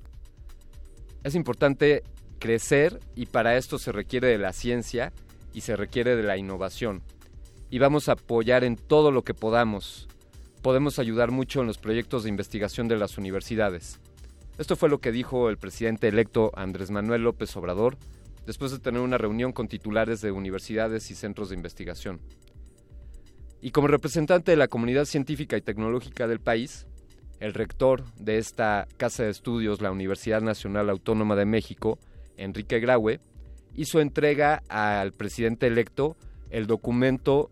Speaker 33: Es importante crecer y para esto se requiere de la ciencia y se requiere de la innovación y vamos a apoyar en todo lo que podamos. Podemos ayudar mucho en los proyectos de investigación de las universidades. Esto fue lo que dijo el presidente electo Andrés Manuel López Obrador después de tener una reunión con titulares de universidades y centros de investigación. Y como representante de la comunidad científica y tecnológica del país, el rector de esta casa de estudios, la Universidad Nacional Autónoma de México, Enrique Graue, hizo entrega al presidente electo el documento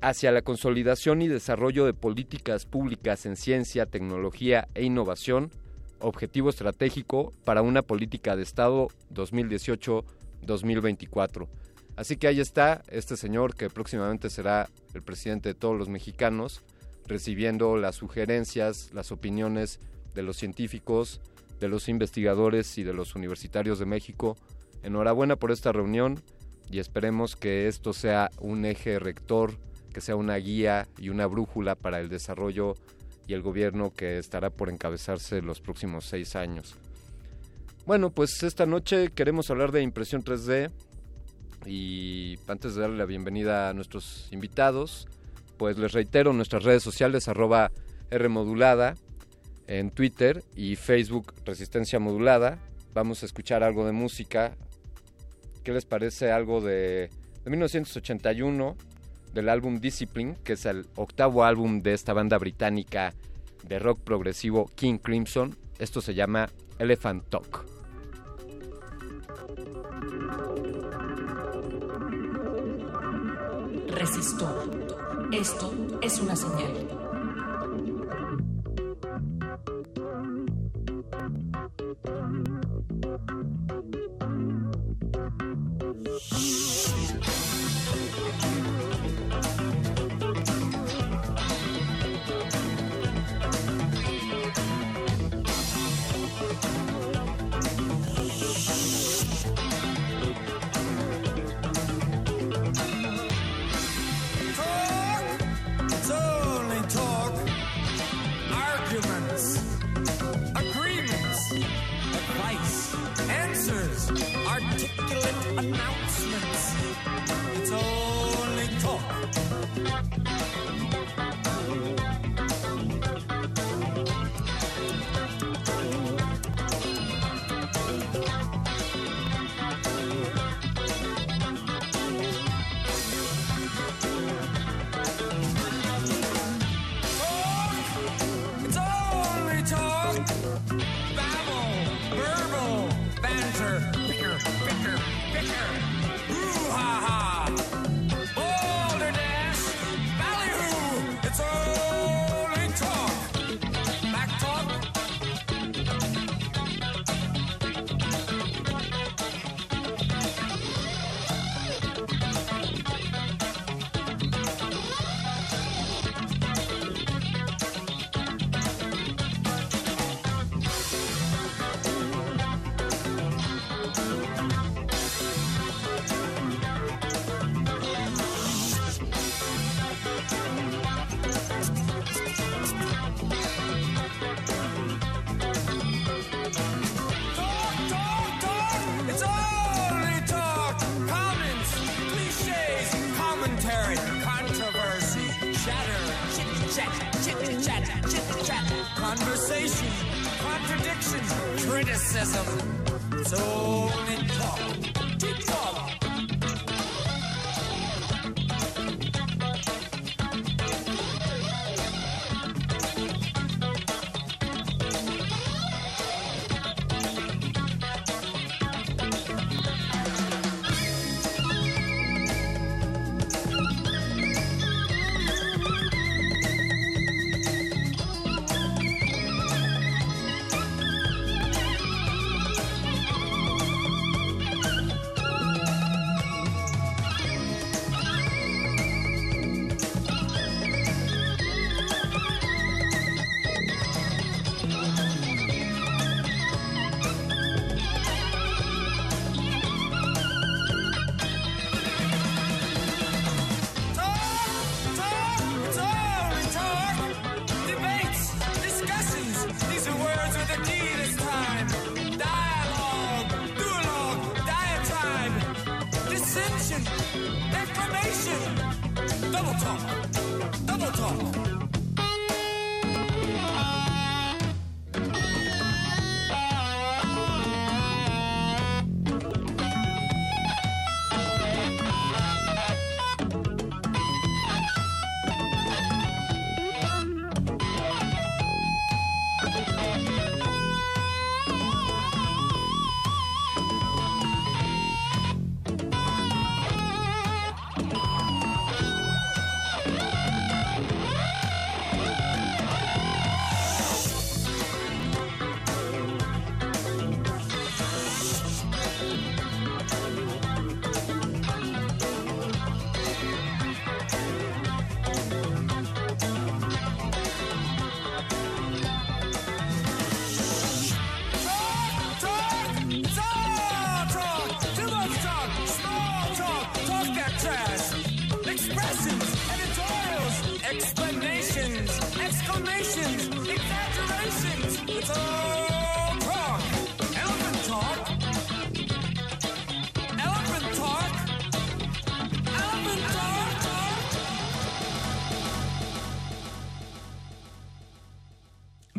Speaker 33: hacia la consolidación y desarrollo de políticas públicas en ciencia, tecnología e innovación, objetivo estratégico para una política de Estado 2018-2024. Así que ahí está este señor que próximamente será el presidente de todos los mexicanos, recibiendo las sugerencias, las opiniones de los científicos, de los investigadores y de los universitarios de México. Enhorabuena por esta reunión y esperemos que esto sea un eje rector, que sea una guía y una brújula para el desarrollo y el gobierno que estará por encabezarse los próximos seis años. Bueno, pues esta noche queremos hablar de impresión 3D y antes de darle la bienvenida a nuestros invitados, pues les reitero nuestras redes sociales arroba Rmodulada en Twitter y Facebook Resistencia Modulada. Vamos a escuchar algo de música ¿Qué les parece algo de, de 1981 del álbum Discipline, que es el octavo álbum de esta banda británica de rock progresivo King Crimson? Esto se llama Elephant Talk.
Speaker 32: Resistor. Esto es una señal.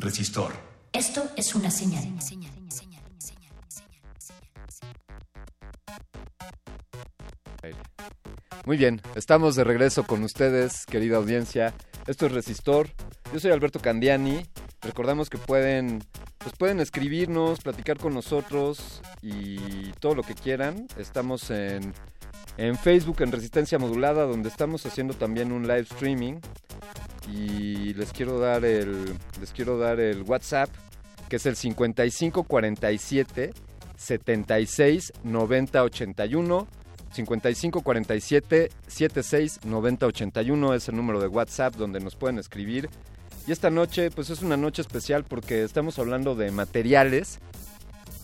Speaker 31: Resistor.
Speaker 32: Esto es una señal.
Speaker 33: Muy bien, estamos de regreso con ustedes, querida audiencia. Esto es Resistor. Yo soy Alberto Candiani. Recordamos que pueden, pues pueden escribirnos, platicar con nosotros y todo lo que quieran. Estamos en, en Facebook, en Resistencia Modulada, donde estamos haciendo también un live streaming. Y les quiero dar el, les quiero dar el WhatsApp, que es el 5547 76 90 81. 55 47 76 90 81 es el número de WhatsApp donde nos pueden escribir. Y esta noche, pues es una noche especial porque estamos hablando de materiales,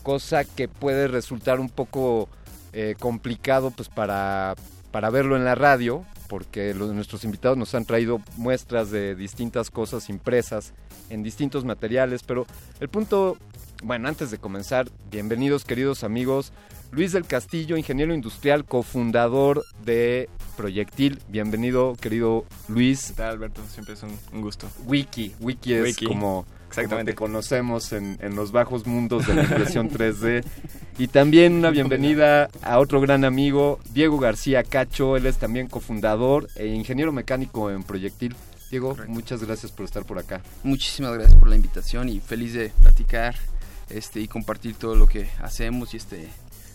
Speaker 33: cosa que puede resultar un poco eh, complicado pues para, para verlo en la radio, porque los, nuestros invitados nos han traído muestras de distintas cosas impresas en distintos materiales, pero el punto, bueno, antes de comenzar, bienvenidos queridos amigos, Luis del Castillo, ingeniero industrial, cofundador de Proyectil. Bienvenido, querido Luis.
Speaker 34: ¿Qué tal, Alberto? Siempre es un, un gusto.
Speaker 33: Wiki, Wiki es
Speaker 34: Wiki.
Speaker 33: como,
Speaker 34: Exactamente.
Speaker 33: como te conocemos en, en los bajos mundos de la impresión 3D. Y también una bienvenida a otro gran amigo, Diego García Cacho. Él es también cofundador e ingeniero mecánico en Proyectil. Diego, muchas gracias por estar por acá.
Speaker 35: Muchísimas gracias por la invitación y feliz de platicar este, y compartir todo lo que hacemos y este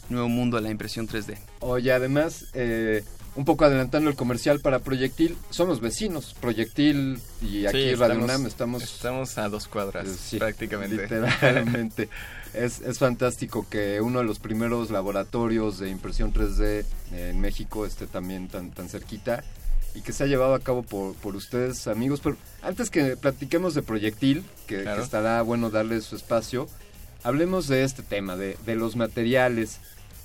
Speaker 35: nuevo mundo de la impresión 3D.
Speaker 33: Oye, además, eh, un poco adelantando el comercial para Proyectil, somos vecinos, Proyectil y aquí
Speaker 34: Sí,
Speaker 33: Radio
Speaker 34: estamos-
Speaker 33: UNAM estamos...
Speaker 34: Estamos a dos cuadras,
Speaker 33: Sí,
Speaker 34: prácticamente.
Speaker 33: Literalmente. es, es fantástico que uno de los primeros laboratorios de impresión 3D en México esté también tan, tan cerquita y que se ha llevado a cabo por, por ustedes, amigos. Pero antes que platiquemos de Proyectil, que,
Speaker 34: Claro.
Speaker 33: que estará bueno darle su espacio, hablemos de este tema, de, de los materiales.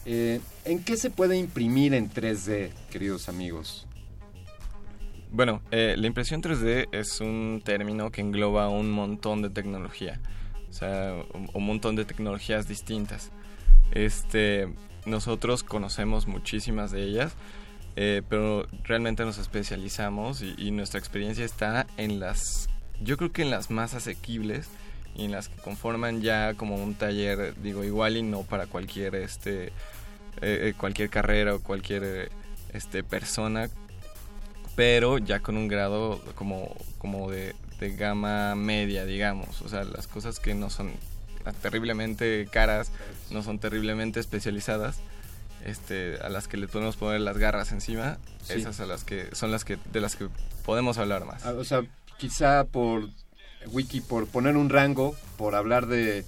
Speaker 33: Eh, ¿En qué se puede imprimir en 3D, queridos amigos?
Speaker 34: Bueno, eh, la impresión 3D es un término que engloba un montón de tecnología, o sea, un, montón de tecnologías distintas. Este, nosotros conocemos muchísimas de ellas, eh, pero realmente nos especializamos y, y nuestra experiencia está en las, yo creo que en las más asequibles y en las que conforman ya como un taller, digo, igual y no para cualquier este eh, eh, cualquier carrera o cualquier este persona, pero ya con un grado como como de, de gama media, digamos, o sea, las cosas que no son terriblemente caras, no son terriblemente especializadas, este, a las que le podemos poner las garras encima,
Speaker 33: Sí.
Speaker 34: esas a las que son las que de las que podemos hablar más.
Speaker 33: Ah, O sea, quizá por wiki, por poner un rango, por hablar de,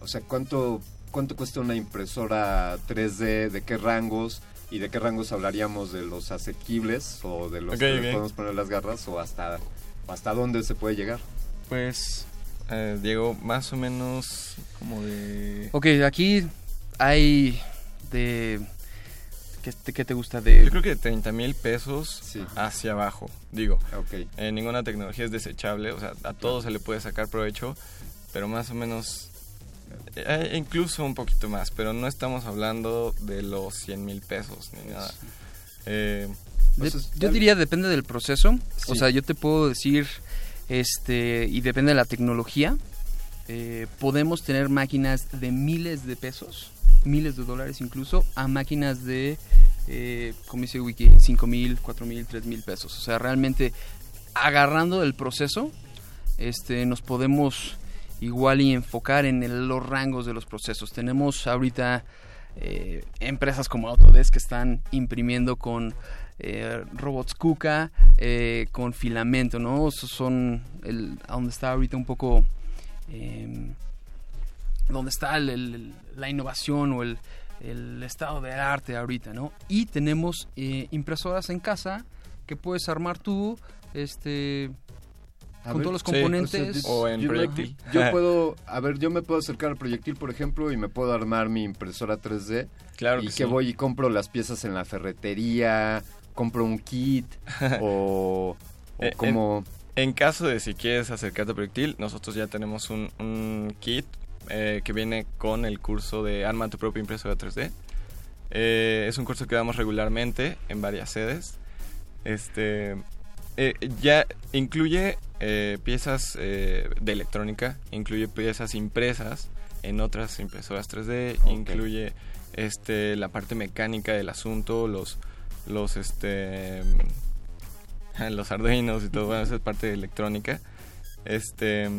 Speaker 33: o sea, cuánto cuánto cuesta una impresora 3D, de qué rangos y de qué rangos hablaríamos de los asequibles o de los que podemos poner las garras o hasta hasta dónde se puede llegar.
Speaker 34: Pues, eh, Diego, más o menos como de...
Speaker 35: Ok, aquí hay de... ¿Qué, te- qué te gusta de...?
Speaker 34: Yo creo que 30 mil pesos hacia abajo, digo.
Speaker 33: Ok.
Speaker 34: Eh, ninguna tecnología es desechable, o sea, a todo se le puede sacar provecho, pero más o menos, eh, incluso un poquito más, pero no estamos hablando de los 100 mil pesos ni nada. Eh,
Speaker 35: De- yo diría depende del proceso. O sea, yo te puedo decir, este, y depende de la tecnología. Eh, podemos tener máquinas de miles de pesos, miles de dólares incluso, a máquinas de, eh, como dice Wiki, 5 mil, 4 mil, 3 mil pesos. O sea, realmente agarrando el proceso, este, nos podemos igual y enfocar en los rangos de los procesos. Tenemos ahorita eh, empresas como Autodesk que están imprimiendo con robots KUKA, con filamento, ¿no? Esos son el, a donde está ahorita un poco eh, donde está el- el- la innovación o el, el estado del arte ahorita, ¿no? Y tenemos eh, impresoras en casa que puedes armar tú, este,
Speaker 33: A
Speaker 35: con
Speaker 33: ver,
Speaker 35: todos los
Speaker 33: sí,
Speaker 35: componentes.
Speaker 33: o sea, yo- yo- Yo puedo, a ver, yo me puedo acercar al proyectil, por ejemplo, y me puedo armar mi impresora 3D.
Speaker 34: Claro
Speaker 33: y
Speaker 34: que
Speaker 33: que
Speaker 34: sí.
Speaker 33: voy y compro las piezas en la ferretería, compro un kit o, o
Speaker 34: Eh,
Speaker 33: como
Speaker 34: En, en caso de si quieres acercarte a Proyectil, nosotros ya tenemos un, un kit eh, que viene con el curso de Arma tu propia impresora 3D. Eh, es un curso que damos regularmente en varias sedes. Este eh, ya incluye eh, piezas eh, de electrónica, incluye piezas impresas en otras impresoras 3D, incluye este la parte mecánica del asunto, los los este los arduinos y todo, bueno, esa es parte de electrónica. Este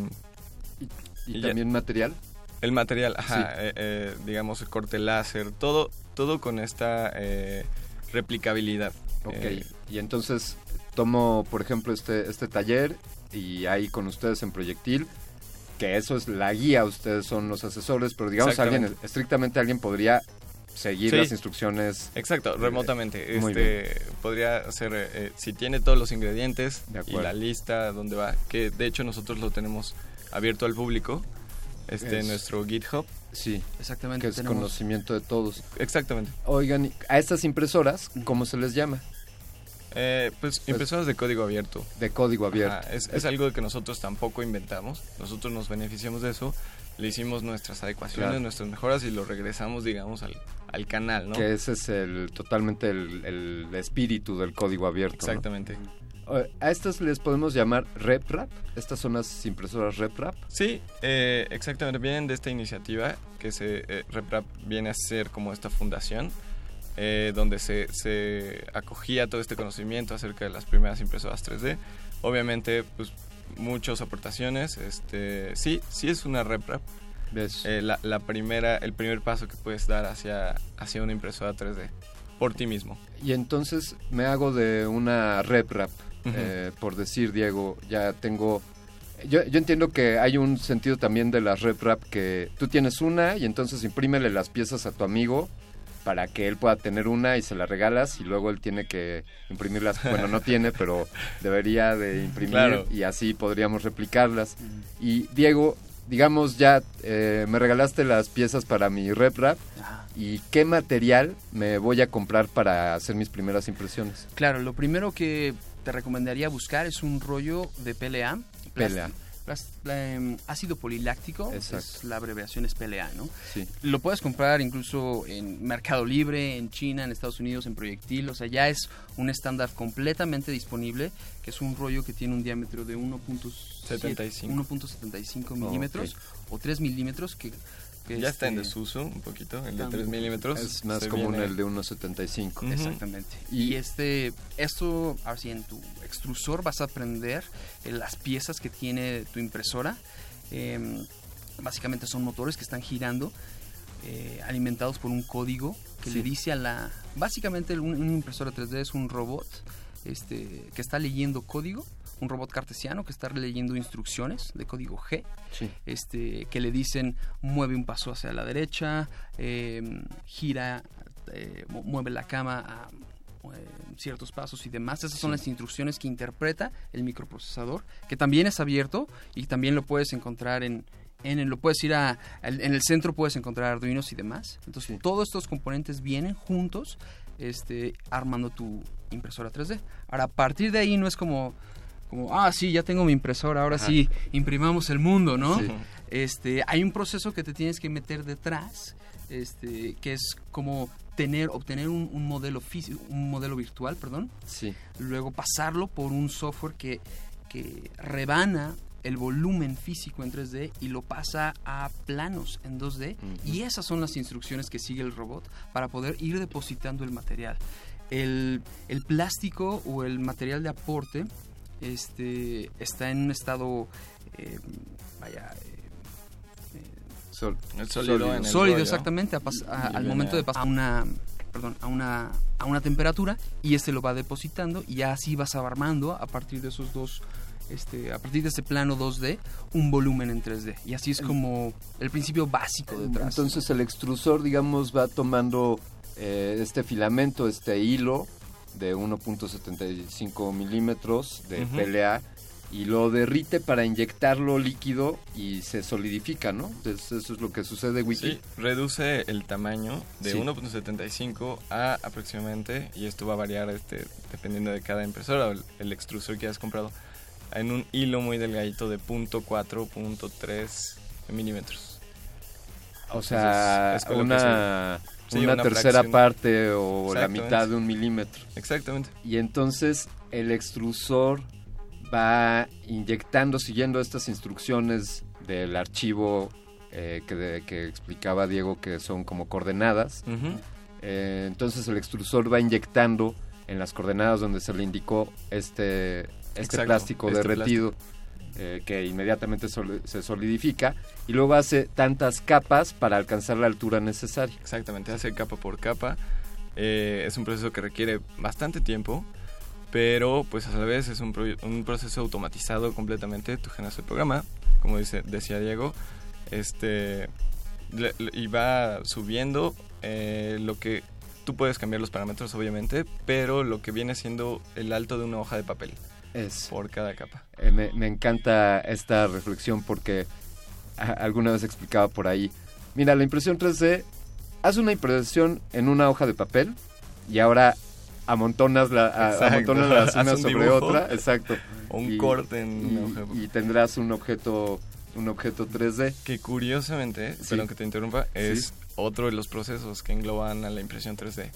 Speaker 33: y, también material.
Speaker 34: el material, ajá,
Speaker 33: Sí.
Speaker 34: eh, eh, digamos el corte láser, todo todo con esta eh, replicabilidad.
Speaker 33: Ok,
Speaker 34: Eh,
Speaker 33: y entonces tomo, por ejemplo, este, este taller y ahí con ustedes en Proyectil, que eso es la guía, ustedes son los asesores, pero digamos alguien, estrictamente alguien podría seguir
Speaker 34: Sí.
Speaker 33: las instrucciones.
Speaker 34: Exacto, remotamente. Este podría ser eh, eh, si tiene todos los ingredientes y la lista donde va, que de hecho nosotros lo tenemos abierto al público, este
Speaker 33: Es-
Speaker 34: nuestro GitHub.
Speaker 33: Sí,
Speaker 35: exactamente.
Speaker 33: que es
Speaker 35: tenemos-
Speaker 33: conocimiento de todos.
Speaker 34: Exactamente.
Speaker 33: Oigan, a estas impresoras, ¿cómo se les llama?
Speaker 34: Eh, pues impresoras de código abierto.
Speaker 33: De código abierto.
Speaker 34: Ajá, es, es algo que nosotros tampoco inventamos. Nosotros nos beneficiamos de eso. Le hicimos nuestras adecuaciones,
Speaker 33: Claro.
Speaker 34: nuestras mejoras y lo regresamos, digamos, al, al canal, ¿no?
Speaker 33: Que ese es el totalmente el, el espíritu del código abierto. ¿no?
Speaker 34: Exactamente.
Speaker 33: Eh, ¿A estas les podemos llamar RepRap? ¿Estas son las impresoras RepRap?
Speaker 34: Sí, eh, exactamente. Vienen de esta iniciativa que se eh, RepRap viene a ser como esta fundación eh, donde se, se acogía todo este conocimiento acerca de las primeras impresoras 3D. Obviamente, pues muchas aportaciones. Este, sí, sí es una RepRap. Eh, la, la primera, el primer paso que puedes dar hacia, hacia una impresora 3D por ti mismo.
Speaker 33: Y entonces me hago de una RepRap,
Speaker 34: Ujú.
Speaker 33: eh, por decir, Diego, ya tengo... Yo, yo entiendo que hay un sentido también de las RepRap que tú tienes una y entonces imprímele las piezas a tu amigo para que él pueda tener una y se la regalas y luego él tiene que imprimirlas. Bueno, no tiene, pero debería de imprimir
Speaker 34: Claro.
Speaker 33: y así podríamos replicarlas. Y Diego, digamos ya eh, me regalaste las piezas para mi RepRap y qué material me voy a comprar para hacer mis primeras impresiones.
Speaker 35: Claro, lo primero que te recomendaría buscar es un rollo de PLA.
Speaker 33: PLA.
Speaker 35: Em, ácido poliláctico, es la abreviación es PLA, ¿no?
Speaker 33: Sí.
Speaker 35: Lo puedes comprar incluso en Mercado Libre, en China, en Estados Unidos, en Proyectil, o sea, ya es un estándar completamente disponible, que es un rollo que tiene un diámetro de 1.75 1.75 milímetros o 3 milímetros que, que
Speaker 34: Ya está en
Speaker 35: este,
Speaker 34: desuso un poquito, el de
Speaker 35: También.
Speaker 34: 3 milímetros.
Speaker 33: Es más común
Speaker 34: viene-
Speaker 33: el de 1.75.
Speaker 34: Ujú.
Speaker 35: Exactamente. Y este, esto, ahora sí, en tu extrusor vas a aprender eh, las piezas que tiene tu impresora. Em, básicamente son motores que están girando, eh, alimentados por un código que
Speaker 33: Sí.
Speaker 35: le dice a la... Básicamente un- una impresora 3D es un robot este, que está leyendo código, un robot cartesiano que está leyendo instrucciones de código G
Speaker 33: Sí.
Speaker 35: este, que le dicen mueve un paso hacia la derecha, eh, gira, eh, mu- mueve la cama a eh, ciertos pasos y demás. Esas son las instrucciones que interpreta el microprocesador, que también es abierto y también lo puedes encontrar en... En lo puedes ir a, en el centro puedes encontrar arduinos y demás. Entonces todos estos componentes vienen juntos este, armando tu impresora 3D. Ahora, a partir de ahí no es como, como ah, sí, ya tengo mi impresora, ahora
Speaker 33: Ajá.
Speaker 35: sí, imprimamos el mundo, ¿no?
Speaker 33: Sí.
Speaker 35: Este, hay un proceso que te tienes que meter detrás, este, que es como tener, obtener un, un modelo físico, un modelo virtual, perdón,
Speaker 33: Sí.
Speaker 35: luego pasarlo por un software que, que rebana el volumen físico en 3D y lo pasa a planos en 2D y esas son las instrucciones que sigue el robot para poder ir depositando el material. El, el plástico o el material de aporte este, está en un estado, eh, vaya, eh,
Speaker 33: Sol-
Speaker 34: El sólido en el
Speaker 35: sólido
Speaker 34: rollo.
Speaker 35: exactamente a pas- a- al momento de pasar a una perdón a una a una temperatura y este lo va depositando y ya así vas armando a partir de esos dos este, a partir de ese plano 2D un volumen en 3D y así es como el principio básico detrás.
Speaker 33: Entonces el extrusor, digamos, va tomando eh, este filamento, este hilo de 1.75 milímetros de
Speaker 34: Ujú.
Speaker 33: PLA y lo derrite para inyectarlo líquido y se solidifica, ¿no? Entonces eso es lo que sucede, Wiki.
Speaker 34: Sí, reduce el tamaño de
Speaker 33: Sí.
Speaker 34: 1.75 a aproximadamente, y esto va a variar este, dependiendo de cada impresora o el, el extrusor que hayas comprado, en un hilo muy delgadito de .4, .3 milímetros.
Speaker 33: O sea,
Speaker 34: Entonces, es que
Speaker 33: una,
Speaker 34: se- sí,
Speaker 33: una, tercera
Speaker 34: fracción.
Speaker 33: parte o la mitad de un milímetro.
Speaker 34: Exactamente.
Speaker 33: Y entonces el extrusor va inyectando, siguiendo estas instrucciones del archivo eh, que, de- que explicaba Diego que son como coordenadas. Eh, entonces el extrusor va inyectando en las coordenadas donde se le indicó este, este
Speaker 34: Exacto,
Speaker 33: plástico
Speaker 34: este
Speaker 33: derretido eh, que inmediatamente se solidifica y luego hace tantas capas para alcanzar la altura necesaria.
Speaker 34: Exactamente, hace capa por capa. Eh, es un proceso que requiere bastante tiempo, pero pues a la vez es un, pro- un proceso automatizado completamente. Tú generas el programa, como dice, decía Diego, este y va subiendo eh, lo que tú puedes cambiar los parámetros obviamente, pero lo que viene siendo el alto de una hoja de papel
Speaker 33: Es.
Speaker 34: por cada capa.
Speaker 33: Eh, me, me encanta esta reflexión porque a- alguna vez explicaba por ahí. Mira, la impresión 3D, haz una impresión en una hoja de papel y ahora amontonas la, a- amontonas las una
Speaker 34: un
Speaker 33: sobre
Speaker 34: dibujo
Speaker 33: otra, exacto.
Speaker 34: o un
Speaker 33: Y-
Speaker 34: corte en
Speaker 33: y,
Speaker 34: una hoja de papel.
Speaker 33: y tendrás un objeto un objeto 3D.
Speaker 34: Que curiosamente,
Speaker 33: Sí.
Speaker 34: perdón que te interrumpa, es
Speaker 33: Sí.
Speaker 34: otro de los procesos que engloban a la impresión 3D.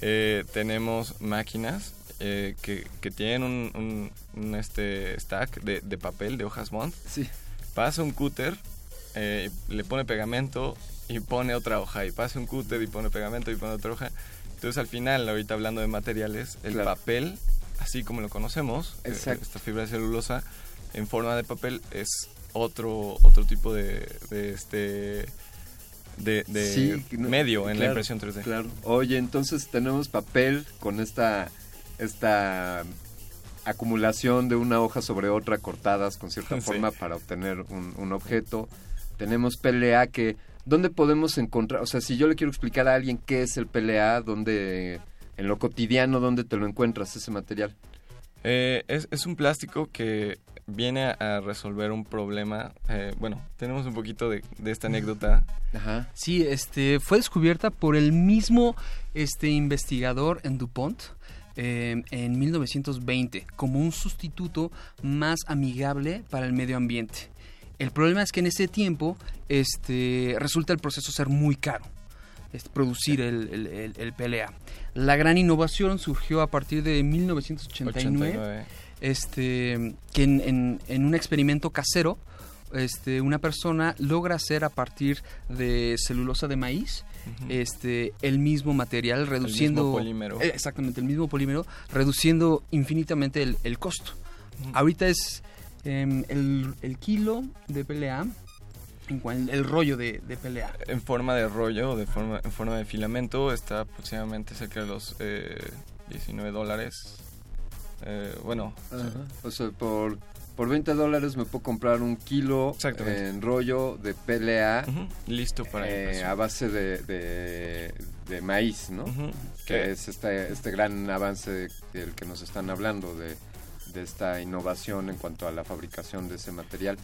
Speaker 34: Eh, tenemos máquinas eh, que, que tienen un, un- un, este stack de, de papel, de hojas bond.
Speaker 33: Sí.
Speaker 34: Pasa un cúter, eh, le pone pegamento y pone otra hoja. Y pasa un cúter y pone pegamento y pone otra hoja. Entonces al final, ahorita hablando de materiales, el
Speaker 33: Claro.
Speaker 34: papel, así como lo conocemos, eh,
Speaker 33: Exacto.
Speaker 34: esta fibra de celulosa en forma de papel es otro otro tipo de, de este de, de
Speaker 33: Sí, no,
Speaker 34: medio en la
Speaker 33: claro,
Speaker 34: impresión 3D.
Speaker 33: Claro. Oye, entonces tenemos papel con esta esta acumulación de una hoja sobre otra cortadas con cierta
Speaker 34: Sí.
Speaker 33: forma para obtener un, un objeto. Tenemos PLA que ¿dónde podemos encontrar? O sea, si yo le quiero explicar a alguien qué es el PLA, dónde en lo cotidiano dónde te lo encuentras ese material.
Speaker 34: Eh, es, es un plástico que viene a, a resolver un problema. eh, bueno, tenemos un poquito de, de esta anécdota.
Speaker 33: Ajá.
Speaker 35: Sí, este, fue descubierta por el mismo este, investigador en DuPont. Eh, en 1920 como un sustituto más amigable para el medio ambiente. El problema es que en ese tiempo este, resulta el proceso ser muy caro, es producir el, el- el- el PLA. La gran innovación surgió a partir de 1989,
Speaker 34: 89.
Speaker 35: este, que en, en- en un experimento casero, este, una persona logra hacer a partir de celulosa de maíz Este, el mismo material, reduciendo...
Speaker 34: polímero.
Speaker 35: Eh, exactamente, el mismo polímero, reduciendo infinitamente el, el costo. Ahorita es em, el, el kilo de PLA, el rollo de, de PLA.
Speaker 34: En forma de rollo o de forma, en forma de filamento está aproximadamente cerca de los eh, 19 dólares. Eh, bueno,
Speaker 33: Ajá. O sea, por, por 20 dólares me puedo comprar un kilo en rollo de PLA.
Speaker 34: Listo para
Speaker 33: eh. A base de, de, de maíz, ¿no? Que
Speaker 34: Que-
Speaker 33: es este, este gran avance del que nos están hablando, de, de esta innovación en cuanto a la fabricación de ese material.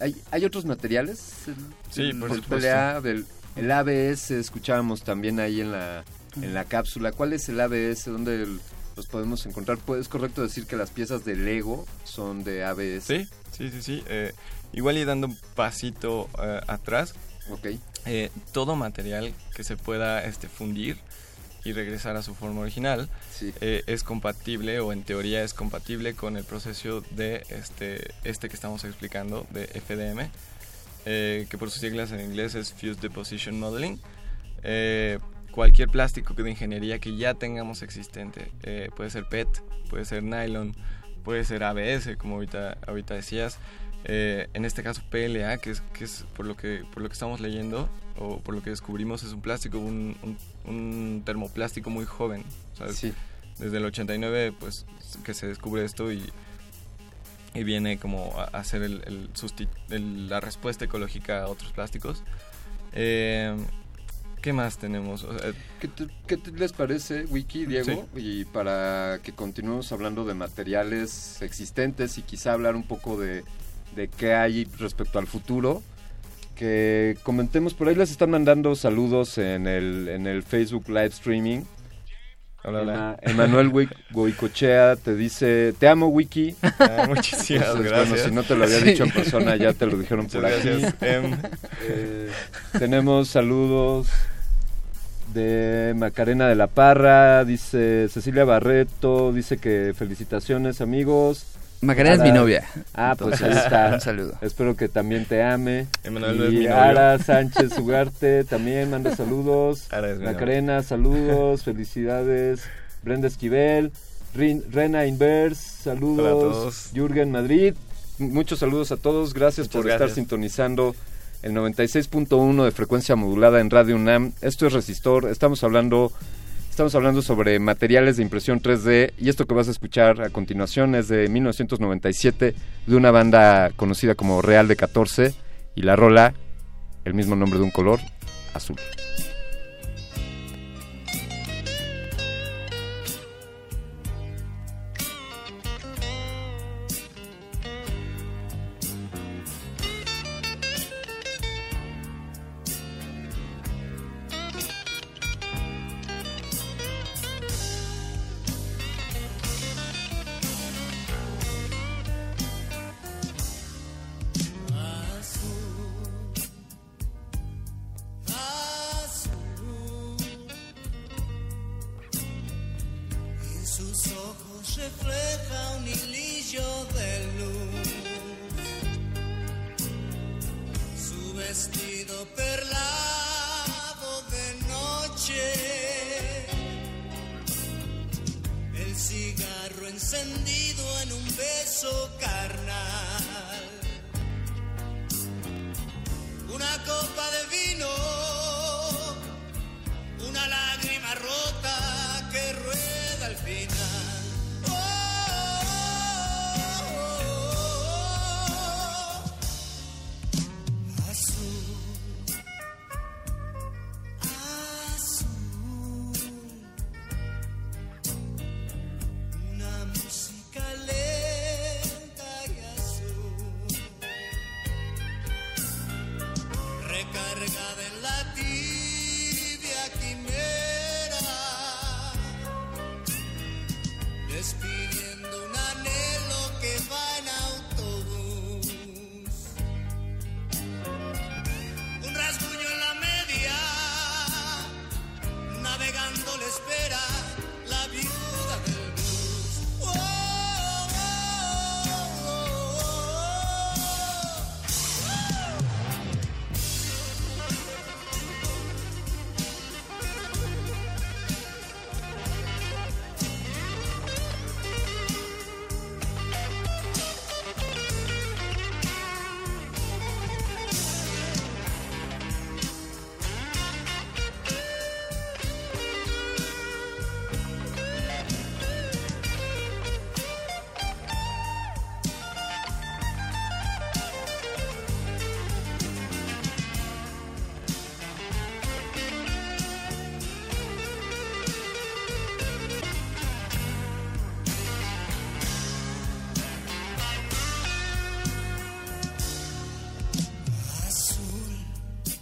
Speaker 33: ¿Hay, hay otros materiales? El-
Speaker 34: Sí, por
Speaker 33: el
Speaker 34: supuesto.
Speaker 33: PLA, del, el ABS, escuchábamos también ahí en la, en la cápsula. ¿Cuál es el ABS? ¿Dónde el- los podemos encontrar? Pues, ¿Es correcto decir que las piezas de Lego son de ABS?
Speaker 34: Sí, sí, sí, sí. Eh, igual y dando un pasito eh, atrás.
Speaker 33: Ok.
Speaker 34: Eh, todo material que se pueda este, fundir y regresar a su forma original eh, es compatible o en teoría es compatible con el proceso de este, este que estamos explicando de FDM, que por sus siglas en inglés es Fused Deposition Modeling. Cualquier plástico de ingeniería que ya tengamos existente, eh, puede ser PET, puede ser nylon, puede ser ABS, como ahorita, ahorita decías. Eh, en este caso PLA, que es, que es por, lo que, por lo que estamos leyendo o por lo que descubrimos, es un plástico, un, un- un termoplástico muy joven. ¿sabes? Desde el 89, pues, que se descubre esto y, y viene como a a hacer el, el el- la respuesta ecológica a otros plásticos. Eh, ¿Qué más tenemos? O sea,
Speaker 33: ¿Qué, te- qué te- les parece, Wiki, Diego? Y para que continuemos hablando de materiales existentes y quizá hablar un poco de, de qué hay respecto al futuro, que comentemos, por ahí les están mandando saludos en el, en el Facebook live streaming.
Speaker 34: Hola, hola.
Speaker 33: Ema- Emanuel Goicochea te dice, te amo Wiki.
Speaker 34: Ah, muchísimas
Speaker 33: Entonces,
Speaker 34: gracias.
Speaker 33: Bueno, si no te lo había dicho en persona, ya te lo dijeron
Speaker 34: Muchas
Speaker 33: por aquí.
Speaker 34: gracias, Em.
Speaker 33: Eh, tenemos saludos de Macarena de la Parra, dice Cecilia Barreto, dice que felicitaciones amigos.
Speaker 35: Macarena es mi novia.
Speaker 33: Ah, pues ahí está.
Speaker 35: un saludo.
Speaker 33: Espero que también te ame.
Speaker 34: Emanuel no es mi novio.
Speaker 33: Ara Sánchez Ugarte también manda saludos.
Speaker 34: Ara es mi
Speaker 33: Macarena, saludos, felicidades. Brenda Esquivel, Rin- Rena Inverse, saludos.
Speaker 34: Hola a todos.
Speaker 33: Jürgen Madrid, muchos saludos a todos. Gracias
Speaker 34: Muchas
Speaker 33: por
Speaker 34: gracias.
Speaker 33: estar sintonizando el 96.1 de frecuencia modulada en Radio UNAM. Esto es Resistor. Estamos hablando Estamos hablando sobre materiales de impresión 3D y esto que vas a escuchar a continuación es de 1997 de una banda conocida como Real de 14 y la rola, el mismo nombre de un color, azul.